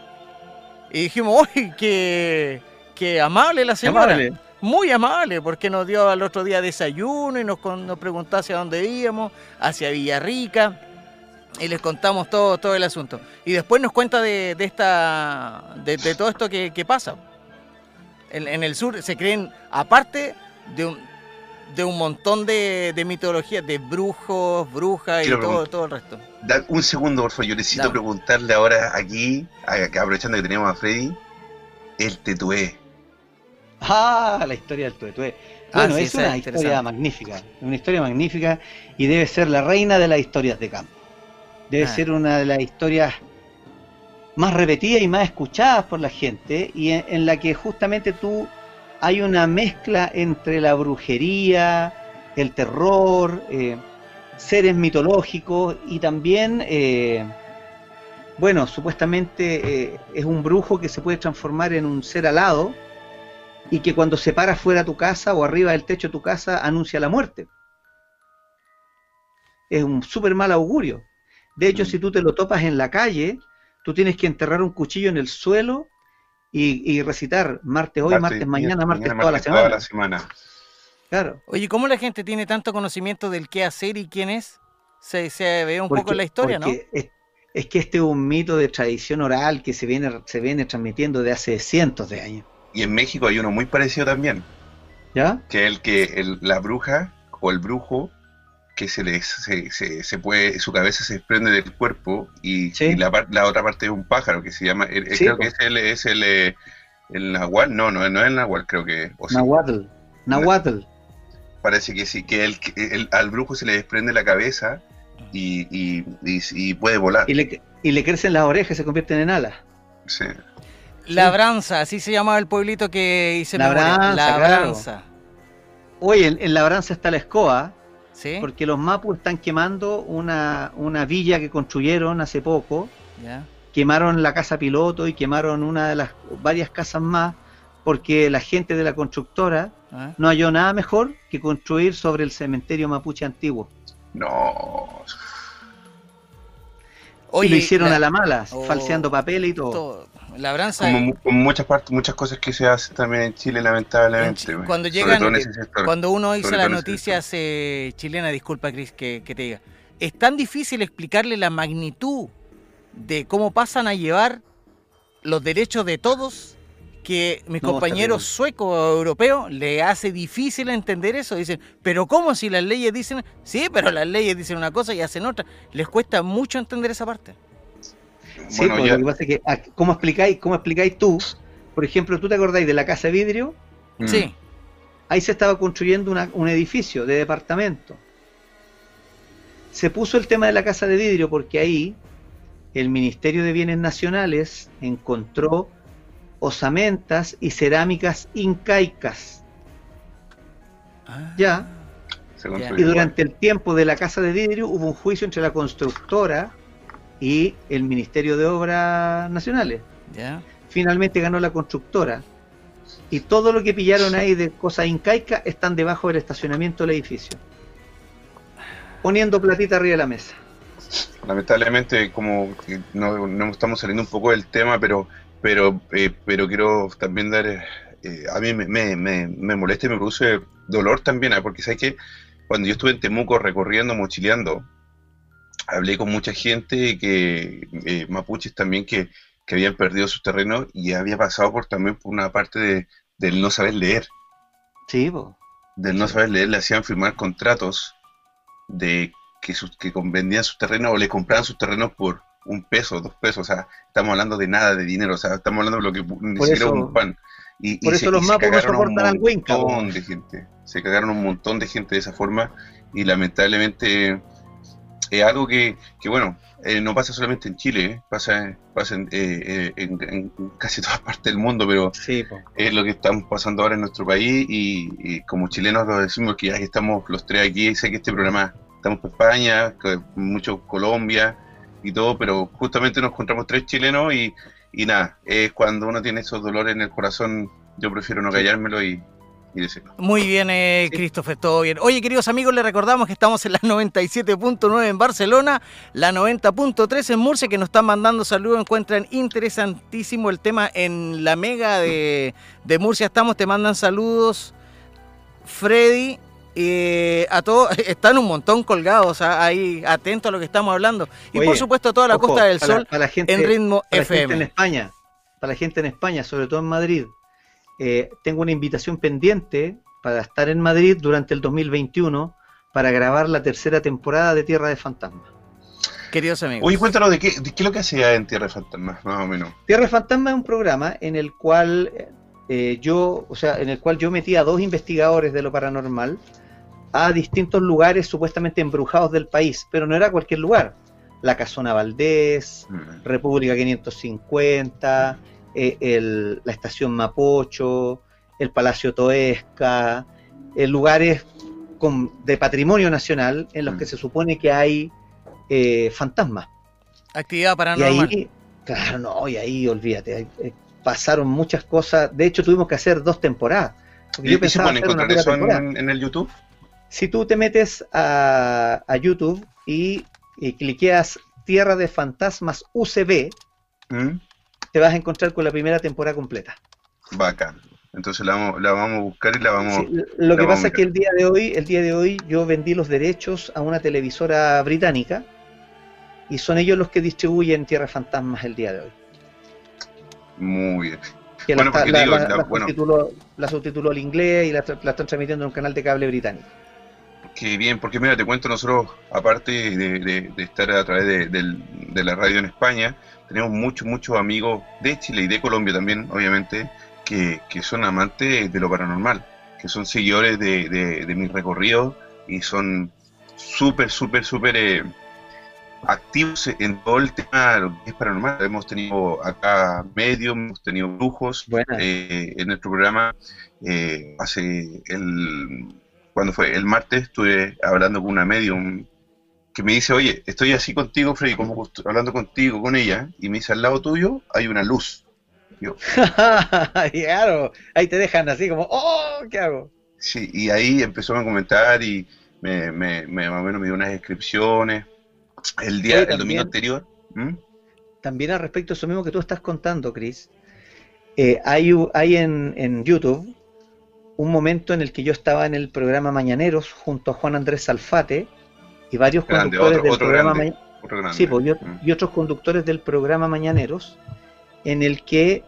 Y dijimos, "Uy, qué qué amable la señora." Amable. muy amable, porque nos dio al otro día desayuno y nos, con- nos preguntó hacia dónde íbamos, hacia Villarrica, y les contamos todo, todo el asunto. Y después nos cuenta de, de esta, de, de todo esto que, que pasa. En, en el sur se creen, aparte de un, de un montón de, de mitologías, de brujos, brujas y todo, todo el resto. Da- un segundo, por favor, yo necesito Dame. preguntarle ahora aquí, a- aprovechando que tenemos a Freddy, el tetué. Ah, la historia del tuetué. Ah, Bueno, sí, es esa una es historia magnífica, una historia magnífica y debe ser la reina de las historias de campo. Debe Ah. ser una de las historias más repetidas y más escuchadas por la gente y en, en la que justamente tú hay una mezcla entre la brujería, el terror, eh, seres mitológicos y también, eh, bueno, supuestamente eh, es un brujo que se puede transformar en un ser alado y que cuando se para fuera de tu casa o arriba del techo de tu casa anuncia la muerte. Es un súper mal augurio. De hecho, Mm. si tú te lo topas en la calle, tú tienes que enterrar un cuchillo en el suelo y, y recitar martes hoy, martes, mañana, martes, toda la semana. toda la semana. Claro. Oye, ¿cómo la gente tiene tanto conocimiento del qué hacer y quién es? Se, se ve un poco Porque- en la historia, ¿no? Es, es que este es un mito de tradición oral que se viene, se viene transmitiendo de hace cientos de años. Y en México hay uno muy parecido también, ¿Ya? que es el que el- la bruja o el brujo que se le se, se, se puede su cabeza se desprende del cuerpo y, Sí. y la, la otra parte es un pájaro que se llama eh, eh, Sí, creo que es el es el, eh, el nahual no no no es el nahual creo que o sí, Nahuatl. Nahuatl. parece que sí que, el, el- al brujo se le desprende la cabeza y, y, y- y puede volar Y le, y le crecen las orejas y se convierten en alas. sí. Labranza, así se llamaba el pueblito que hice Labranza, memoria. claro. Labranza. Oye, en, en Labranza está la escoba, ¿Sí? porque los mapus están quemando una, una villa que construyeron hace poco. Ya. Quemaron la casa piloto y quemaron una de las varias casas más, porque la gente de la constructora Ah. no halló nada mejor que construir sobre el cementerio mapuche antiguo. no y lo hicieron la- a la mala, Oh. falseando papeles y todo. todo. Labranza. como, mu- como muchas partes muchas cosas que se hacen también en Chile lamentablemente En cuando Sobre llegan- todo en ese sector. Cuando uno dice Sobre las noticias eh, chilenas, disculpa Cris que, que te diga, es tan difícil explicarle la magnitud de cómo pasan a llevar los derechos de todos que mis No, compañeros suecos o europeos le hace difícil entender eso. Dicen, pero ¿cómo si las leyes dicen? Sí, pero las leyes dicen una cosa y hacen otra. Les cuesta mucho entender esa parte. Sí, Bueno, pues, lo que pasa es que, ah, ¿cómo explicáis, ¿cómo explicáis tú? Por ejemplo, ¿tú te acordáis de la casa de vidrio? Mm. Sí, Ahí se estaba construyendo una- un edificio de departamento. Se puso el tema de la casa de vidrio porque ahí el Ministerio de Bienes Nacionales encontró osamentas y cerámicas incaicas. Ya, Se Ya. y durante el tiempo de la casa de vidrio hubo un juicio entre la constructora y el Ministerio de Obras Nacionales. Finalmente ganó la constructora. Y todo lo que pillaron ahí de cosas incaicas están debajo del estacionamiento del edificio. Poniendo platita arriba de la mesa. Lamentablemente, como que no, no estamos saliendo un poco del tema, pero pero eh, pero quiero también dar, eh, eh, a mí me, me, me, me molesta y me produce dolor también, ah, porque sabes que cuando yo estuve en Temuco recorriendo, mochileando, hablé con mucha gente que eh, mapuches también que, que habían perdido sus terrenos y había pasado por también por una parte de, del no saber leer Sí, po. del no saber leer, le hacían firmar contratos de que, sus, que vendían sus terrenos o le compraban sus terrenos por un peso, dos pesos, o sea, estamos hablando de nada de dinero, o sea, estamos hablando de lo que ni Por siquiera eso- un pan. Y, por y eso se, los mapos no soportan al un Winca, po. montón de gente, se cagaron un montón de gente de esa forma y lamentablemente es algo que, que bueno, eh, no pasa solamente en Chile, eh, pasa, pasa en, eh, eh, en- en casi todas partes del mundo, pero Sí, es lo que estamos pasando ahora en nuestro país y, y como chilenos lo decimos que ya estamos los tres aquí, sé que este programa estamos por España, mucho Colombia y todo, pero justamente nos encontramos tres chilenos y, y nada, es cuando uno tiene esos dolores en el corazón, yo prefiero no callármelo y. Muy bien, eh. Christopher, todo bien. Oye, queridos amigos, les recordamos que estamos en la 97.9 en Barcelona, la 90.3 en Murcia, que nos están mandando saludos. Encuentran interesantísimo el tema en la mega de, de Murcia. Estamos, te mandan saludos. Freddy, eh, a todos, están un montón colgados ah, ahí, atentos a lo que estamos hablando. Y Oye, por supuesto, a toda la Ojo, Costa del para- Sol para la gente, en ritmo para la gente en FM. España, para la gente en España, sobre todo en Madrid, eh, tengo una invitación pendiente para estar en Madrid durante el 2021 para grabar la tercera temporada de Tierra de Fantasmas. Queridos amigos. Oye, cuéntanos de qué, de qué es lo que hacía en Tierra de Fantasmas, más o menos. Tierra de Fantasma es un programa en el cual eh, yo, o sea, en el cual yo metí a dos investigadores de lo paranormal a distintos lugares supuestamente embrujados del país, pero no era cualquier lugar. La Casona Valdés, Mm. República 550, eh, el- la estación Mapocho, el Palacio Toesca, eh, lugares con- de patrimonio nacional en los Mm. que se supone que hay eh, fantasmas. Actividad Y paranormal. ahí, claro, no, y ahí olvídate, ahí, eh, pasaron muchas cosas. De hecho, tuvimos que hacer dos temporadas. Porque ¿Y, yo y se pensaba una encontrar eso en, en el YouTube? Si tú te metes a, a YouTube y, y cliqueas Tierra de Fantasmas UCB, ¿Mm? Te vas a encontrar con la primera temporada completa. Bacán. Entonces la vamos, la vamos a buscar y la vamos... Sí, lo que la pasa es que el día de hoy, el día de hoy, yo vendí los derechos a una televisora británica y son ellos los que distribuyen Tierra Fantasmas el día de hoy. Muy bien. Que Bueno, la, porque la- digo, la- la- bueno. subtituló, subtituló al inglés y la, están transmitiendo en un canal de cable británico. Qué bien, porque mira, te cuento, nosotros, aparte de, de- de estar a través de la radio en España, tenemos muchos, muchos amigos de Chile y de Colombia también, obviamente, que, que son amantes de lo paranormal, que son seguidores de, de, de mis recorridos y son súper, súper, súper eh, activos en todo el tema de lo que es paranormal. Hemos tenido acá medios, hemos tenido brujos, eh, en nuestro programa eh, hace el cuando fue el martes estuve hablando con una medium que me dice oye estoy así contigo Freddy como hablando contigo con ella y me dice al lado tuyo hay una luz yo claro, ahí te dejan así como, oh, ¿qué hago? sí y ahí empezó a comentar y me, me, me- más o menos me dio unas descripciones el día el domingo anterior ¿Mm? También al respecto de eso mismo que tú estás contando, Chris, eh, hay, hay en, en YouTube un momento en el que yo estaba en el programa Mañaneros junto a Juan Andrés Salfate y varios Grande, conductores otro- del otro programa grande. Otro. Sí, pues, y, Mm. y otros conductores del programa Mañaneros, en el que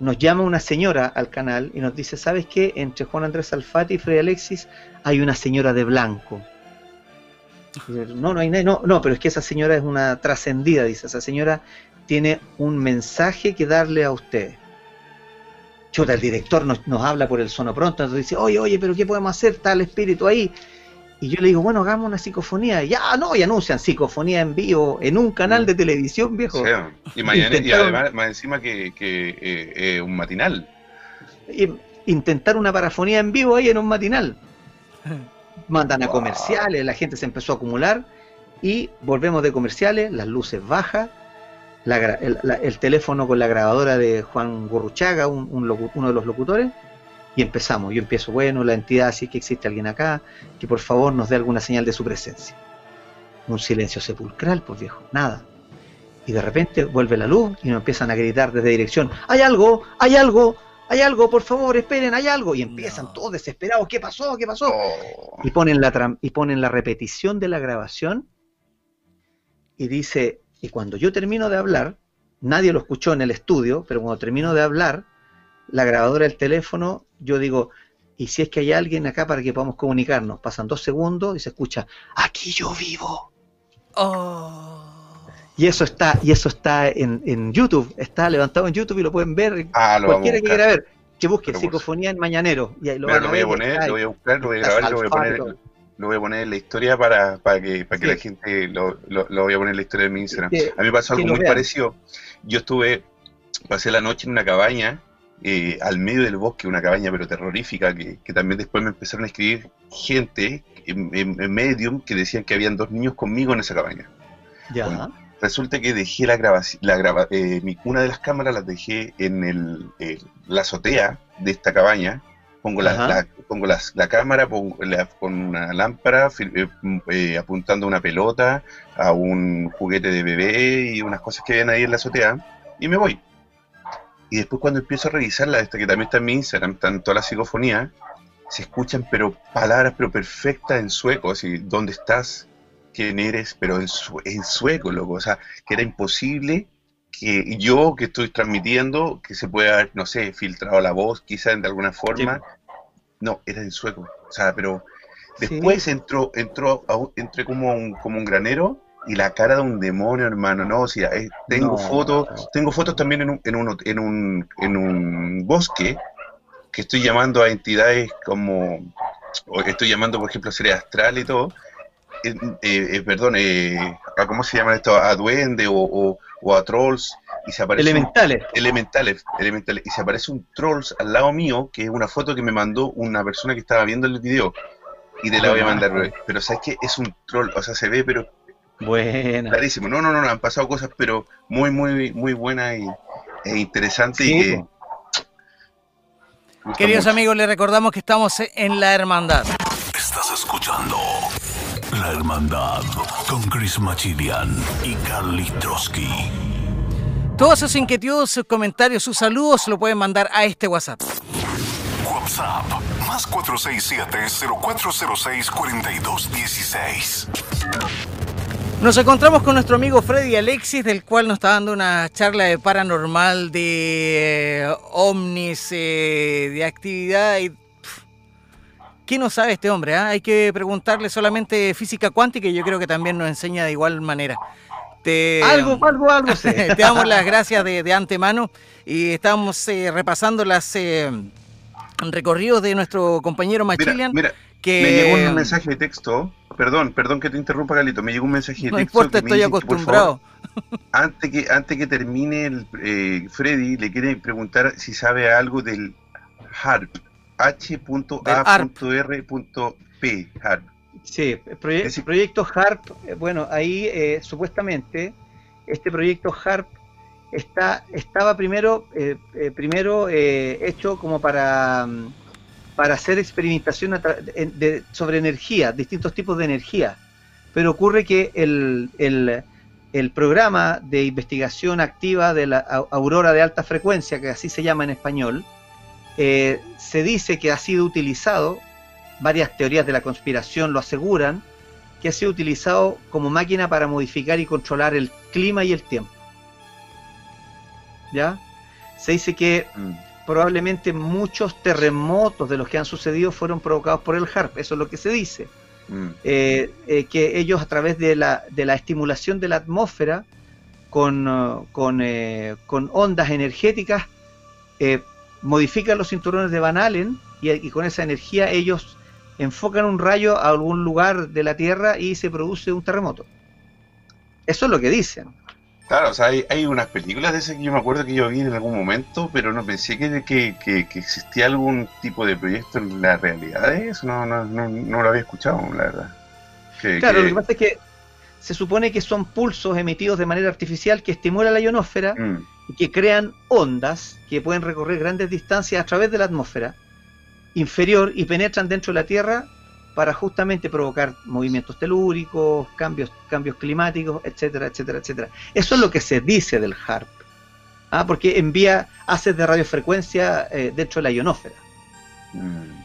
nos llama una señora al canal y nos dice, ¿sabes qué? Entre Juan Andrés Alfati y Freddy Alexis hay una señora de blanco. Yo, No, no hay nadie, no, no, pero es que esa señora es una trascendida, dice, esa señora tiene un mensaje que darle a ustedes. Chuta, el director nos, nos habla por el sono pronto, nos dice, oye, oye, pero ¿qué podemos hacer? Está el espíritu ahí. Y yo le digo, bueno, hagamos una psicofonía. Y ya, no, y anuncian psicofonía en vivo en un canal de televisión, viejo. Y, mañana, y Intentaron- además, más encima que, que eh, eh, un matinal. Intentar una parafonía en vivo ahí en un matinal. Mandan a comerciales, la gente se empezó a acumular y volvemos de comerciales, las luces bajas, la el, la- el teléfono con la grabadora de Juan Gorruchaga, un- un locu- uno de los locutores, y empezamos. Yo empiezo, bueno, la entidad, si es que existe alguien acá, que por favor nos dé alguna señal de su presencia. Un silencio sepulcral, pues viejo, nada. Y de repente vuelve la luz y nos empiezan a gritar desde dirección, hay algo, hay algo, hay algo, por favor, esperen, hay algo. Y empiezan No. todos desesperados, ¿qué pasó? ¿Qué pasó? Oh, y ponen la y ponen la repetición de la grabación y dice y cuando yo termino de hablar nadie lo escuchó en el estudio pero cuando termino de hablar la grabadora del teléfono yo digo y si es que hay alguien acá para que podamos comunicarnos pasan dos segundos y se escucha aquí yo vivo Oh. y eso está y eso está en, en YouTube está levantado en YouTube y lo pueden ver ah, lo vamos a cualquiera que quiera ver que busque Pero por psicofonía en mañanero y ahí lo Mira, van lo voy a ver, poner, lo voy a buscar, lo voy a grabar, lo voy a poner, lo voy a poner en la historia para, para que, para que Sí. la gente lo, lo, lo voy a poner en la historia de mi Instagram. Que- A mí me pasó algo muy vean. parecido. Yo estuve, pasé la noche en una cabaña eh, al medio del bosque, una cabaña pero terrorífica, que, que también después me empezaron a escribir gente en, en- en Medium que decían que habían dos niños conmigo en esa cabaña. ya Bueno, Resulta que dejé la grabación, la grava- eh, mi, una de las cámaras las dejé en el, la azotea de esta cabaña. Pongo la, pongo las- la cámara pongo la- con una lámpara eh, mm, eh, apuntando a una pelota, a un juguete de bebé y unas cosas que habían ahí en la azotea y me voy. Y después cuando empiezo a revisarla, esta que también está en mi Instagram, están todas las psicofonías, se escuchan pero palabras pero perfectas en sueco, así, ¿dónde estás? ¿Quién eres? Pero en, sue- en sueco, loco, o sea, que era imposible que yo que estoy transmitiendo, que se pueda haber, no sé, filtrado la voz quizás de alguna forma, no, era en sueco, o sea, pero después entró, entró, a entré como un, como un granero y la cara de un demonio, hermano, no, o sea, eh, tengo No. fotos, tengo fotos también en un, en un, en un, en un bosque que estoy llamando a entidades como, o estoy llamando, por ejemplo, a seres astrales y todo, eh, eh, perdón, eh, a ¿cómo se llama esto? A duende o, o- o a trolls, y se aparece un- elementales. Elementales, elementales, y se aparece un trolls al lado mío, que es una foto que me mandó una persona que estaba viendo el video, y te la voy a mandar, pero sabes que es un troll, o sea, se ve, pero Buena. clarísimo, no, no, no, no, han pasado cosas, pero muy, muy, muy buenas y, e interesantes, Sí, y que... po. gustan Queridos mucho. amigos, les recordamos que estamos en la hermandad. Estás escuchando La Hermandad con Chris Machilian y Carly Trotsky. Todas sus inquietudes, sus comentarios, sus saludos lo pueden mandar a este WhatsApp. WhatsApp más 467-0406-4216. Nos encontramos con nuestro amigo Freddy Alexis, del cual nos está dando una charla de paranormal, de eh, ovnis, eh, de actividad. Y, pf, ¿Qué no sabe este hombre? ah? Hay que preguntarle solamente física cuántica y yo creo que también nos enseña de igual manera. Te, Algo, algo, algo sé. te damos las gracias de, de antemano y estamos eh, repasando las eh, recorridos de nuestro compañero Machilian. mira, que me llegó un mensaje de texto, perdón, perdón que te interrumpa, Galito, me llegó un mensaje de no texto importa, que me estoy dice que, por acostumbrado. favor, antes que antes que termine el eh, Freddy le quiere preguntar si sabe algo del HARP h.a.r.p HARP Sí, el proye- Es decir- proyecto HARP, eh, bueno, ahí eh, supuestamente este proyecto HARP está, estaba primero, eh, eh, primero eh, hecho como para, hacer experimentación sobre energía, distintos tipos de energía. Pero ocurre que el, programa de investigación activa de la au- aurora de alta frecuencia, que así se llama en español, se dice que ha sido utilizado varias teorías de la conspiración lo aseguran, que ha sido utilizado como máquina para modificar y controlar el clima y el tiempo. ¿Ya? Se dice que Mm. probablemente muchos terremotos de los que han sucedido fueron provocados por el HARP, eso es lo que se dice. Mm. Eh, eh, que ellos a través de la, de la estimulación de la atmósfera con, uh, con, eh, con ondas energéticas modifican los cinturones de Van Allen y, y con esa energía ellos enfocan un rayo a algún lugar de la Tierra y se produce un terremoto. Eso es lo que dicen. Claro, o sea, hay, hay unas películas de esas que yo me acuerdo que yo vi en algún momento, pero no pensé que, que, que- que existía algún tipo de proyecto en la realidad de eso, no, no, no, no lo había escuchado, la verdad. Que- Claro, lo que pasa es que se supone que son pulsos emitidos de manera artificial que estimulan la ionosfera Mm, y que crean ondas que pueden recorrer grandes distancias a través de la atmósfera inferior y penetran dentro de la Tierra para justamente provocar movimientos telúricos, cambios, cambios climáticos, etcétera, etcétera, etcétera. Eso es lo que se dice del HARP, ¿ah? porque envía haces de radiofrecuencia eh, dentro de la ionósfera. mm.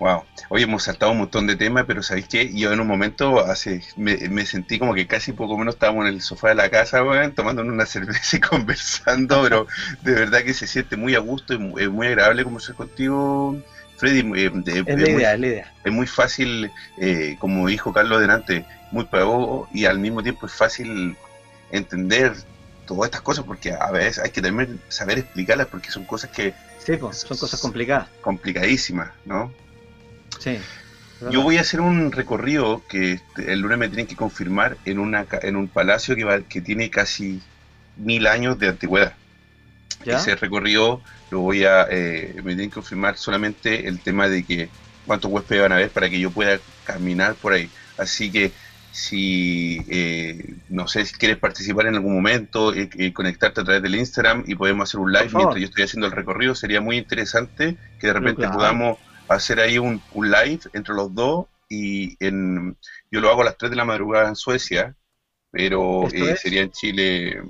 Wow. Oye, hemos saltado un montón de temas, pero ¿sabéis qué? Yo en un momento hace, me, me sentí como que casi poco menos estábamos en el sofá de la casa, weón, tomándonos una cerveza y conversando, pero de verdad que se siente muy a gusto y mu- es muy agradable conversar contigo, Freddy. eh, de- Es muy- idea, es la idea. es muy fácil, eh, como dijo Carlos delante, muy pedagogo y al mismo tiempo es fácil entender todas estas cosas porque a veces hay que también saber explicarlas porque son cosas que Sí, pues, son cosas complicadas. complicadísimas, ¿no? Sí. Yo voy a hacer un recorrido que este, el lunes me tienen que confirmar en una en un palacio que va, que tiene casi mil años de antigüedad. ¿Ya? Ese recorrido lo voy a eh, me tienen que confirmar solamente el tema de que cuántos huéspedes van a haber para que yo pueda caminar por ahí. Así que si eh, no sé si quieres participar en algún momento, eh, eh, conectarte a través del Instagram y podemos hacer un live mientras yo estoy haciendo el recorrido, sería muy interesante que de repente claro. podamos hacer ahí un, un live entre los dos y en yo lo hago a las 3 de la madrugada en Suecia, pero eh, sería en Chile,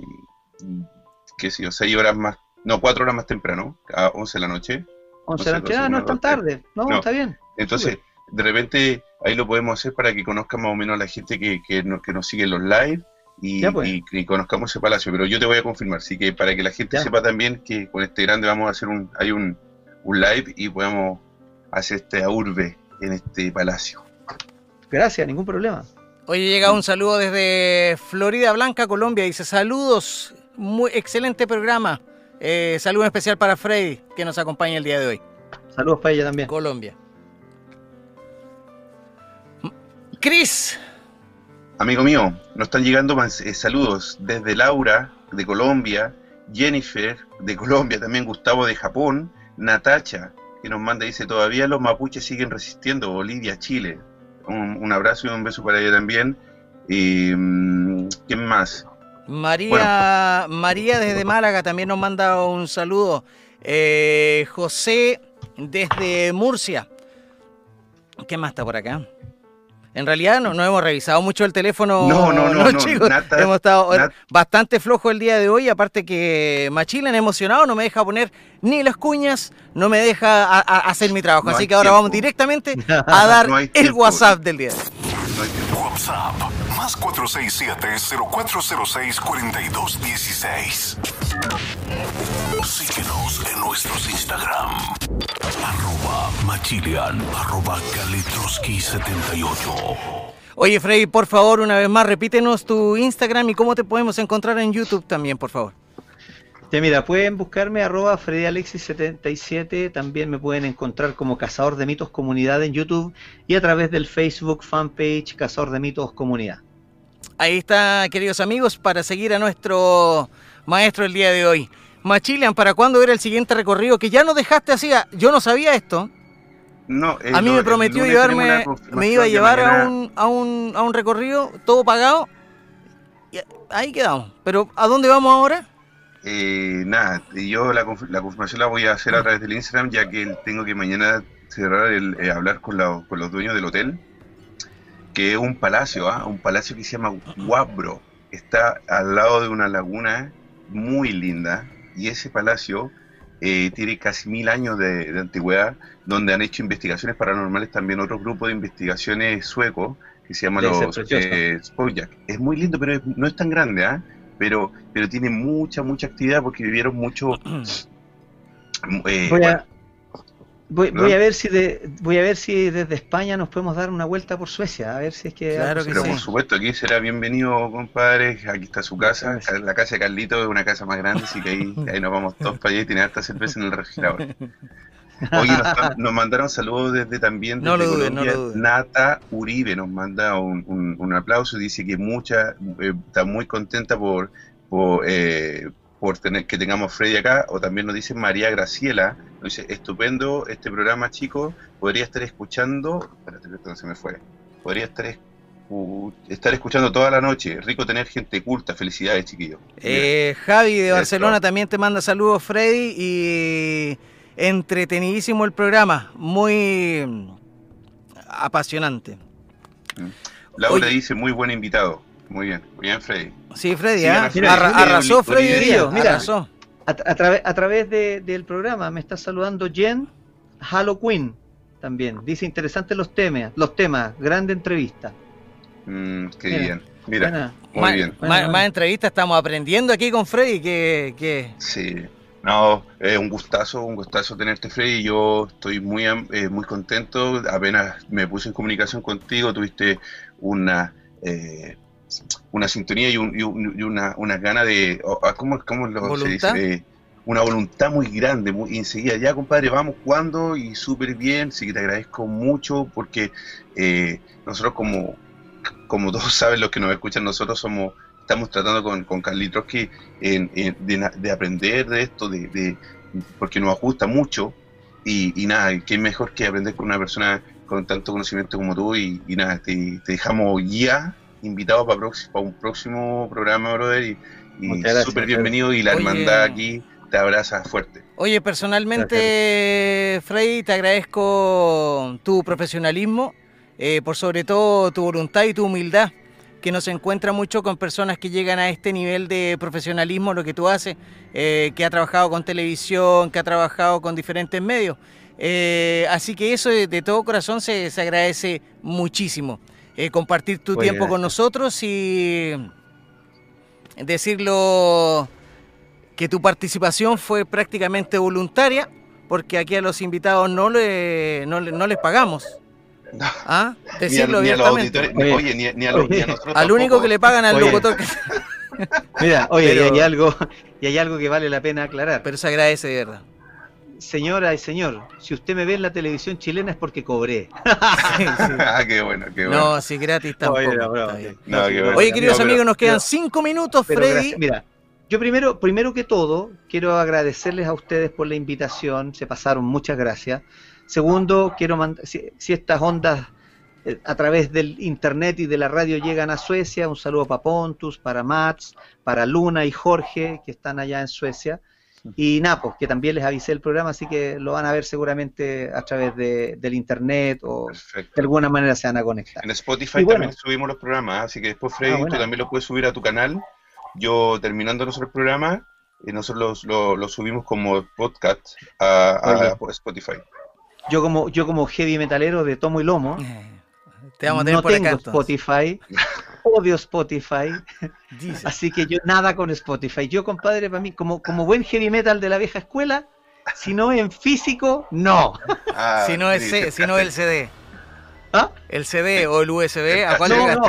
qué sé yo, 6 horas más, no, 4 horas más temprano, a 11 de la noche. 11 de la noche, ah, no es tan tarde. No, No. está bien. Entonces, de repente ahí lo podemos hacer para que conozcan más o menos a la gente que, que, nos, que nos sigue en los live y, Ya, pues. y- y conozcamos ese palacio. Pero yo te voy a confirmar, así que para que la gente Ya. sepa también que con este grande vamos a hacer un, hay un, un live y podemos hacer este urbe en este palacio. Gracias, ningún problema. Oye, llega un saludo desde Florida Blanca, Colombia. Dice, saludos, muy excelente programa. Eh, saludo especial para Freddy, que nos acompaña el día de hoy. Saludos para ella también. Colombia. Cris, Amigo mío, nos están llegando más, eh, saludos desde Laura de Colombia, Jennifer de Colombia, también Gustavo de Japón, Natacha, que nos manda, dice, todavía los mapuches siguen resistiendo, Bolivia, Chile. Un, un abrazo y un beso para ella también. Y, mm, ¿Quién más? María, María desde Málaga también nos manda un saludo. Eh, José desde Murcia. ¿Qué más está por acá? En realidad no, no hemos revisado mucho el teléfono, No, no, no, no, chicos. Hemos estado bastante flojos el día de hoy, aparte que Machilan emocionado no me deja poner ni las cuñas, no me deja a- a- hacer mi trabajo. No Así que ahora tiempo. vamos directamente a dar el tiempo. WhatsApp del día. de hoy. No hay tiempo. WhatsApp más 467-0406-4216. Síguenos en nuestros Instagram. Arroba Machilian, arroba Kalitroski78. Oye, Freddy, por favor, una vez más, repítenos tu Instagram y cómo te podemos encontrar en YouTube también, por favor. Ya mira, pueden buscarme arroba FreddyAlexis77, también me pueden encontrar como Cazador de Mitos Comunidad en YouTube y a través del Facebook fanpage Cazador de Mitos Comunidad. Ahí está, queridos amigos, para seguir a nuestro maestro el día de hoy. Machilian, ¿para cuándo era el siguiente recorrido? Que ya nos dejaste así, yo no sabía esto. No, eh, A mí me prometió llevarme, me iba a llevar a un, a, un, a un recorrido, todo pagado. Y ahí quedamos. Pero, ¿a dónde vamos ahora? Eh, nada, yo la, la confirmación la voy a hacer a través del Instagram, ya que tengo que mañana cerrar el eh, hablar con, la- con los dueños del hotel, que es un palacio, ¿ah? un palacio que se llama Guabro. Está al lado de una laguna muy linda, y ese palacio eh, tiene casi mil años de, de antigüedad, donde han hecho investigaciones paranormales también otro grupo de investigaciones suecos que se llama Debe los eh, Spojak. Es muy lindo, pero es- no es tan grande, ¿ah? Pero, pero tiene mucha, mucha actividad porque vivieron mucho... eh, Voy voy, ¿no? voy a ver si de, voy a ver si desde España nos podemos dar una vuelta por Suecia, a ver si es que Claro que Pero sí. por supuesto, aquí será bienvenido, compadre. Aquí está su casa. La casa de Carlito es una casa más grande, así que ahí, ahí nos vamos todos para allá y tiene harta cerveza en el refrigerador. Oye, nos, mandaron saludos desde también No desde lo dudes, no Colombia. lo. Nata Uribe nos manda un, un- un aplauso y dice que mucha, eh, está muy contenta por, por, eh, por tener que tengamos Freddy acá. O también nos dice María Graciela, nos dice, estupendo este programa, chicos. Podría estar escuchando, espérate, no se me fue. Podría estar escu- estar escuchando toda la noche. Rico tener gente culta. Felicidades, chiquillos. Eh, Javi de. Barcelona también te manda saludos, Freddy, y entretenidísimo el programa, muy mm, apasionante. Laura Oye. dice, muy buen invitado. Muy bien, muy bien, Freddy. Sí, Freddy, Freddy arrasó Freddy Oliverio, mira. arrasó. A, a través- a través de- del programa me está saludando Jen Halloween también. Dice interesantes los temas, los temas, grande entrevista. Mm, qué Mira. bien. Mira, muy Más- bien. Más, Bueno, bueno. más entrevistas estamos aprendiendo aquí con Freddy que, que Sí, no, es un gustazo, un gustazo tenerte, Freddy. Yo estoy muy, am- eh, muy contento. Apenas me puse en comunicación contigo, tuviste una, eh, una sintonía y, un- y un- y una, una gana de. ah, ¿Cómo, cómo lo se dice? Eh, una voluntad muy grande. Muy, enseguida, ya, compadre, vamos, ¿cuándo? Y súper bien. Sí que te agradezco mucho porque eh, nosotros, como, como todos saben, los que nos escuchan, nosotros somos. Estamos tratando con, con Carly Trotsky en- en- de, aprender de esto, de, de- porque nos ajusta mucho y, y nada, qué mejor que aprender con una persona con tanto conocimiento como tú y, y nada, te, te dejamos ya invitado para, un próximo programa, brother, y, y súper bienvenido y la Oye. hermandad aquí te abraza fuerte. Oye, personalmente, Freddy, te agradezco tu profesionalismo, eh, por sobre todo tu voluntad y tu humildad, que no se encuentra mucho con personas que llegan a este nivel de profesionalismo, lo que tú haces, eh, que ha trabajado con televisión, que ha trabajado con diferentes medios. Eh, así que eso de, de todo corazón se, se agradece muchísimo. Eh, compartir tu Oye, tiempo con nosotros y decirlo que tu participación fue prácticamente voluntaria, porque aquí a los invitados no, le, no, le- no les pagamos. ¿Ah? Ni a, Decirlo ni a los Oye. oye, ni, a- ni a, los- ni a Oye. nosotros Al único tampoco. que le pagan al Oye. locutor, que- Mira, oye, Pero- y hay algo, y hay algo que vale la pena aclarar. pero se agradece de verdad. Señora y señor, si usted me ve en la televisión chilena es porque cobré. Sí, sí. ah, qué bueno, qué bueno. No, si gratis tampoco. Oye, no, está no, bueno. Oye, queridos No, pero- amigos, nos quedan pero- cinco minutos, Freddy. gracias- mira, yo primero, primero que todo, quiero agradecerles a ustedes por la invitación, se pasaron, muchas gracias. Segundo, quiero mandar, si, si estas ondas eh, a través del internet y de la radio llegan a Suecia, un saludo para Pontus, para Mats, para Luna y Jorge, que están allá en Suecia. Y Napo, que también les avisé el programa, así que lo van a ver seguramente a través de- del internet o de alguna manera se van a conectar. En Spotify bueno. también subimos los programas, así que después Freddy, Ah, bueno. tú también lo puedes subir a tu canal. Yo terminando el programa, y nosotros lo, lo- subimos como podcast a. Spotify. Yo como, yo como heavy metalero de tomo y lomo, Eh, Te vamos a tener no por tengo acá. entonces. Spotify, odio Spotify, así que yo nada con Spotify. Yo, compadre, para mí, como, como buen heavy metal de la vieja escuela, si no es en físico, no. Ah, Si no, es sí, si no el CD. ¿Ah? El CD o el USB, ¿a cuál No, le no.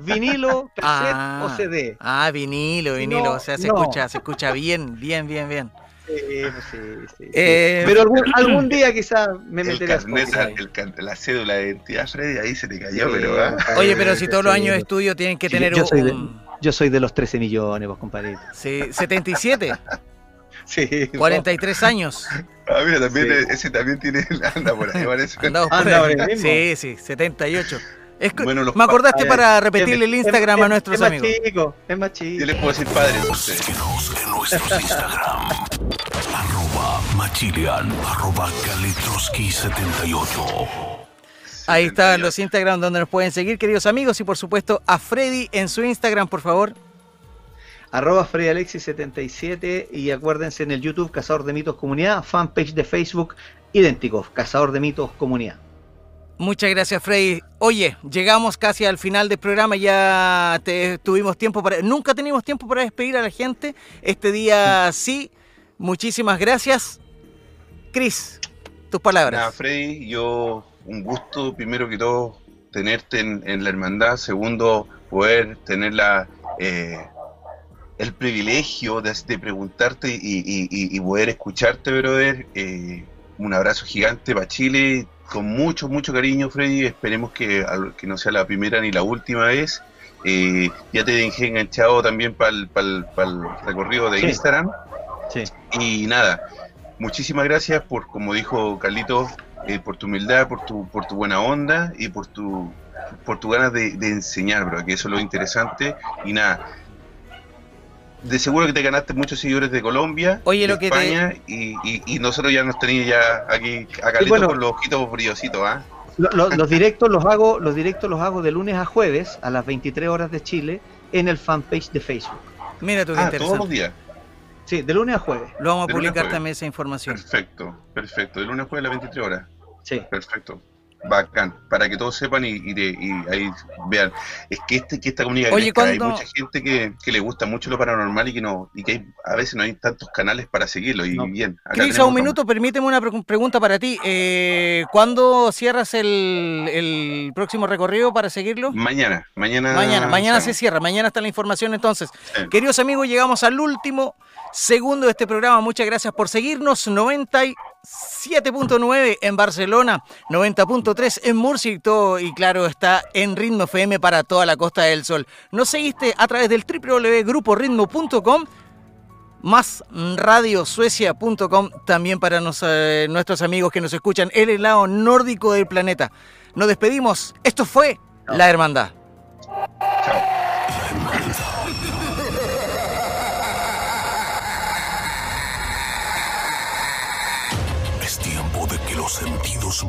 vinilo, cassette Ah. o CD. Ah, vinilo, Si vinilo. no, o sea, se no. escucha, se escucha bien, bien, bien, bien. Sí, pues sí, sí, sí. Eh, Pero algún, algún día quizás me El meteré a carnet, Spotify. el can- la cédula de identidad, Freddy, ahí se te cayó, Sí, pero... ah. Oye, pero si todos los años de estudio tienen que Sí, tener yo un... soy de- Yo soy de los 13 millones, vos, compadre. Sí, 77, Sí, 43 años. Ah, mira, también Sí. ese también tiene... Anda por ahí, parece. Anda por ahí. Sí, sí, 78. Es que- Bueno, me acordaste pa- para repetirle el Instagram es- a nuestros es más amigos. chico, es más chico. Yo les puedo decir padre, entonces. Síguenos en nuestros Instagram. Machilian, arroba Kalitroski78. Ahí están los Instagram donde nos pueden seguir, queridos amigos, y por supuesto a Freddy en su Instagram, por favor. arroba FreddyAlexis77 y acuérdense en el YouTube Cazador de Mitos Comunidad, fanpage de Facebook idéntico, Cazador de Mitos Comunidad. Muchas gracias, Freddy. Oye, llegamos casi al final del programa, ya tuvimos tiempo para... Nunca teníamos tiempo para despedir a la gente. Este día sí. Muchísimas gracias. Cris, tus palabras. Nada, Freddy, yo un gusto, primero que todo, tenerte en, la hermandad. Segundo, poder tener la, eh, el privilegio de, preguntarte y, poder escucharte, brother. Eh, un abrazo gigante para Chile con mucho, mucho cariño, Freddy. Esperemos que, que no sea la primera ni la última vez. Eh, ya te dejé enganchado también para el, recorrido de Instagram. Sí. Y nada, muchísimas gracias por, como dijo Carlito, eh, por tu humildad, por tu, por tu buena onda y por tu, por tu ganas de, de enseñar, bro, que eso es lo interesante. Y nada, de seguro que te ganaste muchos seguidores de Colombia, Oye, de lo que España, y, y, nosotros ya nos teníamos ya aquí a Carlitos con los ojitos brillositos, ¿ah? los directos los hago, los directos los hago de lunes a jueves a las 23 horas de Chile en el fanpage de Facebook. Mira tú qué ah, todos los días. Sí, de lunes a jueves. Lo vamos a publicar también esa información. Perfecto, perfecto. De lunes a jueves a las 23 horas. Sí. Perfecto bacán, para que todos sepan y, ahí vean. Es que, este, que esta comunidad hay mucha gente que, le gusta mucho lo paranormal y que no y que a veces no hay tantos canales para seguirlo. Y bien. Cris, a un minuto, permíteme una pregunta para ti. Eh, ¿Cuándo cierras el, próximo recorrido para seguirlo? Mañana, mañana. Mañana, mañana se cierra, mañana está la información entonces. Queridos amigos, llegamos al último segundo de este programa. Muchas gracias por seguirnos. 97.9 en Barcelona, 90.3 en Murcia y todo, y claro, está en Ritmo FM para toda la Costa del Sol. Nos seguiste a través del www.gruporitmo.com más radiosuecia.com también para eh, nuestros amigos que nos escuchan en el lado nórdico del planeta. Nos despedimos. Esto fue La Hermandad.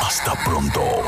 Hasta pronto.